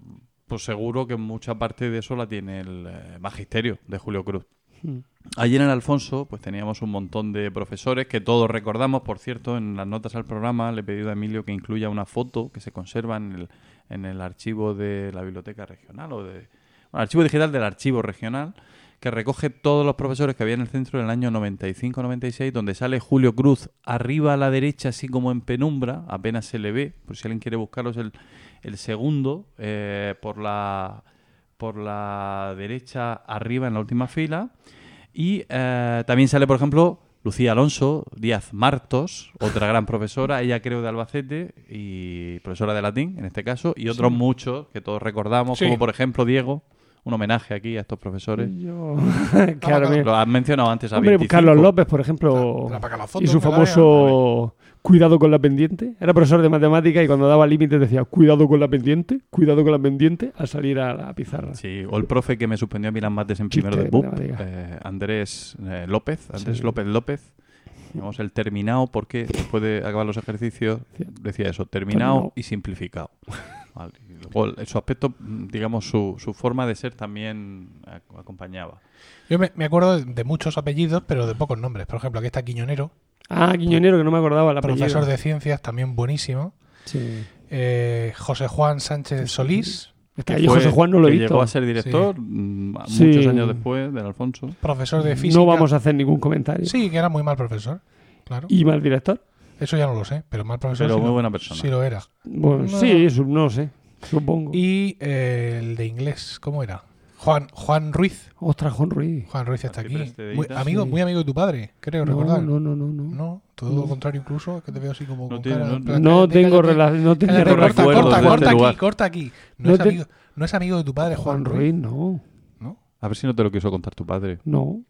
pues seguro que mucha parte de eso la tiene el eh, magisterio de Julio Cruz. Mm. Allí en Alfonso, pues teníamos un montón de profesores que todos recordamos, por cierto, en las notas al programa le he pedido a Emilio que incluya una foto que se conserva en el, en el archivo de la biblioteca regional o de el archivo digital del archivo regional que recoge todos los profesores que había en el centro en el año 95-96, donde sale Julio Cruz arriba a la derecha, así como en penumbra, apenas se le ve, por si alguien quiere buscarlo, es el, el segundo, eh, por, la, por la derecha arriba en la última fila. Y eh, también sale, por ejemplo, Lucía Alonso Díaz Martos, otra gran profesora, ella creo de Albacete y profesora de latín en este caso, y otros muchos que todos recordamos, Sí. como por ejemplo Diego, un homenaje aquí a estos profesores. Yo... claro. Lo has mencionado antes a Hombre, 25. Carlos López, por ejemplo, la y su famoso cuidado con la pendiente. Era profesor de matemática y cuando daba límites decía cuidado con la pendiente, cuidado con la pendiente, al salir a la pizarra. Sí, o el profe que me suspendió a mí las mates en Chiste primero de de BUP, eh, Andrés eh, López, Andrés Sí. López López. Digamos, el terminado, porque después de acabar los ejercicios decía eso, terminado, Terminado. y simplificado. Vale, y luego su aspecto, mm, digamos, su, su forma de ser también ac- acompañaba. Yo me, me acuerdo de, de muchos apellidos, pero de pocos nombres. Por ejemplo, aquí está Quiñonero, Ah, Quiñonero, que no me acordaba la profesor de ciencias, también buenísimo. Sí. Eh, José Juan Sánchez Solís, Es que ahí fue- José Juan no lo he que visto. Llegó a ser director mm, a Sí. muchos años después del Alfonso. profesor de física. No vamos a hacer ningún comentario. Sí, que era muy mal profesor. Claro. ¿Y mal director? Eso ya no lo sé, pero mal profesor Pero sí muy lo- buena persona. Sí lo era. Bueno, No. sí, no sé, supongo. Y eh, el de inglés, ¿cómo era? Juan, Juan Ruiz. Ostras, Juan Ruiz. Juan Ruiz está aquí. De Muy, amigo, Sí. muy amigo de tu padre, creo No, recordar. no, no, no, no. No, todo No. lo contrario incluso, que te veo así como No con tiene- cara- no- plan, No tengo relación, no tengo corta, recuerdos corta, de este corta aquí, lugar. corta aquí. No, No es te- amigo, no es amigo de tu padre, Juan, Juan Ruiz. Ruiz, no. ¿no? A ver si no te lo quiso contar tu padre. No.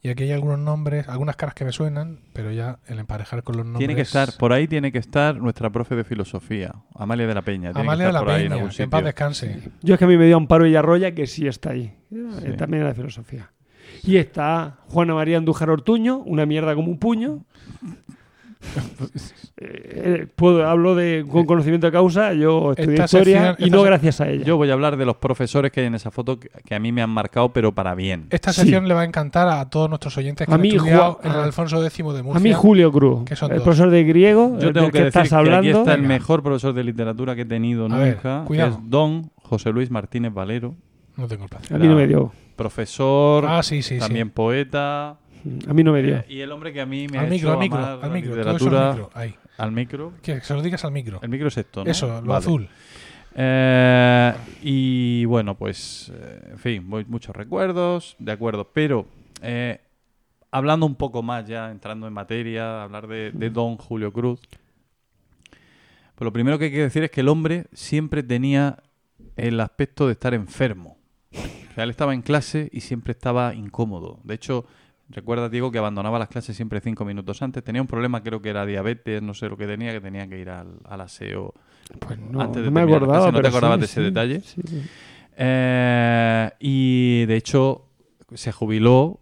Y aquí hay algunos nombres, algunas caras que me suenan, pero ya el emparejar con los nombres. Tiene que estar, por ahí tiene que estar nuestra profe de filosofía, Amalia de la Peña. Tiene Amalia que de la por ahí en Peña, algún que en paz descanse. Yo es que a mí me dio Amparo Villarroya, que sí está ahí. Eh, Sí. También era de filosofía. Y está Juana María Andújar Ortuño, una mierda como un puño. Eh, puedo, hablo de, con conocimiento de causa, yo estudié Esta historia sección- y no gracias a ella. Yo voy a hablar de los profesores que hay en esa foto que, que a mí me han marcado, pero para bien. Esta Sí. sección le va a encantar a todos nuestros oyentes que A han mí, estudiado Juan- en el Alfonso X de Murcia. a mí Julio Cruz, que son el dos. profesor de griego, Yo tengo del que que, decir estás que aquí hablando. está el mejor profesor de literatura que he tenido A ver, nunca, que cuidado. es don José Luis Martínez Valero, No tengo el placer. A mí no me dio. profesor, Ah, sí, sí, también poeta, A mí no me dio. eh, y el hombre que a mí me Al ha micro, hecho al micro, amar al micro. literatura al micro. Ahí. al micro. Que se lo digas al micro. El micro es esto, ¿no? Eso, lo Vale. azul. Eh, y bueno, pues, eh, en fin, voy- muchos recuerdos, de acuerdo, pero eh, hablando un poco más ya, entrando en materia, hablar de, de Don Julio Cruz, pues lo primero que hay que decir es que el hombre siempre tenía el aspecto de estar enfermo. O sea, él estaba en clase y siempre estaba incómodo. De hecho, recuerda, Diego, que abandonaba las clases siempre cinco minutos antes. Tenía un problema, creo que era diabetes, no sé lo que tenía, que tenía que ir al, al aseo Pues no, antes de no me acordaba. clase, ¿no te acordabas sí, de ese sí, detalle? sí. Eh, y de hecho se jubiló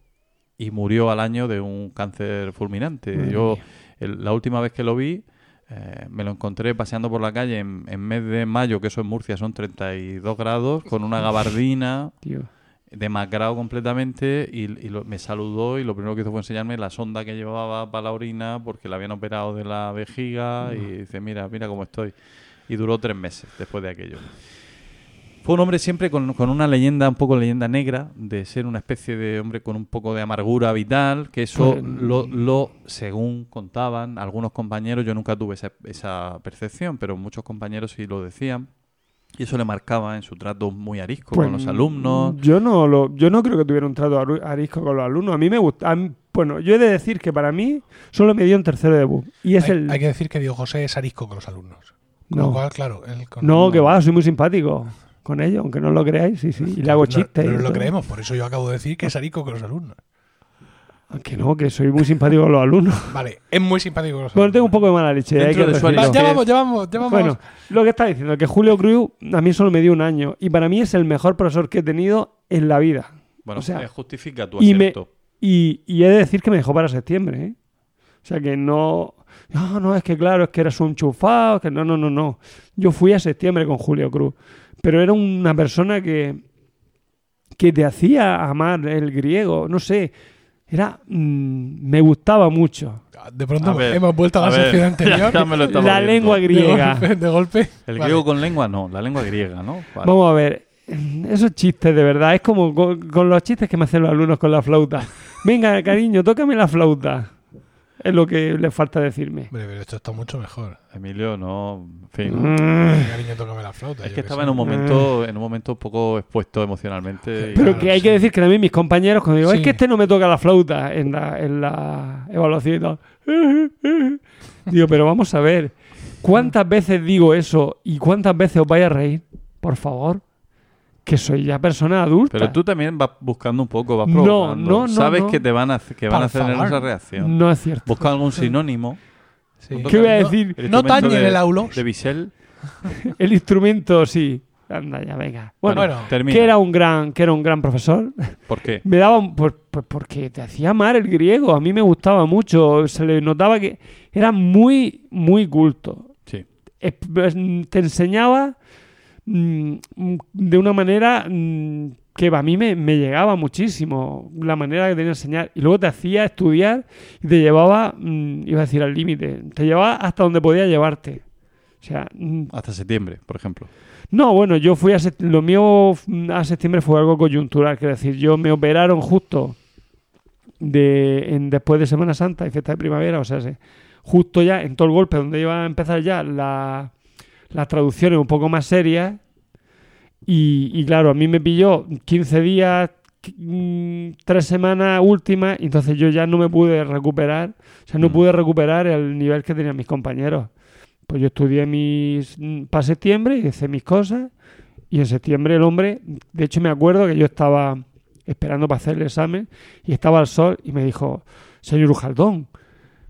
y murió al año de un cáncer fulminante. Madre Yo el- la última vez que lo vi eh, me lo encontré paseando por la calle en, en mes de mayo, que eso en Murcia son 32 grados, con una gabardina, Tío. Demacrado completamente, y, y lo- me saludó y lo primero que hizo fue enseñarme la sonda que llevaba para la orina porque la habían operado de la vejiga y dice, mira, mira cómo estoy. Y duró tres meses después de aquello. Fue un hombre siempre con, con una leyenda, un poco leyenda negra, de ser una especie de hombre con un poco de amargura vital, que eso Pues, lo, lo, según contaban algunos compañeros, yo nunca tuve esa, esa percepción, pero muchos compañeros sí lo decían, y eso le marcaba en su trato muy arisco Pues, con los alumnos. Yo no, lo, yo no creo que tuviera un trato arisco con los alumnos. A mí me gusta. mí- bueno, yo he de decir que para mí solo me dio en tercero de. Y es hay, el. hay que decir que Diego José es arisco con los alumnos. Con No. lo cual, claro, él con- No, que va, soy muy simpático con ellos, aunque no lo creáis, sí, sí. Y le hago No, chistes. Pero y no lo todo. creemos, por eso yo acabo de decir que es arisco con los alumnos. Que no, que soy muy simpático con los alumnos. Vale, es muy simpático con los Bueno, alumnos. tengo un poco de mala leche. Hay que de su Va, decirlo. ya vamos, ya vamos, ya vamos. Bueno, lo que está diciendo, que Julio Cruz a mí solo me dio un año. Y para mí es el mejor profesor que he tenido en la vida. Bueno, o sea, justifica tu y me-. Y, y he de decir que me dejó para septiembre, ¿eh? O sea que no. No, no, es que claro, es que eras un chufado, que no, no, no, no. Yo fui a septiembre con Julio Cruz. Pero era una persona que. que te hacía amar el griego, no sé, era mm, me gustaba mucho. De pronto ver, hemos vuelto a la a ver, sección ya- anterior. ya me lo La viendo. lengua de griega. golpe. de golpe. El Vale. griego con lengua no, la lengua griega, ¿no? Vale. Vamos a ver, esos chistes de verdad, es como con, con los chistes que me hacen los alumnos con la flauta. Venga, cariño, tócame la flauta. Es lo que les falta decirme. Hombre, pero esto está mucho mejor. Emilio, no, en fin. Mm. Cariño, tócame la flauta. Es que estaba en un momento, en un momento un poco expuesto emocionalmente. Pero Claro, que hay sí. que decir que también mis compañeros, cuando digo, Sí. es que este no me toca la flauta en la, en la evaluación y tal. Digo, pero vamos a ver, ¿cuántas veces digo eso y cuántas veces os vais a reír? Por favor, que soy ya persona adulta. Pero tú también vas buscando un poco, vas No, provocando. no, no, Sabes no. que te van a, que van a Por tener favor. esa reacción. No es cierto. Busca algún sinónimo. Sí. ¿Qué voy a No- decir? No tañen de- el aulos. De Bisel. El instrumento, sí. Anda ya, venga. Bueno, Bueno, que era un gran, que era un gran profesor. ¿Por qué? Me daba un- pues, pues porque te hacía amar el griego. A mí me gustaba mucho. Se le notaba que era muy, muy culto. Sí. Te enseñaba de una manera mm, que a mí me, me llegaba muchísimo. La manera que tenía de enseñar. Y luego te hacía estudiar y te llevaba, mm, iba a decir al límite, te llevaba hasta donde podía llevarte. O sea, mm, Hasta septiembre, por ejemplo. no, bueno, yo fui a lo mío mm, a septiembre fue algo coyuntural, quiero decir, yo me operaron justo de en, después de Semana Santa y fiesta de primavera, o sea, se- justo ya en todo el golpe donde iba a empezar ya la- las traducciones un poco más serias y, y claro, a mí me pilló 15 días, mm, tres semanas últimas, y entonces yo ya no me pude recuperar, o sea, no Mm. pude recuperar el nivel que tenían mis compañeros. Pues yo estudié mis para septiembre y hice mis cosas. Y en septiembre el hombre, de hecho me acuerdo que yo estaba esperando para hacer el examen y estaba al sol y me dijo, señor Ujaldón,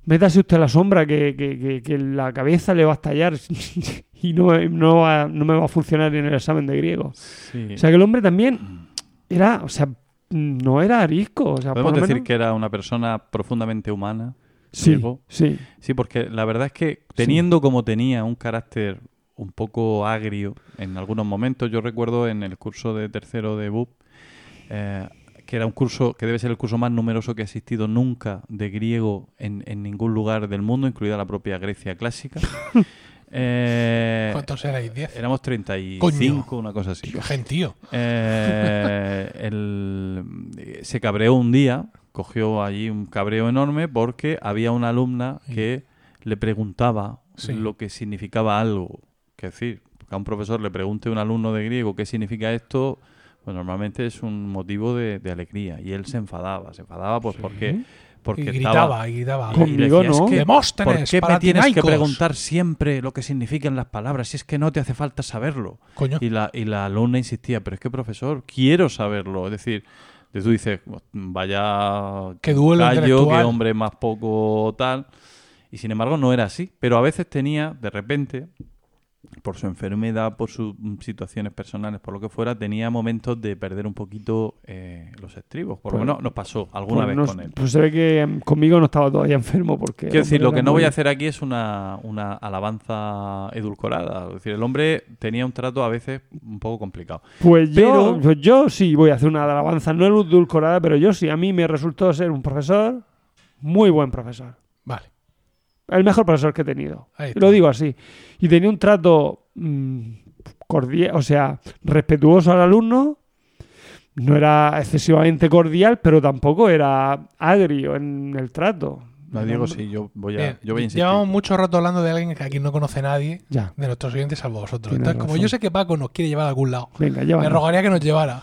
métase usted a la sombra que, que- que- que la cabeza le va a estallar y no, no, va- no me va a funcionar en el examen de griego. Sí. O sea que el hombre también era, o sea, no era arisco. O sea, Podemos por decir menos- que era una persona profundamente humana. Sí, Diego. sí. Sí, porque la verdad es que teniendo como tenía un carácter un poco agrio en algunos momentos, yo recuerdo en el curso de tercero de BUP, eh, que era un curso que debe ser el curso más numeroso que ha existido nunca de griego en, en ningún lugar del mundo, incluida la propia Grecia clásica. Eh, ¿Cuántos erais? ¿10? éramos 35, Coño. una cosa así. Qué gentío. Eh, el- se cabreó un día, cogió allí un cabreo enorme porque había una alumna que le preguntaba Sí. lo que significaba algo. Es decir, que a un profesor le pregunte a un alumno de griego qué significa esto, pues normalmente es un motivo de, de alegría. Y él se enfadaba, se enfadaba pues porque, porque Y estaba- gritaba, y gritaba. y Conmigo decía, "Es no. que, Demóstenes, ¿Por qué me para tienes que tinaicos". preguntar siempre lo que significan las palabras si es que no te hace falta saberlo? Coño. Y la, y la alumna insistía, pero es que profesor, quiero saberlo. Es decir, de tú dices, vaya Qué duelo gallo, qué hombre más poco tal. Y sin embargo no era así. Pero a veces tenía, de repente, por su enfermedad, por sus mm, situaciones personales, por lo que fuera, tenía momentos de perder un poquito eh, los estribos. Por lo Pues- menos nos pasó alguna Pues vez no- con él. Pues se ve que em, conmigo no estaba todavía enfermo porque... Quiero decir, lo que no voy a hacer aquí es una, una alabanza edulcorada. Es decir, el hombre tenía un trato a veces un poco complicado. Pues yo, pues yo sí voy a hacer una alabanza, no edulcorada, pero yo sí. A mí me resultó ser un profesor, muy buen profesor. Vale. El mejor profesor que he tenido. Lo digo así. Y tenía un trato mm, cordial, o sea, respetuoso al alumno. No era excesivamente cordial, pero tampoco era agrio en el trato. No, Diego, sí, yo voy a, Bien, yo voy a insistir. Llevamos mucho rato hablando de alguien que aquí no conoce nadie, Ya. de nuestros oyentes, salvo vosotros. Tienes Entonces, como razón. yo sé que Paco nos quiere llevar a algún lado, Venga, llévanos. rogaría que nos llevara.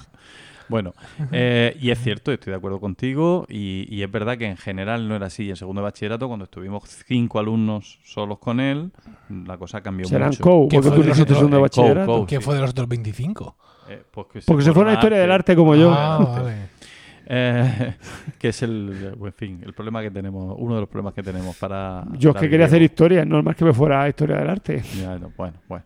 Bueno, eh, y es cierto, estoy de acuerdo contigo, y, y es verdad que en general no era así. En segundo de bachillerato, cuando estuvimos cinco alumnos solos con él, la cosa cambió Serán mucho. ¿Qué porque tú nosotros? segundo de Eh. ¿Qué sí. fue de los otros 25? Eh, pues que se Porque se fue una a historia del arte como yo. Ah, vale. Eh, que es el, en fin, el problema que tenemos, uno de los problemas que tenemos para... Yo es que quería hacer historia, no es más que me fuera historia del arte. Ya, no, bueno, bueno.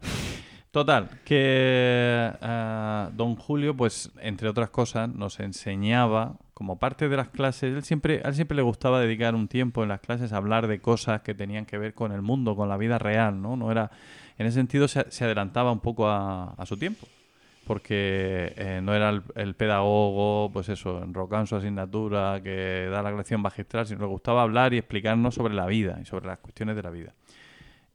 Total, que eh, don Julio, pues, entre otras cosas, nos enseñaba, como parte de las clases, él siempre, a él siempre le gustaba dedicar un tiempo en las clases a hablar de cosas que tenían que ver con el mundo, con la vida real, ¿no? No era, en ese sentido se, se adelantaba un poco a, su tiempo. porque eh, no era el, pedagogo, pues eso, enrocado en su asignatura, que da la lección magistral, sino le gustaba hablar y explicarnos sobre la vida y sobre las cuestiones de la vida.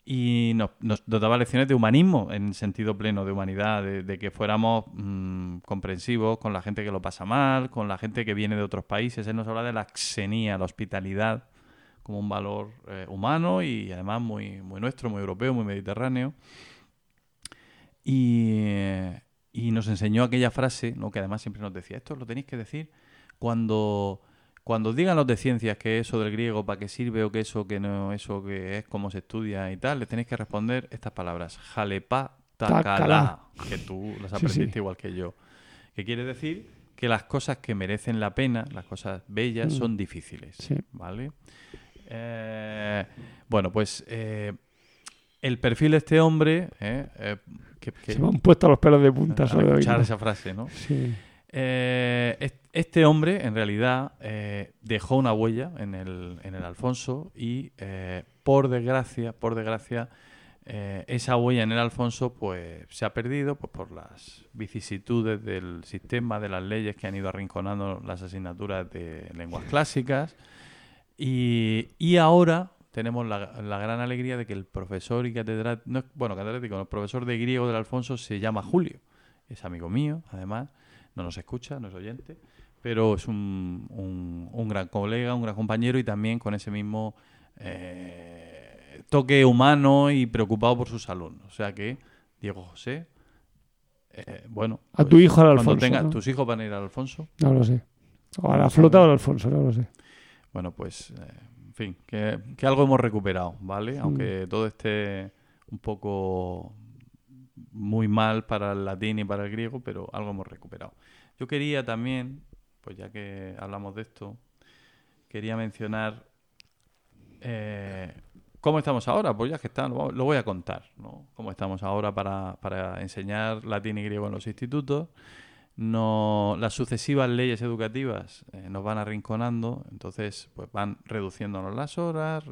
Y nos, nos, daba lecciones de humanismo, en sentido pleno, de humanidad, de, que fuéramos mm, comprensivos con la gente que lo pasa mal, con la gente que viene de otros países. Él nos habla de la xenía, la hospitalidad, como un valor eh, humano y además muy, muy nuestro, muy europeo, muy mediterráneo. Y, eh, y nos enseñó aquella frase, ¿no? que además siempre nos decía, esto lo tenéis que decir cuando, cuando digan los de ciencias que eso del griego para qué sirve o que eso que no, eso que es cómo se estudia y tal, le tenéis que responder estas palabras, jalepa Takala. takala, que tú las aprendiste sí. igual que yo. Que quiere decir que las cosas que merecen la pena, las cosas bellas, Mm. son difíciles. Sí. ¿Vale? Eh, bueno, pues eh, el perfil de este hombre, eh, que, que- Se me han puesto los pelos de punta al escuchar esa frase, ¿no? Sí. Este hombre, en realidad, eh, dejó una huella en el, en el Alfonso y, eh, por desgracia, por desgracia, eh, esa huella en el Alfonso, pues, se ha perdido pues, por las vicisitudes del sistema, de las leyes que han ido arrinconando las asignaturas de lenguas clásicas. Y, y ahora tenemos la, la gran alegría de que el profesor y catedrático, bueno, catedrático, el profesor de griego del Alfonso se llama Julio. Es amigo mío, además, no nos escucha, no es oyente, pero es un, un- un gran colega, un gran compañero y también con ese mismo eh, toque humano y preocupado por sus alumnos. O sea que Diego José, eh, bueno, A tu hijo al cuando Alfonso. tenga- ¿no? tus hijos van a ir al Alfonso, No lo sé. O a la flota o al Alfonso, no lo sé. Bueno, pues, eh, en fin, que, que algo hemos recuperado, ¿vale? Mm. Aunque todo esté un poco muy mal para el latín y para el griego, pero algo hemos recuperado. Yo quería también, pues ya que hablamos de esto, quería mencionar eh, cómo estamos ahora. Pues ya que está, lo, voy a contar, ¿no? Cómo estamos ahora para, para enseñar latín y griego en los institutos no, las sucesivas leyes educativas eh, nos van arrinconando, entonces pues van reduciéndonos las horas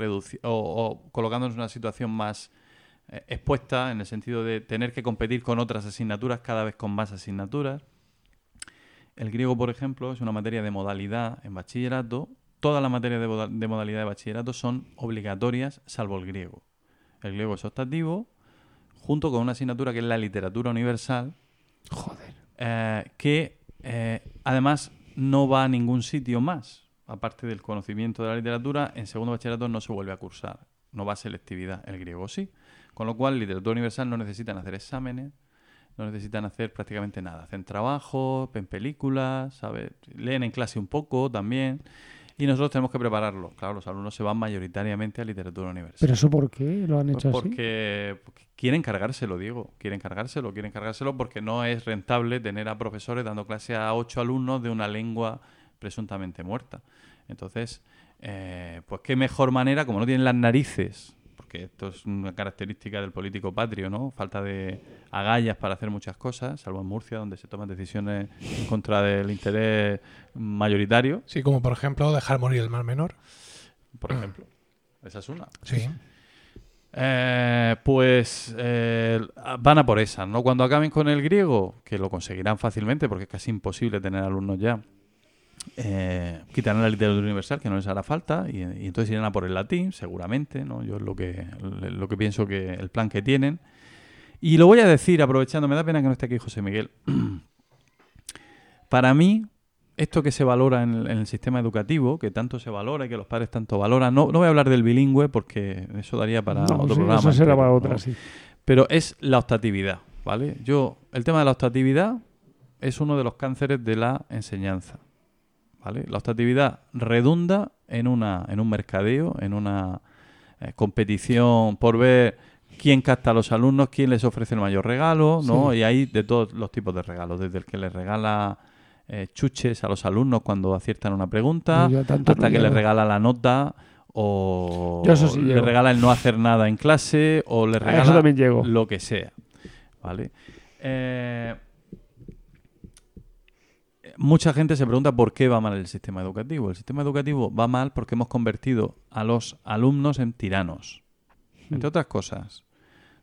o colocándonos en una situación más eh, expuesta en el sentido de tener que competir con otras asignaturas cada vez con más asignaturas. El griego, por ejemplo, es una materia de modalidad en bachillerato. Todas las materias de, moda- de modalidad de bachillerato son obligatorias, salvo el griego. El griego es optativo, junto con una asignatura que es la literatura universal, Joder. eh, que eh, además no va a ningún sitio más. Aparte del conocimiento de la literatura, en segundo bachillerato no se vuelve a cursar. No va a selectividad. El griego sí. Con lo cual, literatura universal no necesitan hacer exámenes, no necesitan hacer prácticamente nada. Hacen trabajo, ven películas, ¿sabes? Leen en clase un poco también. Y nosotros tenemos que prepararlo. Claro, los alumnos se van mayoritariamente a literatura universal. ¿Pero eso por qué lo han Pues hecho así? porque, porque quieren cargárselo, Diego. Quieren cargárselo, quieren cargárselo porque no es rentable tener a profesores dando clase a ocho alumnos de una lengua presuntamente muerta. Entonces, eh, pues qué mejor manera, como no tienen las narices, porque esto es una característica del político patrio, ¿no? Falta de agallas para hacer muchas cosas, salvo en Murcia, donde se toman decisiones en contra del interés mayoritario, Sí, como por ejemplo dejar morir el mal menor. por ejemplo. Esa es una. Sí. Eh, pues eh, van a por esas, ¿no? Cuando acaben con el griego, que lo conseguirán fácilmente porque es casi imposible tener alumnos ya, eh, quitarán la literatura universal, que no les hará falta, y, y entonces irán a por el latín, seguramente, ¿no? Yo es lo que, lo que pienso que el plan que tienen. Y lo voy a decir, aprovechando, me da pena que no esté aquí José Miguel. Para mí, esto que se valora en el, en el sistema educativo, que tanto se valora y que los padres tanto valoran, no, no voy a hablar del bilingüe porque eso daría para No, otro sí, programa. eso será para ¿no? otra, sí. Pero es la optatividad, ¿vale? Yo, el tema de la optatividad es uno de los cánceres de la enseñanza, ¿vale? La optatividad redunda en, una, en un mercadeo, en una eh, competición por ver quién capta a los alumnos, quién les ofrece el mayor regalo, ¿no? Sí. Y hay de todos los tipos de regalos, desde el que les regala eh, chuches a los alumnos cuando aciertan una pregunta, hasta no que les regala la nota o sí le llego. regala el no hacer nada en clase o le regala lo que sea. ¿Vale? Eh, mucha gente se pregunta por qué va mal el sistema educativo. El sistema educativo va mal porque hemos convertido a los alumnos en tiranos. Entre otras cosas,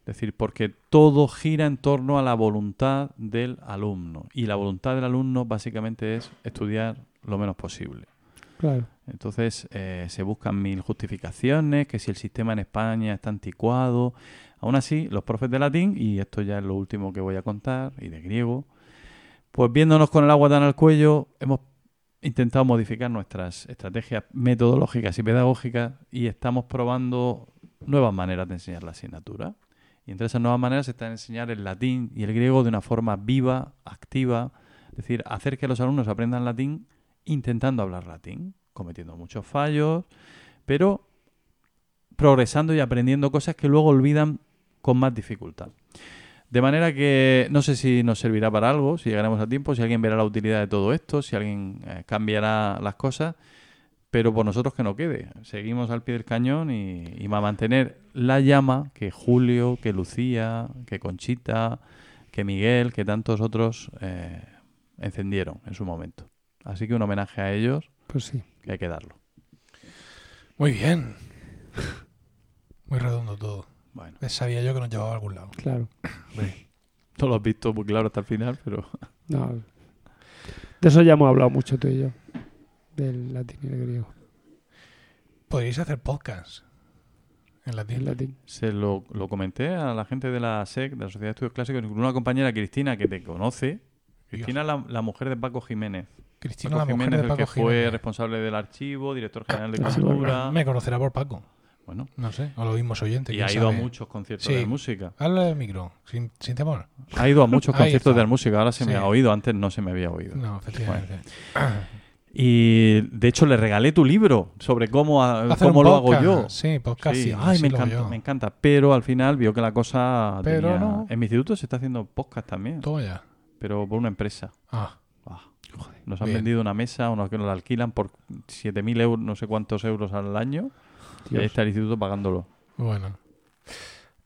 decir, porque todo gira en torno a la voluntad del alumno. Y la voluntad del alumno básicamente es estudiar lo menos posible. Claro. Entonces eh, se buscan mil justificaciones, que si el sistema en España está anticuado. Aún así, los profes de latín, y esto ya es lo último que voy a contar, y de griego, pues viéndonos con el agua tan al cuello, hemos intentado modificar nuestras estrategias metodológicas y pedagógicas y estamos probando nuevas maneras de enseñar la asignatura. Y entre esas nuevas maneras está enseñar el latín y el griego de una forma viva, activa, es decir, hacer que los alumnos aprendan latín intentando hablar latín, cometiendo muchos fallos, pero progresando y aprendiendo cosas que luego olvidan con más dificultad. De manera que no sé si nos servirá para algo, si llegaremos a tiempo, si alguien verá la utilidad de todo esto, si alguien eh, cambiará las cosas, pero por nosotros que no quede. Seguimos al pie del cañón y, y va a mantener la llama que Julio, que Lucía, que Conchita, que Miguel, que tantos otros eh, encendieron en su momento. Así que un homenaje a ellos Pues sí. que hay que darlo. Muy bien. Muy redondo todo. Bueno, Eh, Sabía yo que nos llevaba a algún lado. Claro. no lo has visto muy claro hasta el final, pero No. De eso ya hemos hablado mucho tú y yo. Del latín y del griego. Podríais hacer podcast en latín. latín. se lo, lo comenté a la gente de la SEC, de la Sociedad de Estudios Clásicos, con una compañera, Cristina, que te conoce. Cristina, la, la mujer de Paco Jiménez. Cristina, Paco la mujer Jiménez, de el que Paco fue responsable del archivo, director general de Ah, cultura. Me conocerá por Paco. Bueno, No sé, o lo mismo oyente. y ha ido a muchos conciertos Sí. de música. Habla del micro, sin, sin temor. Ha ido a muchos conciertos de música. Ahora se me ha oído, antes no se me había oído. No, efectivamente. Y de hecho le regalé tu libro sobre cómo, a- Hacer cómo lo hago yo. Sí, podcast. Sí, ay, me encanta, me encanta. Pero al final vio que la cosa Pero tenía- no. En mi instituto se está haciendo podcast también, Toma ya. pero por una empresa. Ah, Ah, nos han Bien. vendido una mesa, unos que nos la alquilan por 7.000 euros, no sé cuántos euros al año. Dios. está el instituto pagándolo. bueno.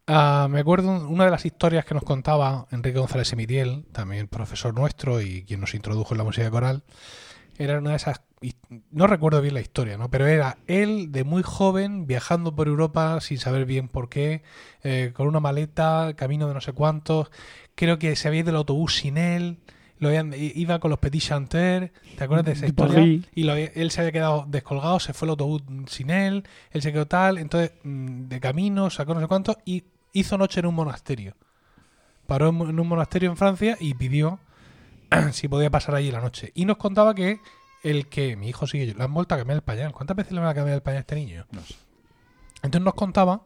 Ah, me acuerdo una de las historias que nos contaba Enrique González Emitiel, también profesor nuestro y quien nos introdujo en la música coral. Era una de esas. No recuerdo bien la historia, ¿no? Pero era él de muy joven viajando por Europa sin saber bien por qué, eh, con una maleta, camino de no sé cuántos. Creo que se había ido el autobús sin él. Lo habían- iba con los Petit Chanteur. ¿Te acuerdas de esa historia? Y lo él se había quedado descolgado, se fue el autobús sin él, él se quedó tal, entonces mm, de camino sacó no sé cuánto y hizo noche en un monasterio. Paró en, en un monasterio en Francia y pidió si podía pasar allí la noche. Y nos contaba que el que mi hijo sigue, le han vuelto a cambiar el pañal. ¿Cuántas veces le van a cambiar el pañal a este niño? No sé. Entonces nos contaba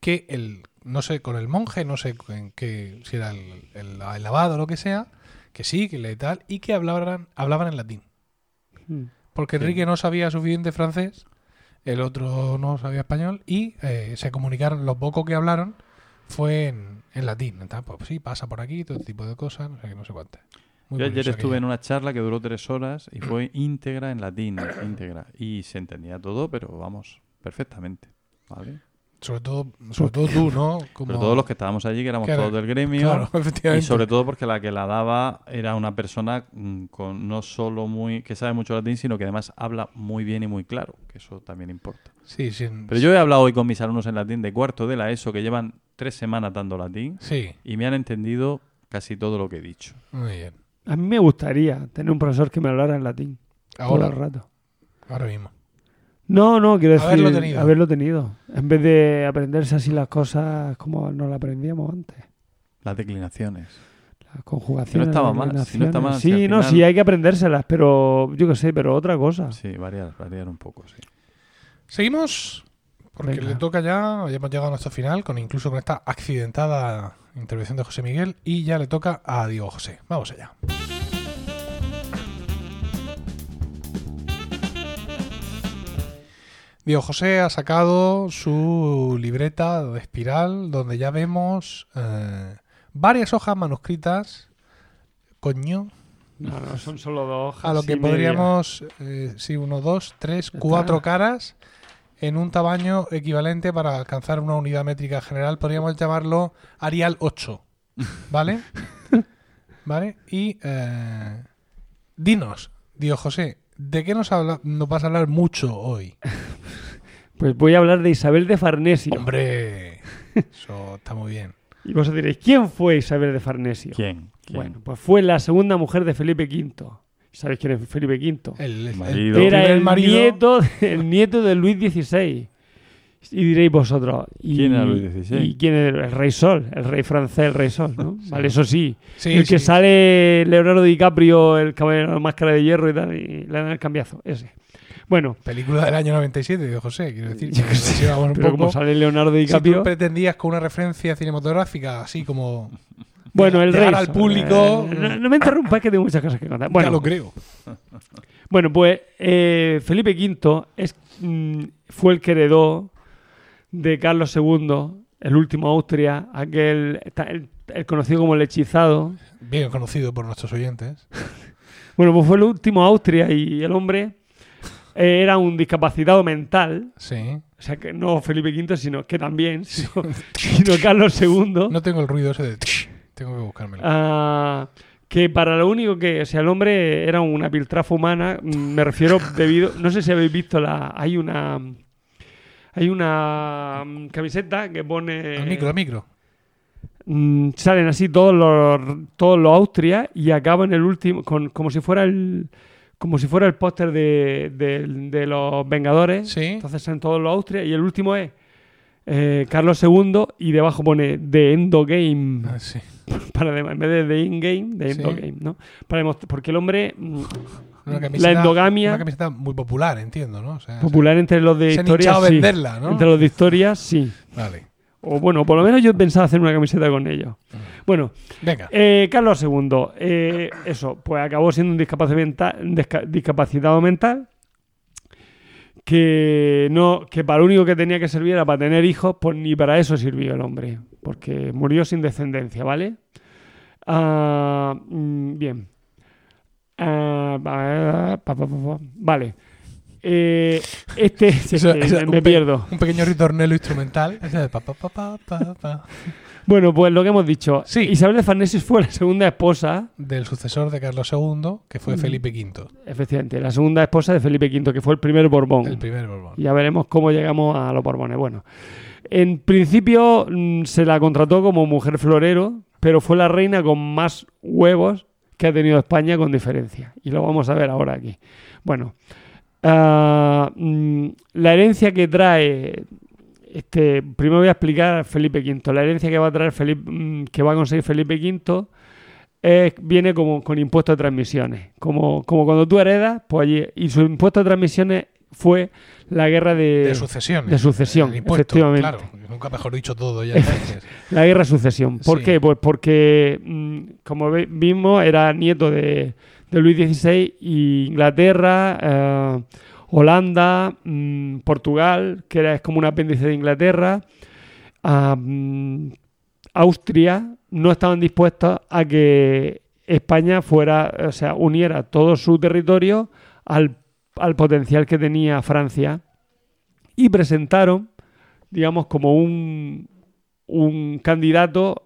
que el, no sé, con el monje, no sé en qué, si era el, el- el lavado o lo que sea, que sí, que le tal, y que hablaban, hablaban en latín. Mm. Porque Sí. Enrique no sabía suficiente francés, el otro no sabía español, y eh, se comunicaron, lo poco que hablaron fue en, en latín. Entonces, pues sí, pasa por aquí, todo tipo de cosas, no sé qué, no sé cuántas. Muy Yo ayer estuve en una charla que duró tres horas y fue íntegra en latín, íntegra. Y se entendía todo, pero vamos, perfectamente. ¿Vale? Sobre todo, sobre todo tú, ¿no? Como, Pero todos los que estábamos allí, que éramos Claro, todos del gremio. Claro, Y sobre todo porque la que la daba era una persona mm, con no solo muy que sabe mucho latín, sino que además habla muy bien y muy claro, que eso también importa. Sí, sin- Pero yo he hablado hoy con mis alumnos en latín de cuarto de la ESO que llevan tres semanas dando latín Sí, y me han entendido casi todo lo que he dicho. muy bien. A mí me gustaría tener un profesor que me hablara en latín. Ahora, Todo el rato. ahora mismo. No, no, quiero decir. Haberlo tenido. haberlo tenido. En vez de aprenderse así las cosas como nos las aprendíamos antes. Las declinaciones. Las conjugaciones. estaba las mal, si no está mal, si Sí, no, final- sí, hay que aprendérselas, pero yo qué sé, pero otra cosa. Sí, variar, variar un poco, sí. Seguimos, porque Venga. le toca ya, ya hemos llegado a nuestro final, con incluso con esta accidentada intervención de José Miguel, y ya le toca a Diego José. Vamos allá. Diego José ha sacado su libreta de espiral, donde ya vemos eh, varias hojas manuscritas. Coño, No, no, son solo dos hojas. a lo que podríamos, eh, sí, uno, dos, tres, cuatro caras en un tamaño equivalente para alcanzar una unidad métrica general. Podríamos llamarlo Arial 8. ¿Vale? ¿Vale? Y eh, dinos, Dios José, ¿de qué nos, habla, nos vas a hablar mucho hoy? Pues voy a hablar de Isabel de Farnesio. Hombre, Eso está muy bien. Y vosotros diréis, ¿quién fue Isabel de Farnesio? ¿Quién? ¿Quién? Bueno, pues fue la segunda mujer de Felipe V. ¿Sabéis quién es Felipe V? El, el- Era el marido- nieto, el nieto de Luis XVI. Y diréis vosotros. ¿y, ¿Quién era Luis XVI? ¿Y quién es el rey Sol? El rey francés, el rey Sol, ¿no? Vale, eso sí. Sí, el que sí. sale Leonardo DiCaprio, el caballero de la máscara de hierro y tal, y le dan el cambiazo. Ese. Bueno, Película del año 97 de José, quiero decir. que un pero poco. como sale Leonardo Si DiCaprio. tú pretendías con una referencia cinematográfica, así como. bueno, el rey. al público. eh, no, no me interrumpas que tengo muchas cosas que contar. ya Bueno, lo creo. Bueno, pues eh, Felipe V es, mm, fue el que heredó de Carlos II, el último Austria, aquel el conocido como el hechizado. Bien conocido por nuestros oyentes. Bueno, pues fue el último Austria y el hombre eh, era un discapacitado mental. Sí. O sea, que no Felipe V, sino que también, sino, sino Carlos II. No tengo el ruido ese de. Tengo que buscármelo. Ah, que para lo único que, o sea, el hombre era una piltrafa humana, mm, me refiero debido, no sé si habéis visto la, hay una, hay una mm, camiseta que pone, al micro, al micro. mm, salen así todos los, todos los Austria y acaban el último, con, como si fuera el, como si fuera el póster de, de- de los Vengadores, Sí. entonces salen todos los Austria y el último es eh, Carlos II y debajo pone The Endgame Ah, sí. para en vez de The In-Game, The Sí. Endgame, ¿no? Para demostrar, porque el hombre mm, la endogamia Una camiseta muy popular, entiendo, ¿no? O sea, popular entre los de historia, sí. venderla, ¿no? Entre los de historia, sí. Vale. O bueno, por lo menos yo pensaba hacer una camiseta con ellos. Bueno, Venga. eh, Carlos II, eh, eso, pues acabó siendo un discapacitado mental, disca- discapacitado mental que no que para lo único que tenía que servir era para tener hijos, pues ni para eso sirvió el hombre, porque murió sin descendencia, ¿vale? Ah, mm, bien. Vale. Eh, este Eso- eso, me un pierdo. Un pequeño ritornelo instrumental. Bueno, pues lo que hemos dicho. Sí. Isabel de Farnesio fue la segunda esposa Del sucesor de Carlos II, que Mm. fue Felipe V, Efectivamente, la segunda esposa de Felipe V, que fue el primer Borbón. el primer Borbón. Ya veremos cómo llegamos a los Borbones. Bueno, en principio mm, se la contrató como mujer florero, pero fue la reina con más huevos que ha tenido España con diferencia. Y lo vamos a ver ahora aquí. Bueno, ah, mm, la herencia que trae... Este, primero voy a explicar Felipe V. La herencia que va a traer Felipe, mm, que va a conseguir Felipe V viene como con impuesto de transmisiones. Como, como cuando tú heredas, pues allí, y su impuesto de transmisiones fue la guerra de, De sucesión. de sucesión, impuesto, efectivamente. Claro, nunca mejor dicho todo ya. la guerra de sucesión. ¿Por Sí. qué? Pues porque, mm, como vimos, era nieto de, de Luis XVI y Inglaterra, eh, Holanda, mm, Portugal, que era, es como un apéndice de Inglaterra, ah, mm, Austria, no estaban dispuestos a que España fuera, o sea, uniera todo su territorio al, al potencial que tenía Francia y presentaron, digamos, como un, un candidato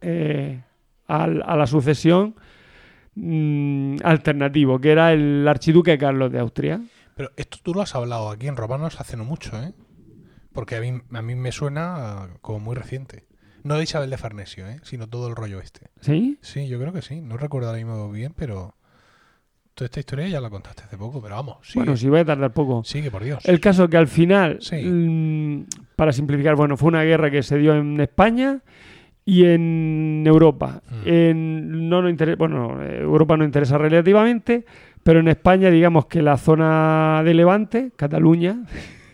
eh, al- a la sucesión mm, alternativo, que era el archiduque Carlos de Austria. Pero esto tú lo has hablado aquí en Romanos hace no mucho, ¿eh? Porque a mí, a mí me suena como muy reciente. No de Isabel de Farnesio, ¿eh? Sino todo el rollo este. ¿Sí? Sí, yo creo que sí. No recuerdo ahora mismo bien, pero... Toda esta historia ya la contaste hace poco, pero vamos, sigue. Bueno, sí voy a tardar poco. Sigue, por Dios. El caso que al final, Sí. mm, para simplificar, bueno, fue una guerra que se dio en España y en Europa. Mm. En, no nos interesa, bueno, Europa no interesa relativamente, pero en España, digamos que la zona de Levante, Cataluña,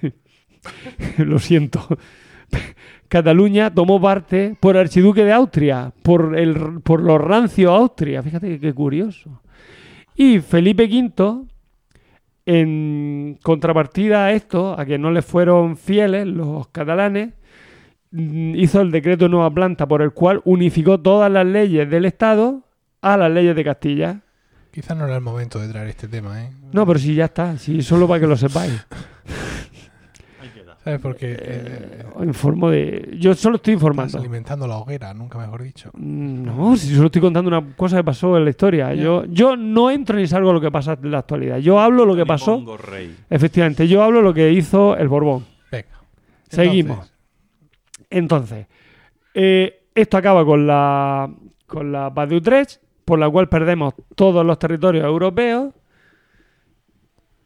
lo siento, Cataluña tomó parte por el archiduque de Austria, por, el, por los rancios Austria. Fíjate que- qué curioso. Y Felipe V, en contrapartida a esto, a que no le fueron fieles los catalanes, mm, hizo el decreto de nueva planta por el cual unificó todas las leyes del Estado a las leyes de Castilla. Quizás no era el momento de traer este tema, ¿eh? No, pero si ya está, si solo para que lo sepáis. ¿Sabes? Porque... Eh, eh, informo de. Yo solo estoy estás informando. alimentando la hoguera, nunca mejor dicho. Mm, No, si solo estoy contando una cosa que pasó en la historia. Yo, yo no entro ni salgo a lo que pasa en la actualidad. Yo hablo lo que pasó. Rey. Efectivamente, yo hablo lo que hizo el Borbón. Venga. Seguimos. Entonces, Entonces, eh, esto acaba con la, con la paz de Utrecht, por la cual perdemos todos los territorios europeos,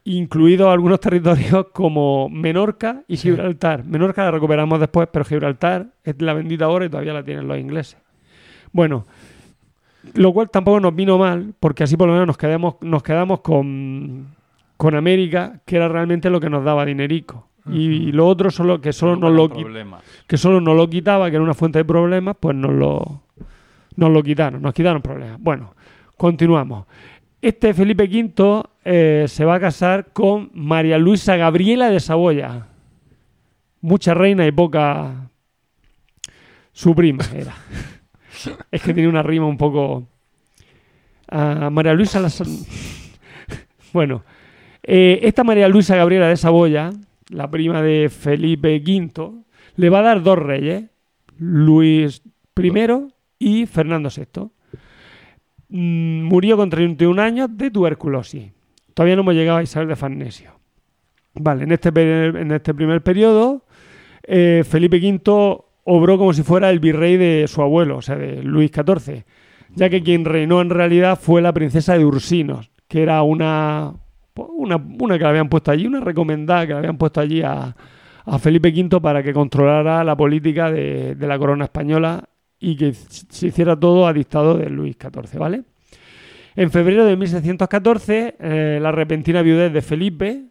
incluidos algunos territorios como Menorca y Sí. Gibraltar. Menorca la recuperamos después, pero Gibraltar es la bendita ahora y todavía la tienen los ingleses. Bueno, lo cual tampoco nos vino mal, porque así por lo menos nos quedamos, nos quedamos con, con América, que era realmente lo que nos daba dinerico. Y lo otro solo que solo nos lo, problemas. que solo nos lo quitaba, que era una fuente de problemas, pues nos lo, nos lo quitaron, nos quitaron problemas. Bueno, continuamos. Este Felipe V eh, se va a casar con María Luisa Gabriela de Saboya. Mucha reina y poca su prima era. es que tiene una rima un poco... Ah, María Luisa la... bueno, eh, esta María Luisa Gabriela de Saboya, la prima de Felipe V, le va a dar dos reyes, Luis I y Fernando VI. Mm, murió con 31 años de tuberculosis. Todavía no hemos llegado a Isabel de Farnesio. Vale, en este, en este primer periodo, eh, Felipe V obró como si fuera el virrey de su abuelo, o sea, de Luis XIV, ya que quien reinó en realidad fue la princesa de Ursinos, que era una, una, una que le habían puesto allí, una recomendada que le habían puesto allí a, Felipe V para que controlara la política de la corona española y que se hiciera todo a dictado de Luis XIV, ¿vale? En febrero de 1614, eh, la repentina viudez de Felipe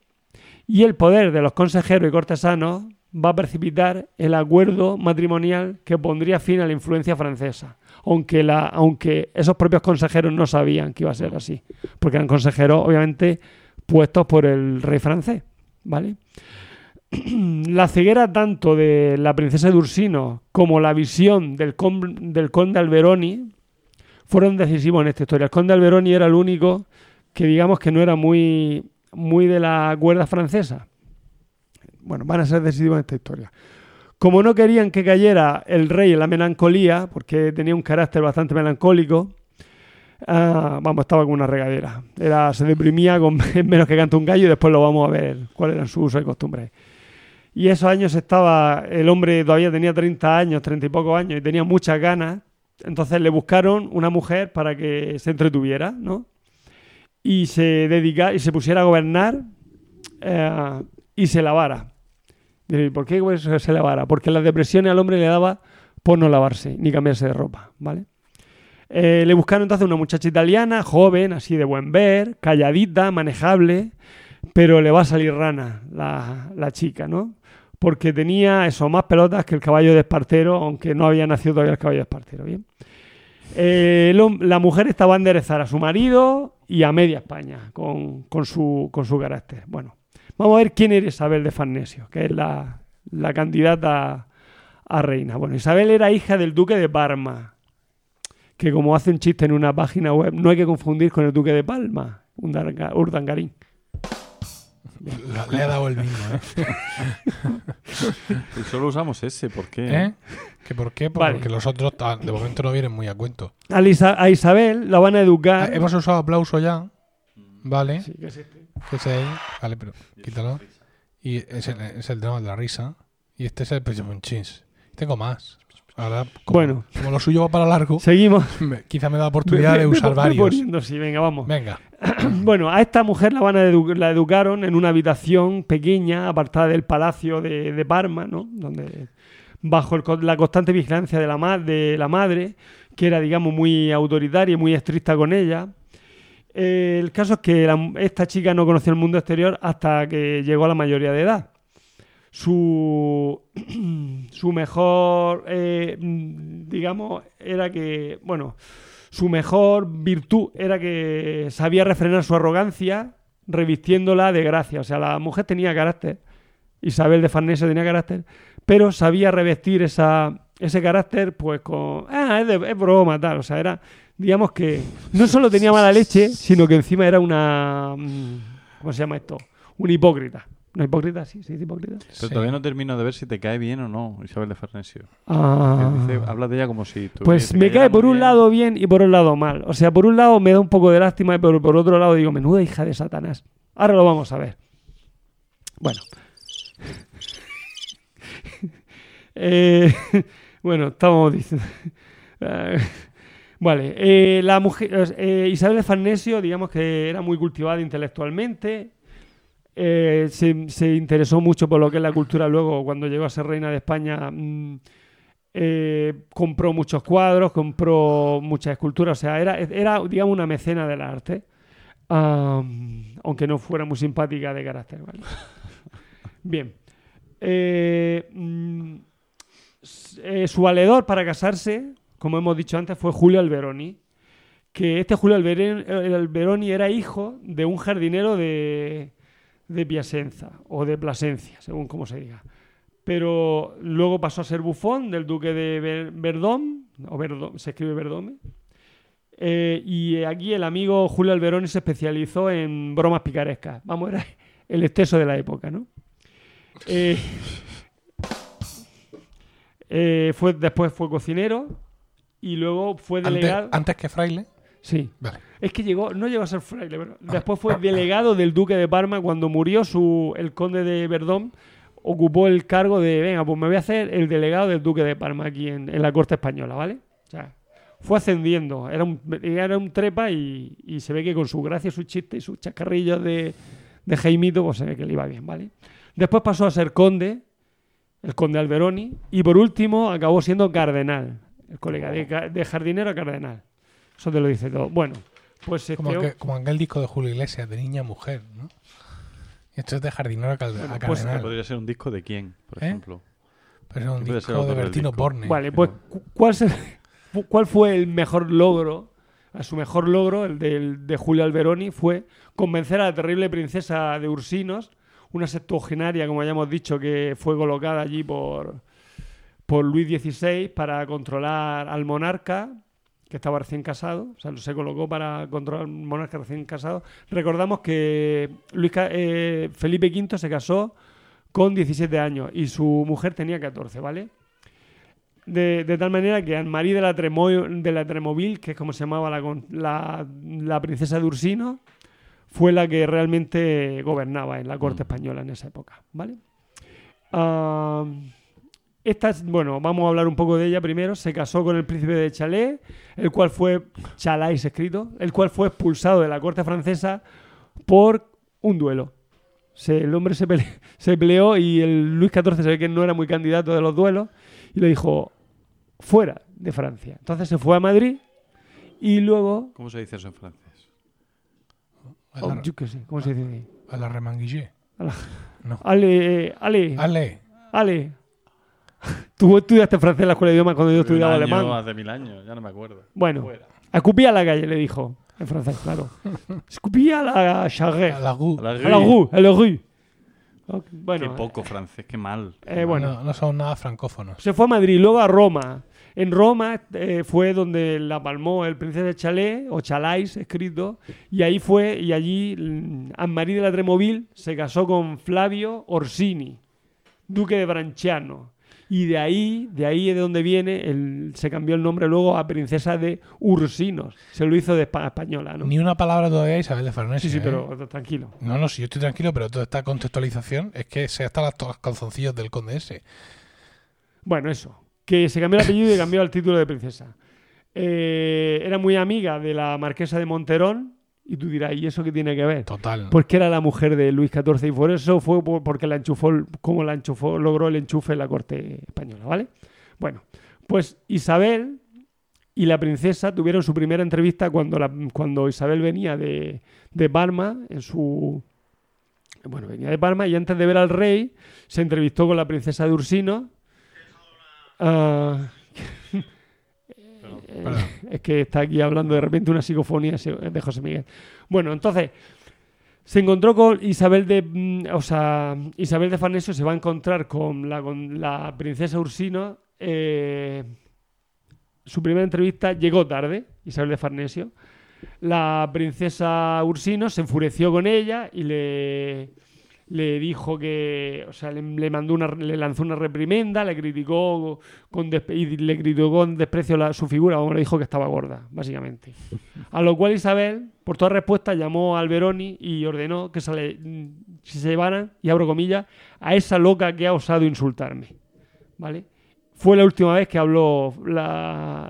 y el poder de los consejeros y cortesanos va a precipitar el acuerdo matrimonial que pondría fin a la influencia francesa, aunque, la, aunque esos propios consejeros no sabían que iba a ser así, porque eran consejeros, obviamente, puestos por el rey francés, ¿vale? la ceguera tanto de la princesa de Ursino como la visión del, con- del conde Alberoni fueron decisivos en esta historia. El conde Alberoni era el único que digamos que no era muy, muy de la cuerda francesa. Bueno, van a ser decisivos en esta historia. Como no querían que cayera el rey en la melancolía, porque tenía un carácter bastante melancólico, ah, vamos, estaba con una regadera. Era, se deprimía con menos que canta un gallo y después lo vamos a ver cuáles eran sus usos y costumbres. Y esos años estaba, el hombre todavía tenía 30 años, 30 y pocos años, y tenía muchas ganas. Entonces le buscaron una mujer para que se entretuviera, ¿no? Y se dedica, y se pusiera a gobernar eh, y se lavara. Diréis, ¿por qué se lavara? Porque las depresiones al hombre le daba por no lavarse ni cambiarse de ropa, ¿vale? Eh, le buscaron entonces una muchacha italiana, joven, así de buen ver, calladita, manejable, pero le va a salir rana la, la chica, ¿no? Porque tenía eso, más pelotas que el caballo de Espartero, aunque no había nacido todavía el caballo de Espartero, ¿bien? Eh, la mujer estaba a enderezar a su marido y a media España con, con su, con su carácter. Bueno, vamos a ver quién era Isabel de Farnesio, que es la, la candidata a reina. Bueno, Isabel era hija del duque de Parma, que como hace un chiste en una página web, no hay que confundir con el duque de Palma, Urdanga- Le ha dado el mismo, ¿eh? Y solo usamos ese, ¿por qué? ¿Eh? ¿Que ¿Por qué? Pues Vale. Porque los otros ah, de momento no vienen muy a cuento. A, Lisa- a Isabel la van a Ah, educar. hemos usado aplauso ya. Vale. Sí, que es este. Que es ahí. Vale, pero quítalo. Y es el, es el tema de la risa. Y este es el chins. Tengo más. Ahora, como, Bueno. como lo suyo va para largo, Seguimos. me- quizá me da oportunidad de usar varios. poniendo, sí, venga, vamos. Venga. Bueno, a esta mujer la, van a edu- la educaron en una habitación pequeña, apartada del palacio de, de Parma, ¿no? Donde, bajo el la constante vigilancia de la, ma- de la madre, que era, digamos, muy autoritaria y muy estricta con ella. Eh, el caso es que la- esta chica no conoció el mundo exterior hasta que llegó a la mayoría de edad. Su, su mejor, eh, mm, digamos, era que, bueno, su mejor virtud era que sabía refrenar su arrogancia revistiéndola de gracia. O sea, la mujer tenía carácter, Isabel de Farnesio tenía carácter, pero sabía revestir esa, ese carácter pues con... Ah, es, de- es broma, tal. O sea, era, digamos que no solo tenía mala leche, sino que encima era una... mm, ¿Cómo se llama esto? Un hipócrita. ¿Una hipócrita? Sí, sí, es hipócrita. Pero Sí. todavía no termino de ver si te cae bien o no, Isabel de Farnesio. Ah. Dice- de ella como si tú Pues me cae por un bien. lado bien y por un lado mal. O sea, por un lado me da un poco de lástima, pero por otro lado digo, menuda hija de Satanás. Ahora lo vamos a ver. Bueno. Eh, bueno, estamos diciendo. Vale, eh, la mujer eh, Isabel de Farnesio, digamos que era muy cultivada intelectualmente. Eh, se, interesó mucho por lo que es la cultura. Luego, cuando llegó a ser reina de España, mm, eh, compró muchos cuadros, compró muchas esculturas. O sea, era, era digamos, una mecena del arte. Aunque no fuera muy simpática de carácter. Bien. Eh, mm, su valedor para casarse, como hemos dicho antes, fue Julio Alberoni. Que este Julio eh, Alberoni era hijo de un jardinero de, de Piacenza o de Plasencia, según como se diga. Pero luego pasó a ser bufón del duque de Ver- Verdón, o Verdón, se escribe Verdome. Eh, y aquí el amigo Julio Alberoni se especializó en bromas picarescas. Vamos, era el exceso de la época, ¿no? Eh, eh, fue, después fue cocinero y luego fue Antes, delegado. antes que fraile. Sí. Vale. Es que llegó, no llegó a ser fraile, pero Ah. después fue delegado del duque de Parma cuando murió su, el conde de Verdón. Ocupó el cargo de, venga, pues me voy a hacer el delegado del duque de Parma aquí en, en la corte española, ¿vale? O sea, fue ascendiendo, era un, era un trepa y, y se ve que con su gracia, su chiste y sus chascarrillos de, de Jaimito, pues se ve que le iba bien, ¿vale? Después pasó a ser conde, el conde Alberoni, y por último acabó siendo cardenal, el colega de, ca- de jardinero a cardenal. Eso te lo dice todo. Bueno, pues este Como, hom- que- como aquel disco de Julio Iglesias, de niña a mujer, ¿no? Esto es de jardinero a, cal- a pues, cardenal. Podría ser un disco de quién, por ¿Eh? ejemplo. Pero es un ¿Qué puede ser disco de Bertino disco? Borne. Vale, pues cu- ¿cuál, se- fu- ¿cuál fue el mejor logro? A su mejor logro, el del- de Julio Alberoni, fue convencer a la terrible princesa de Ursinos, una septuagenaria, como ya hemos dicho, que fue colocada allí por, por Luis XVI para controlar al monarca, que estaba recién casado, o sea, se colocó para controlar al monarca recién casado. Recordamos que Luis, eh, Felipe V se casó con 17 años y su mujer tenía 14, ¿vale? De, de tal manera que Anne-Marie de la, Tremo- de la Tremoville, que es como se llamaba la, la, la princesa de Ursino, fue la que realmente gobernaba en la corte Mm. española en esa época, ¿vale? Ah, esta es- bueno, vamos a hablar un poco de ella primero. Se casó con el príncipe de Chalais, el cual fue Chalais escrito, el cual fue expulsado de la corte francesa por un duelo. Se- el hombre se, pele- se peleó y el Luis XIV se ve que no era muy candidato de los duelos y le dijo fuera de Francia. Entonces se fue a Madrid y luego, ¿Cómo se dice eso en francés? A oh, la, yo qué sé, ¿cómo se dice? a la remanguillé. Ale, ale, Ale. ale. Tú estudiaste francés en la escuela de idiomas cuando yo estudiaba año, alemán. Hace mil años, ya no me acuerdo. Bueno, Fuera. escupía a la calle, le dijo. En francés, claro. Escupía a la charrée. A la gu. A la A la rue, a la rue. Bueno, Qué poco francés, qué mal. eh, bueno. No, no son nada francófonos. Se fue a Madrid, luego a Roma. En Roma eh, fue donde la palmó el príncipe de Chalais, o Chalais escrito, y ahí fue, y allí mm, Anne-Marie de la Tremoville se casó con Flavio Orsini, duque de Branciano. Y de ahí, de ahí es de donde viene, el- se cambió el nombre luego a princesa de Ursinos. Se lo hizo de espa- española, ¿no? Ni una palabra todavía Isabel de Farnesio. Sí, sí, ¿eh? pero tranquilo. No, no, si yo estoy tranquilo, pero toda esta contextualización es que se hasta las to- calzoncillos del conde ese. Bueno, eso. Que se cambió el apellido y cambió el título de princesa. Eh, era muy amiga de la marquesa de Monterón. Y tú dirás, ¿y eso qué tiene que ver? Total. Porque era la mujer de Luis XIV y por eso fue por- porque la enchufó, como la enchufó, logró el enchufe en la corte española, ¿vale? Bueno, pues Isabel y la princesa tuvieron su primera entrevista cuando, la- cuando Isabel venía de, de Parma, en su... Bueno, venía de Parma y antes de ver al rey se entrevistó con la princesa de Ursino. Ah, eh, es que está aquí hablando de repente una psicofonía de José Miguel. Bueno, entonces se encontró con Isabel de, mm, o sea, Isabel de Farnesio se va a encontrar con la, con la princesa Ursino. eh, su primera entrevista llegó tarde, Isabel de Farnesio. La princesa Ursino se enfureció con ella y le, le dijo que, o sea, le, mandó una, le lanzó una reprimenda, le criticó con y le criticó con desprecio su figura, o le dijo que estaba gorda, básicamente. A lo cual Isabel, por toda respuesta, llamó a Alberoni y ordenó que mm, se llevaran, y abro comillas, a esa loca que ha osado insultarme. ¿Vale? fue la última vez que habló la,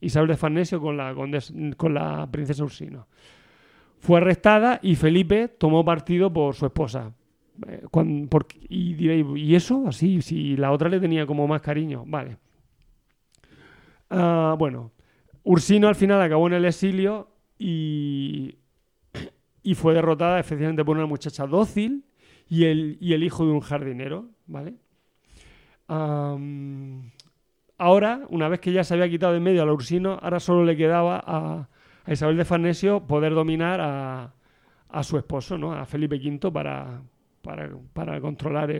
Isabel de Farnesio con la, condes- con la princesa Ursino. Fue arrestada y Felipe tomó partido por su esposa. Eh, y diréis, ¿y eso? Así, si la otra le tenía como más cariño. Vale. Ah, bueno, Ursino al final acabó en el exilio y, y fue derrotada efectivamente por una muchacha dócil y el, y el hijo de un jardinero, ¿vale? Ahora, una vez que ya se había quitado de en medio a la Ursino, ahora solo le quedaba a, a Isabel de Farnesio poder dominar a, su esposo, ¿no? A Felipe V para, controlar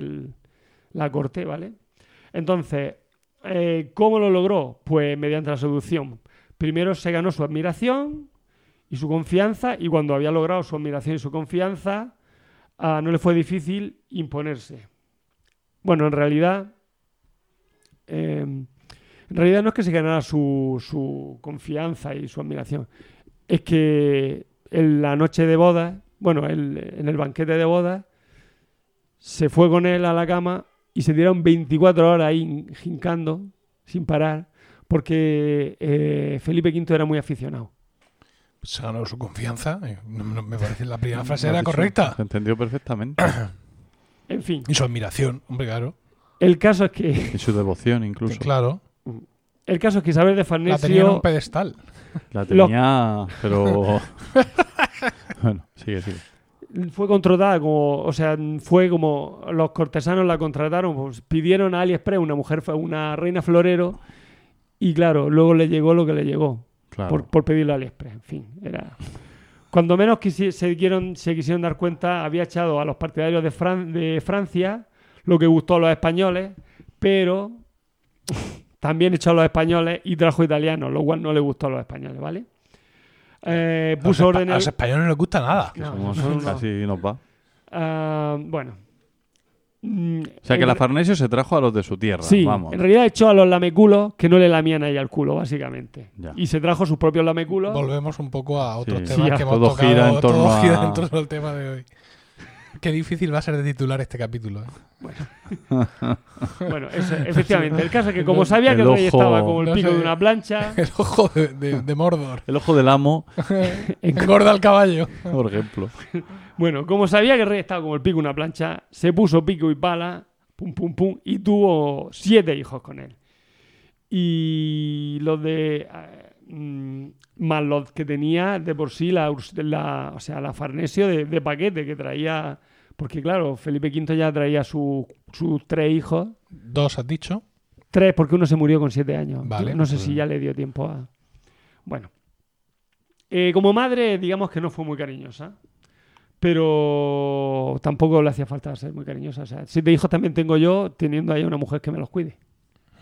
la corte, ¿vale? Entonces, eh, ¿cómo lo logró? Pues mediante la seducción. Primero se ganó su admiración y su confianza, y cuando había logrado su admiración y su confianza, ah, no le fue difícil imponerse. Bueno, en realidad, eh, en realidad no es que se ganara su, su confianza y su admiración, es que en la noche de boda, bueno, el- en el banquete de boda, se fue con él a la cama y se dieron 24 horas ahí jincando, sin parar, porque eh, Felipe V era muy aficionado. Se ganó su confianza. eh, no- no me parece la primera frase era correcta. Se entendió perfectamente. En fin, Y su admiración, hombre, claro. el caso es que y su devoción incluso. Claro. el caso es que Isabel de La tenía en Farnesio un pedestal. La tenía, pero... bueno, sigue, sigue. fue contratada como, o sea, fue como los cortesanos la contrataron, pues, pidieron a AliExpress una mujer, una reina florero y claro, luego le llegó lo que le llegó Claro. por, por pedirle a AliExpress, en fin, era cuando menos quisi- se, quisieron, se quisieron dar cuenta, había echado a los partidarios de, Fran- de Francia lo que gustó a los españoles, pero también echó a los españoles y trajo italianos, lo cual no le gustó a los españoles, ¿vale? Eh, A los puso orden A los españoles no les gusta nada. Que No, somos- no, no. Casi nos va. Ah, bueno. Mm, O sea que en la re- Farnesio se trajo a los de su tierra. Sí, Vamos. en realidad echó a los lameculos que no le lamían a ella el culo, básicamente. Ya. Y se trajo sus propios lameculos. Volvemos un poco a otros Sí. temas Sí, que hemos todo tocado. gira en torno todo gira a- en torno al tema de hoy. Qué difícil va a ser de titular este capítulo. ¿eh? Bueno, eso, efectivamente. El caso es que como sabía que el rey ojo- estaba como el no pico sé. de una plancha, El ojo de, de- de Mordor. El ojo del amo, Engorda al caballo. por ejemplo. bueno, como sabía que el rey estaba como el pico de una plancha, se puso pico y pala, pum, pum, pum, y tuvo siete hijos con él. Y los de... eh, mm, más los que tenía de por sí la, o sea, la Farnesio de, de paquete que traía... Porque claro, Felipe V ya traía su- sus tres hijos. Dos has dicho. Tres, porque uno se murió con siete años. Vale. no sé si ya le dio tiempo a... Bueno. Eh, como madre, digamos que no fue muy cariñosa. Pero tampoco le hacía falta ser muy cariñosa. O sea, siete hijos también tengo yo, teniendo ahí una mujer que me los cuide.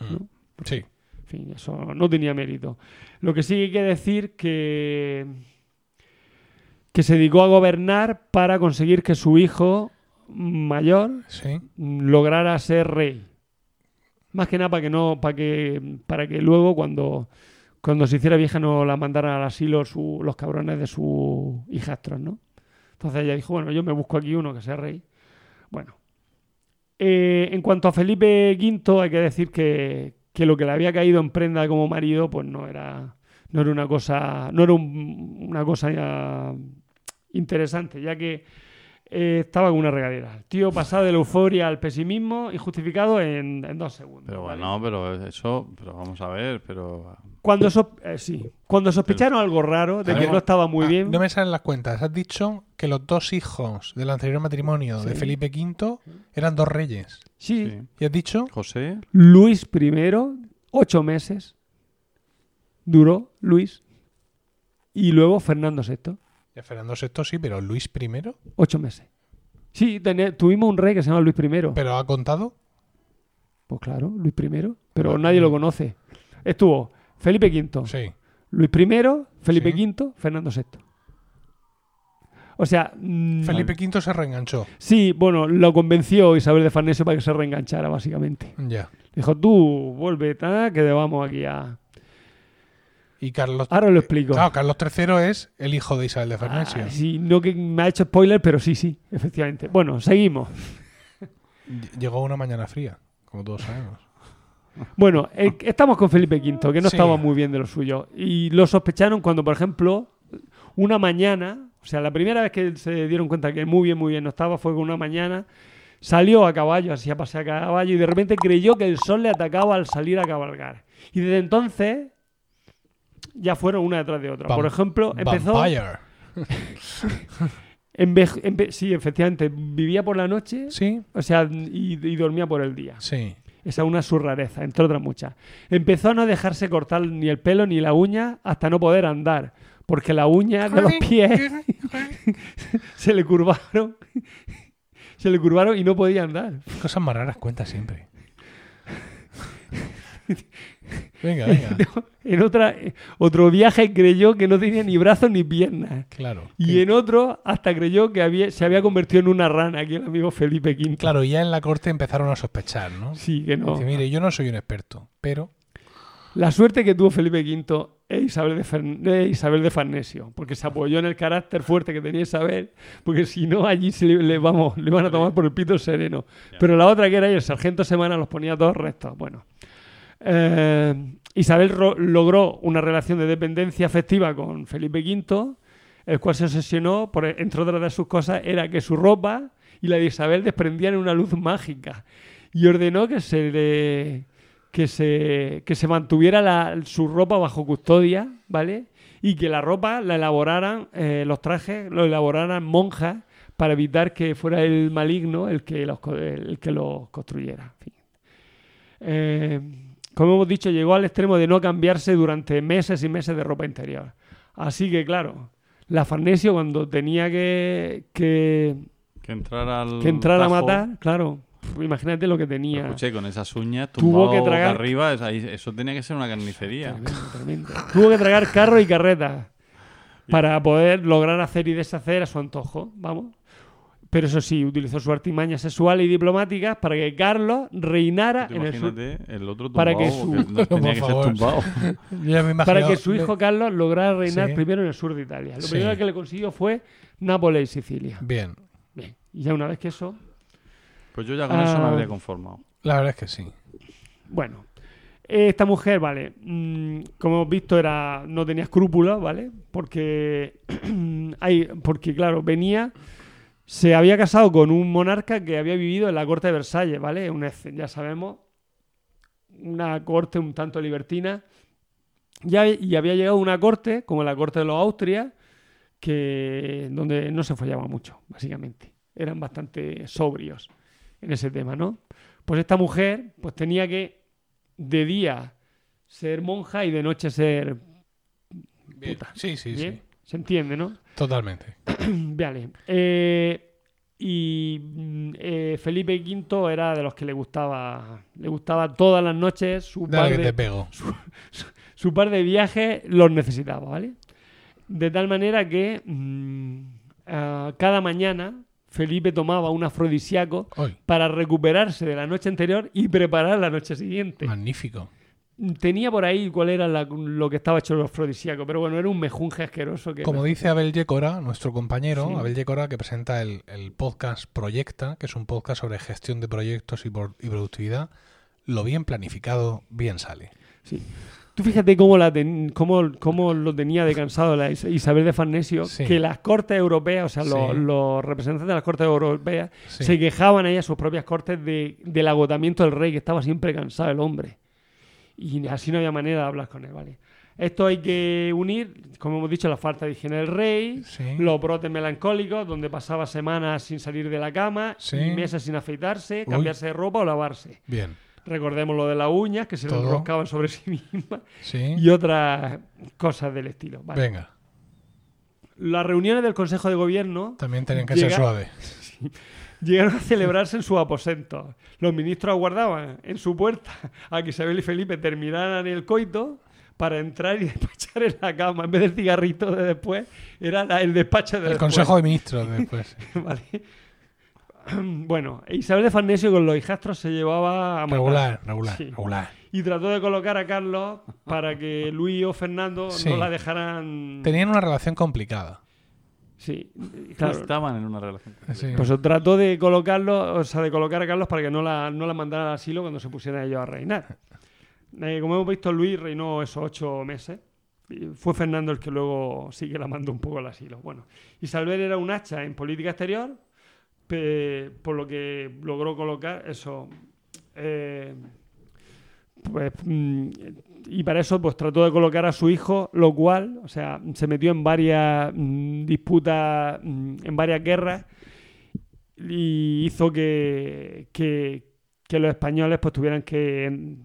¿no? Sí. En fin, eso no tenía mérito. Lo que sí hay que decir que que se dedicó a gobernar para conseguir que su hijo mayor Sí. lograra ser rey. Más que nada para que no, para que, para que luego cuando, cuando se hiciera vieja no la mandaran al asilo su- los cabrones de sus hijastros, ¿no? Entonces ella dijo, bueno, yo me busco aquí uno que sea rey. Bueno. Eh, en cuanto a Felipe V, hay que decir que, que lo que le había caído en prenda como marido, pues no era, no era una cosa, no era un- una cosa ya interesante, ya que eh, estaba con una regadera. El tío pasaba de la euforia al pesimismo injustificado en, en dos segundos. Pero ¿vale? bueno, pero eso, pero vamos a ver, pero Cuando, so- eh, sí. Cuando sospecharon algo raro, de A que ver, no estaba muy Ah, bien, No me salen las cuentas. Has dicho que los dos hijos del anterior matrimonio de. Felipe V eran dos reyes. sí, sí. Y has dicho José, Luis I, ocho meses duró Luis, y luego Fernando VI, Fernando VI sí, pero Luis I, ocho meses. Sí, tuvimos un rey que se llama Luis I. pero ha contado. Pues claro, Luis I, pero nadie lo conoce. Estuvo Felipe V, Sí. Luis I, Felipe Sí. V, Fernando VI. O sea, mm, Felipe V se reenganchó. sí, bueno, lo convenció Isabel de Farnesio para que se reenganchara, básicamente. Ya. Dijo, tú, vuelve, que vamos aquí a... Y Carlos. Ahora lo explico. Claro, Carlos III es el hijo de Isabel de Farnesio. Ah, sí, no que me ha hecho spoiler, pero sí, sí, efectivamente. Bueno, seguimos. Ll- Llegó una mañana fría, como todos sabemos. Bueno, eh, estamos con Felipe V, que no Sí. estaba muy bien de lo suyo. Y lo sospecharon cuando, por ejemplo, una mañana, o sea, la primera vez que se dieron cuenta que muy bien, muy bien no estaba fue que una mañana salió a caballo, así a pasear a caballo, y de repente creyó que el sol le atacaba al salir a cabalgar. Y desde entonces ya fueron una detrás de otra. Por ejemplo, empezó... Vampire. sí, efectivamente, vivía por la noche, Sí, o sea, y, y dormía por el día. sí. Esa es una su rareza, entre otras muchas. Empezó a no dejarse cortar ni el pelo ni la uña hasta no poder andar, porque las uñas de los pies se le curvaron. Se le curvaron y no podía andar. Cosas más raras cuenta siempre. Venga, venga. En otra, otro viaje creyó que no tenía ni brazos ni piernas. Claro. Y en otro hasta creyó que había, se había convertido en una rana, aquí el amigo Felipe V. Claro, y ya en la corte empezaron a sospechar, ¿no? Sí, que no. Dice, mire, yo no soy un experto, pero La suerte que tuvo Felipe V es Isabel de, Fern- Isabel de Farnesio, porque se apoyó en el carácter fuerte que tenía Isabel, porque si no, allí se le, le- vamos, le van a tomar por el pito sereno. Pero la otra que era y el sargento Semana los ponía todos rectos. Bueno, Eh, Isabel logró una relación de dependencia afectiva con Felipe V, el cual se obsesionó, por, entre otras de sus cosas, era que su ropa y la de Isabel desprendían una luz mágica y ordenó que se le que se, que se mantuviera su ropa bajo custodia, ¿vale? Y que la ropa la elaboraran, eh, los trajes, lo elaboraran monjas para evitar que fuera el maligno el que los, el que los construyera. Eh, como hemos dicho, llegó al extremo de no cambiarse durante meses y meses de ropa interior. Así que, claro, la Farnesio cuando tenía que, que, Que entrar al. que entrar a matar, claro, imagínate lo que tenía. Escuché, con esas uñas Tuvo que tragar- arriba, eso tenía que ser una carnicería. Tremendo, tremendo. Tuvo que tragar carro y carreta para poder lograr hacer y deshacer a su antojo. Vamos. Pero eso sí, utilizó su artimaña sexual y diplomáticas para que Carlos reinara en el sur, Imagínate el otro tumbado, para que su- no tenía que ser tumbado. para que su hijo Carlos lograra reinar Sí. primero en el sur de Italia. Lo Sí. primero que le consiguió fue Nápoles y Sicilia. Bien, Bien. Y ya una vez que eso, Pues yo ya con eso me Ah. habría conformado. la verdad es que sí. Bueno, esta mujer, vale, mm, como hemos visto, era, no tenía escrúpulos, ¿vale? Porque, hay, porque, claro, venía, se había casado con un monarca que había vivido en la corte de Versalles, ¿vale? Un, ex- ya sabemos, una corte un tanto libertina. Ya, y había llegado a una corte, como la corte de los Austrias, que, donde no se follaba mucho, básicamente. Eran bastante sobrios en ese tema, ¿no? Pues esta mujer pues tenía que de día ser monja y de noche ser puta. Sí, sí, ¿Bien? sí. Se entiende, ¿no? Totalmente. Vale. Eh, y mm, eh, Felipe V era de los que le gustaba le gustaba todas las noches su Dale par que de, te pego. su par de viajes los necesitaba, ¿vale? De tal manera que mm, cada mañana Felipe tomaba un afrodisíaco Hoy, para recuperarse de la noche anterior y preparar la noche siguiente. magnífico. Tenía por ahí cuál era la- lo que estaba hecho el afrodisíaco, pero bueno, era un mejunje asqueroso que... Como dice Abel Yécora, nuestro compañero, Sí. Abel Yécora, que presenta el, el podcast Proyecta, que es un podcast sobre gestión de proyectos y, por- y productividad, lo bien planificado, bien sale. Sí. Tú fíjate cómo, la ten- cómo, cómo lo tenía de cansado la Is- Isabel de Farnesio, Sí. que las cortes europeas, o sea, los, Sí. los representantes de las cortes europeas, Sí. se quejaban ahí a sus propias cortes de, del agotamiento del rey, que estaba siempre cansado el hombre. Y así no había manera de hablar con él, ¿vale? Esto hay que unir, como hemos dicho, la falta de higiene del rey, Sí. los brotes melancólicos, donde pasaba semanas sin salir de la cama, Sí. meses sin afeitarse, Uy. cambiarse de ropa o lavarse. Bien. Recordemos lo de las uñas, que se Todo. enroscaban sobre sí mismas, Sí. y otras cosas del estilo. ¿vale? Venga. Las reuniones del Consejo de Gobierno También tenían que ser suaves. llegaron a celebrarse en sus aposentos. Los ministros aguardaban en su puerta a que Isabel y Felipe terminaran el coito para entrar y despachar en la cama. En vez del cigarrito de después, era la- el despacho de El después. Consejo de Ministros después. Vale. Bueno, Isabel de Farnesio con los hijastros se llevaba a matar. regular, regular, Sí. regular. Y trató de colocar a Carlos para que Luis o Fernando Sí. no la dejaran. Tenían una relación complicada. Sí, claro. estaban en una relación. Sí. Pues trató de colocarlo, o sea, de colocar a Carlos para que no la, no la mandaran al asilo cuando se pusieran ellos a reinar. Eh, como hemos visto, Luis reinó esos ocho meses. Fue Fernando el que luego sí que la mandó un poco al asilo. Bueno, Isabel era un hacha en política exterior, pe- por lo que logró colocar eso. eh, pues, mm, y para eso pues trató de colocar a su hijo, lo cual, o sea, se metió en varias mm, disputas, mm, en varias guerras y hizo que, que, los españoles pues tuvieran que,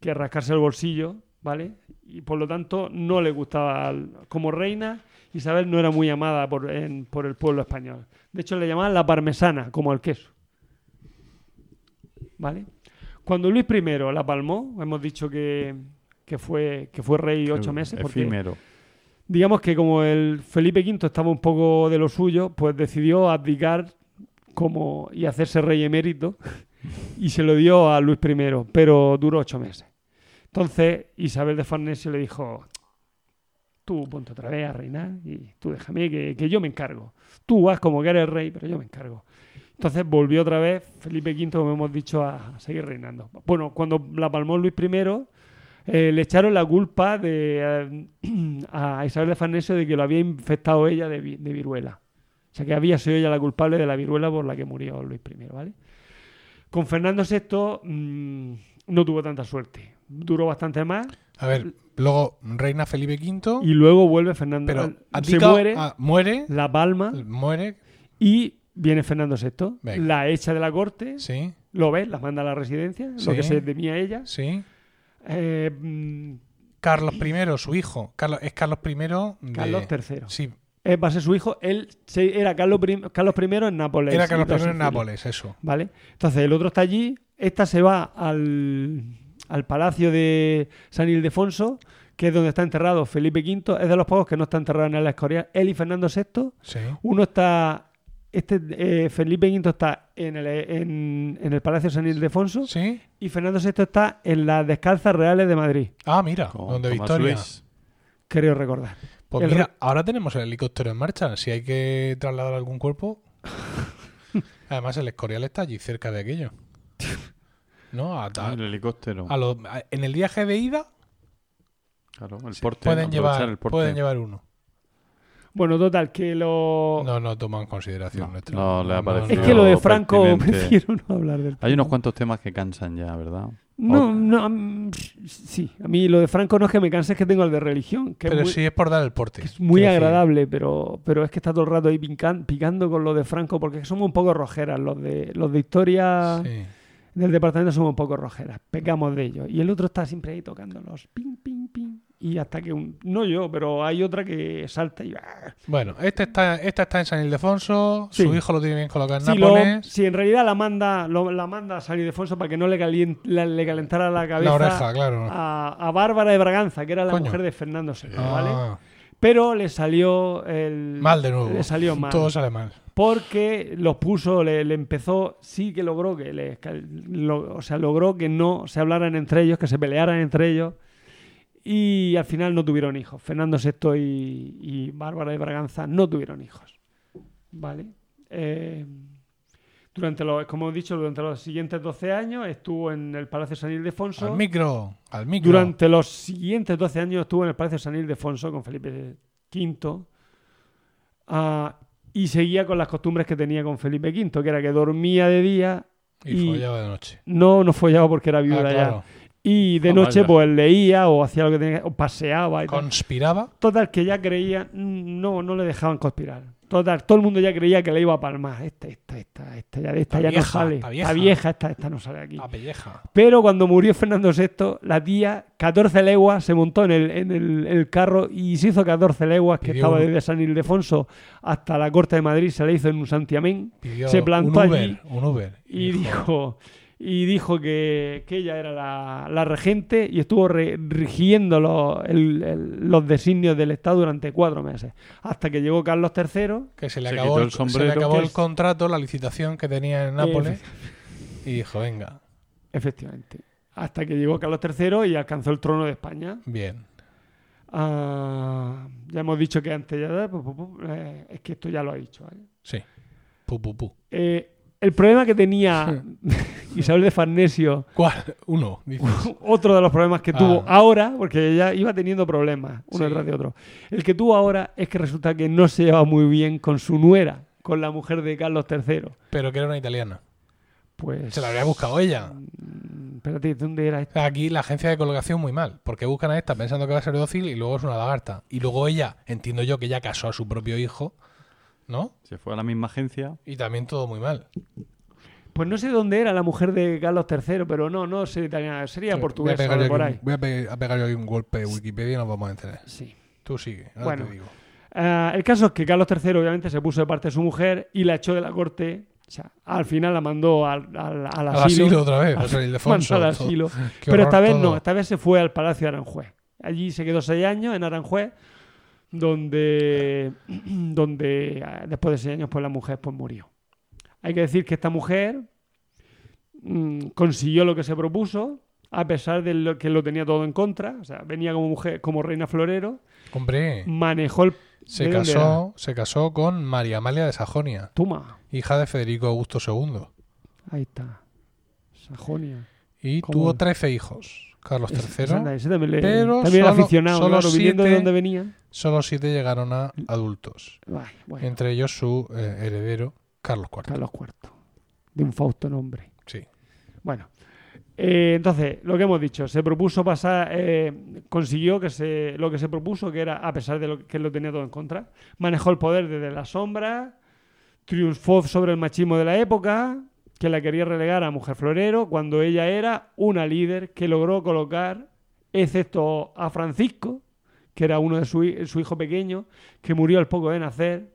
que rascarse el bolsillo, ¿vale? Y por lo tanto no le gustaba como reina. Isabel no era muy amada por, por el pueblo español. De hecho, le llamaban la parmesana, como el queso. ¿Vale? Cuando Luis I la palmó, hemos dicho que, que fue, que fue rey ocho meses. Porque, Efímero. digamos que como el Felipe V estaba un poco de lo suyo, pues decidió abdicar como y hacerse rey emérito y se lo dio a Luis I, pero duró ocho meses. Entonces Isabel de Farnesio le dijo, tú ponte otra vez a reinar y tú déjame que, que yo me encargo. Tú vas como que eres rey, pero yo me encargo. Entonces volvió otra vez Felipe V, como hemos dicho, a seguir reinando. Bueno, cuando la palmó Luis I, eh, le echaron la culpa de, eh, a Isabel de Farnesio de que lo había infectado ella de, vi- de viruela. O sea, que había sido ella la culpable de la viruela por la que murió Luis I, ¿vale? Con Fernando VI mm, no tuvo tanta suerte. Duró bastante más A ver, luego reina Felipe V, y luego vuelve Fernando. pero se muere, ah, muere, la palma muere, y viene Fernando VI. Venga. La echa de la corte, sí, lo ves, la manda a la residencia, Sí. lo que se temía ella. sí. Eh, mm, Carlos I, su hijo, Carlos, es Carlos I de... Carlos III. Sí, Eh, va a ser su hijo. Él se- era Carlos, I- Carlos I en Nápoles. era Carlos I en. Nápoles, eso. ¿Vale? Entonces el otro está allí. Esta se va al, al palacio de San Ildefonso, que es donde está enterrado Felipe V. Es de los pocos que no está enterrado en el Escorial. Él y Fernando VI. Sí. Uno está. Este, eh, Felipe V está en el, en, en el Palacio San Ildefonso ¿Sí? y Fernando VI está en las Descalzas Reales de Madrid, Ah, mira, Con donde Victoria. Creo recordar. Pues El mira, ahora tenemos el helicóptero en marcha. Si hay que trasladar algún cuerpo. Además, el Escorial está allí cerca de aquello. ¿No? A- a- el helicóptero. a lo- a- en el viaje de ida Claro, el porte. pueden aprovechar llevar, el porte. pueden llevar uno. Bueno, total, que lo. No, no toma en consideración No, nuestro. no le ha parecido. es que lo de Franco pertinente. prefiero no hablar del Hay unos cuantos temas que cansan ya, ¿verdad? No, O- no, mm, sí. A mí lo de Franco no es que me canse, es que tengo el de religión, que Pero es muy, sí es por dar el porte. es muy decir, agradable, pero, pero es que está todo el rato ahí pican- picando con lo de Franco, porque somos un poco rojeras. Los de, los de historia sí. del departamento somos un poco rojeras, pecamos de ello. Y el otro está siempre ahí tocándolos, ping, ping, ping. Y hasta que un. No yo, pero hay otra que salta y. ¡ah! Bueno, este está, esta está en San Ildefonso. Sí. Su hijo lo tiene bien colocado en Sí, lo- Nápoles. sí, en realidad la manda, lo- la manda a San Ildefonso para que no le, calien- la- le calentara la cabeza La oreja, claro. a, a Bárbara de Braganza, que era la Coño. mujer de Fernando VI, ¿vale? Ah, Pero le salió el... mal de nuevo. Le salió mal. Todo sale mal. Porque los puso, le, le empezó, sí que logró que, le, que lo- o sea, logró que no se hablaran entre ellos, que se pelearan entre ellos. Y al final no tuvieron hijos. Fernando VI y, y Bárbara de Braganza no tuvieron hijos. ¿Vale? Eh, durante los, como he dicho, durante los siguientes 12 años estuvo en el Palacio San Ildefonso. Al micro, al micro. Durante los siguientes 12 años estuvo en el Palacio San Ildefonso con Felipe V ah, y seguía con las costumbres que tenía con Felipe V, que era que dormía de día Y, y- follaba de noche. no, no follaba porque era Ah, viuda claro. ya. Y de Ah, noche vaya. pues leía o hacía lo que tenía o paseaba y tal. Conspiraba. Total, que ya creía, mm, no, no le dejaban conspirar. Total, todo el mundo ya creía que le iba a palmar. Esta, esta, esta, esta, ya, esta ya vieja, no sale. Está vieja. vieja, esta, esta no sale aquí. Pelleja. Pero cuando murió Fernando VI, la tía, 14 leguas, se montó en el, en el, el carro y se hizo 14 leguas, que Pidió estaba un- desde San Ildefonso hasta la corte de Madrid, se le hizo en un santiamén Pidió Se plantó un Uber, allí un Uber. y dijo, y dijo que, que ella era la, la regente y estuvo re- rigiendo los, el- el- los designios del Estado durante cuatro meses, hasta que llegó Carlos III. que se le Se acabó, el, se le sombrero. acabó el contrato, la licitación que tenía en Nápoles. y dijo, venga, Efectivamente. Hasta que llegó Carlos III y alcanzó el trono de España. bien. Ah, ya hemos dicho que antes ya... pu, pu, pu, eh, es que esto ya lo ha dicho. ¿vale? Sí. Pu, pu, pu. Eh, el problema que tenía Isabel de Farnesio, ¿Cuál? Uno, dices. otro de los problemas que Ah. tuvo ahora, porque ella iba teniendo problemas uno Sí. detrás de otro, el que tuvo ahora es que resulta que no se lleva muy bien con su nuera, con la mujer de Carlos III. Pero que era una italiana. Pues... Se la habría buscado ella. Mm, Espérate, ¿dónde era esto? Aquí la agencia de colocación muy mal, porque buscan a esta pensando que va a ser dócil y luego es una lagarta. Y luego ella, entiendo yo que ella casó a su propio hijo, ¿no? Se fue a la misma agencia. Y también todo muy mal. Pues no sé dónde era la mujer de Carlos III, pero no, no sería italiana, sería voy a, portuguesa de yo por aquí ahí. un- voy a pe- a pegar yo aquí un golpe de Wikipedia y nos vamos a enterar. Sí. Tú sigue, ahora Bueno. te digo. Ah, el caso es que Carlos III obviamente se puso de parte de su mujer y la echó de la corte. O sea, al final la mandó al, al, al Al asilo. asilo otra vez, Al- José Ildefonso. mandó al asilo. Pero esta vez todo. no, esta vez se fue al Palacio de Aranjuez. Allí se quedó seis años en Aranjuez, donde, donde ah, después de seis años pues la mujer pues murió. Hay que decir que esta mujer mm, consiguió lo que se propuso, a pesar de lo que lo tenía todo en contra. O sea, venía como mujer, como reina florero, Hombre, manejó el... se ¿de dónde casó, se casó con María Amalia de Sajonia, Toma, hija de Federico Augusto II. ahí está. Sajonia. Y ¿Cómo? tuvo 13 hijos. Carlos III. también, le- pero también solo- aficionado, solo claro, de donde venía. Solo siete llegaron a adultos. Bueno, Entre ellos su eh, heredero, Carlos IV. Carlos IV. De un fausto nombre. Sí. Bueno, eh, entonces, lo que hemos dicho, se propuso pasar, eh, consiguió que se, lo que se propuso, que era, a pesar de lo que él lo tenía todo en contra, manejó el poder desde la sombra, triunfó sobre el machismo de la época, que la quería relegar a mujer florero, cuando ella era una líder que logró colocar, excepto a Francisco, que era uno de su, su hijo pequeño, que murió al poco de nacer,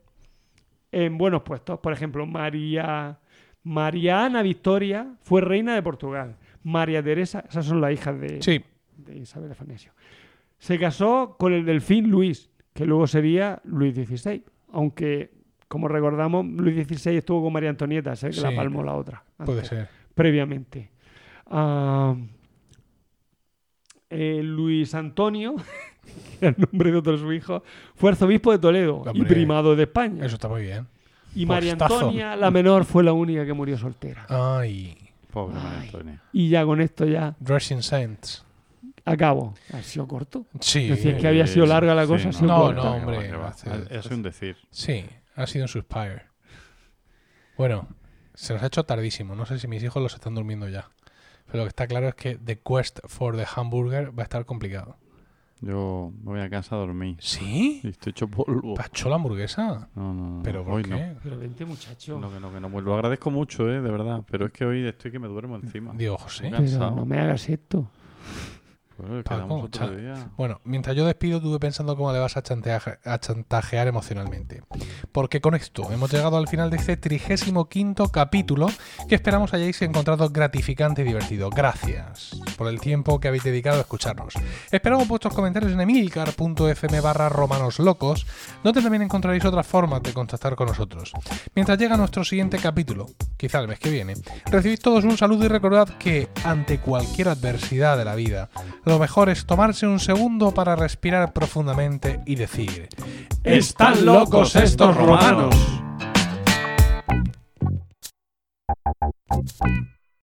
en buenos puestos. Por ejemplo, María, María Ana Victoria fue reina de Portugal. María Teresa, esas son las hijas de, Sí, de Isabel de Farnesio. Se casó con el delfín Luis, que luego sería Luis XVI. Aunque, como recordamos, Luis XVI estuvo con María Antonieta, sé que la palmó la otra. puede ser. Previamente. Ah, eh, Luis Antonio, que era el nombre de otro de su hijo, fue arzobispo de Toledo y primado de España. Eso está muy bien. Y María. Antonia, la menor, fue la única que murió soltera. Ay, Pobre María. Antonia. Y ya con esto ya Dressing Saints. acabo. Ha sido corto. Sí. Decías que había sido larga la Sí, cosa, ha sido No, corta. no, hombre, Es un decir. Sí, ha sido un Suspire. Bueno, se nos ha hecho tardísimo. No sé si mis hijos los están durmiendo ya. Pero lo que está claro es que The Quest for the Hamburger va a estar complicado. Yo me voy a casa a dormir. ¿Sí? Y estoy hecho polvo. ¿Pachó la hamburguesa? No, no, no. ¿Pero por hoy qué? no. Pero vente, muchacho. No, que no, que no. Pues lo agradezco mucho, eh, de verdad. Pero es que hoy estoy que me duermo encima. Digo, José. Venga. Pero cansado. no me hagas esto. Pues Paco, otro día. Bueno, mientras yo despido, estuve pensando cómo le vas a chantaje- a chantajear emocionalmente. Porque con esto hemos llegado al final de este trigésimo quinto capítulo que esperamos hayáis encontrado gratificante y divertido. Gracias por el tiempo que habéis dedicado a escucharnos. Esperamos vuestros comentarios en emilcar.fm barra romanoslocos, donde también encontraréis otras formas de contactar con nosotros. Mientras llega nuestro siguiente capítulo, quizá el mes que viene, recibid todos un saludo y recordad que ante cualquier adversidad de la vida, lo mejor es tomarse un segundo para respirar profundamente y decir, ¡Están locos estos romanos!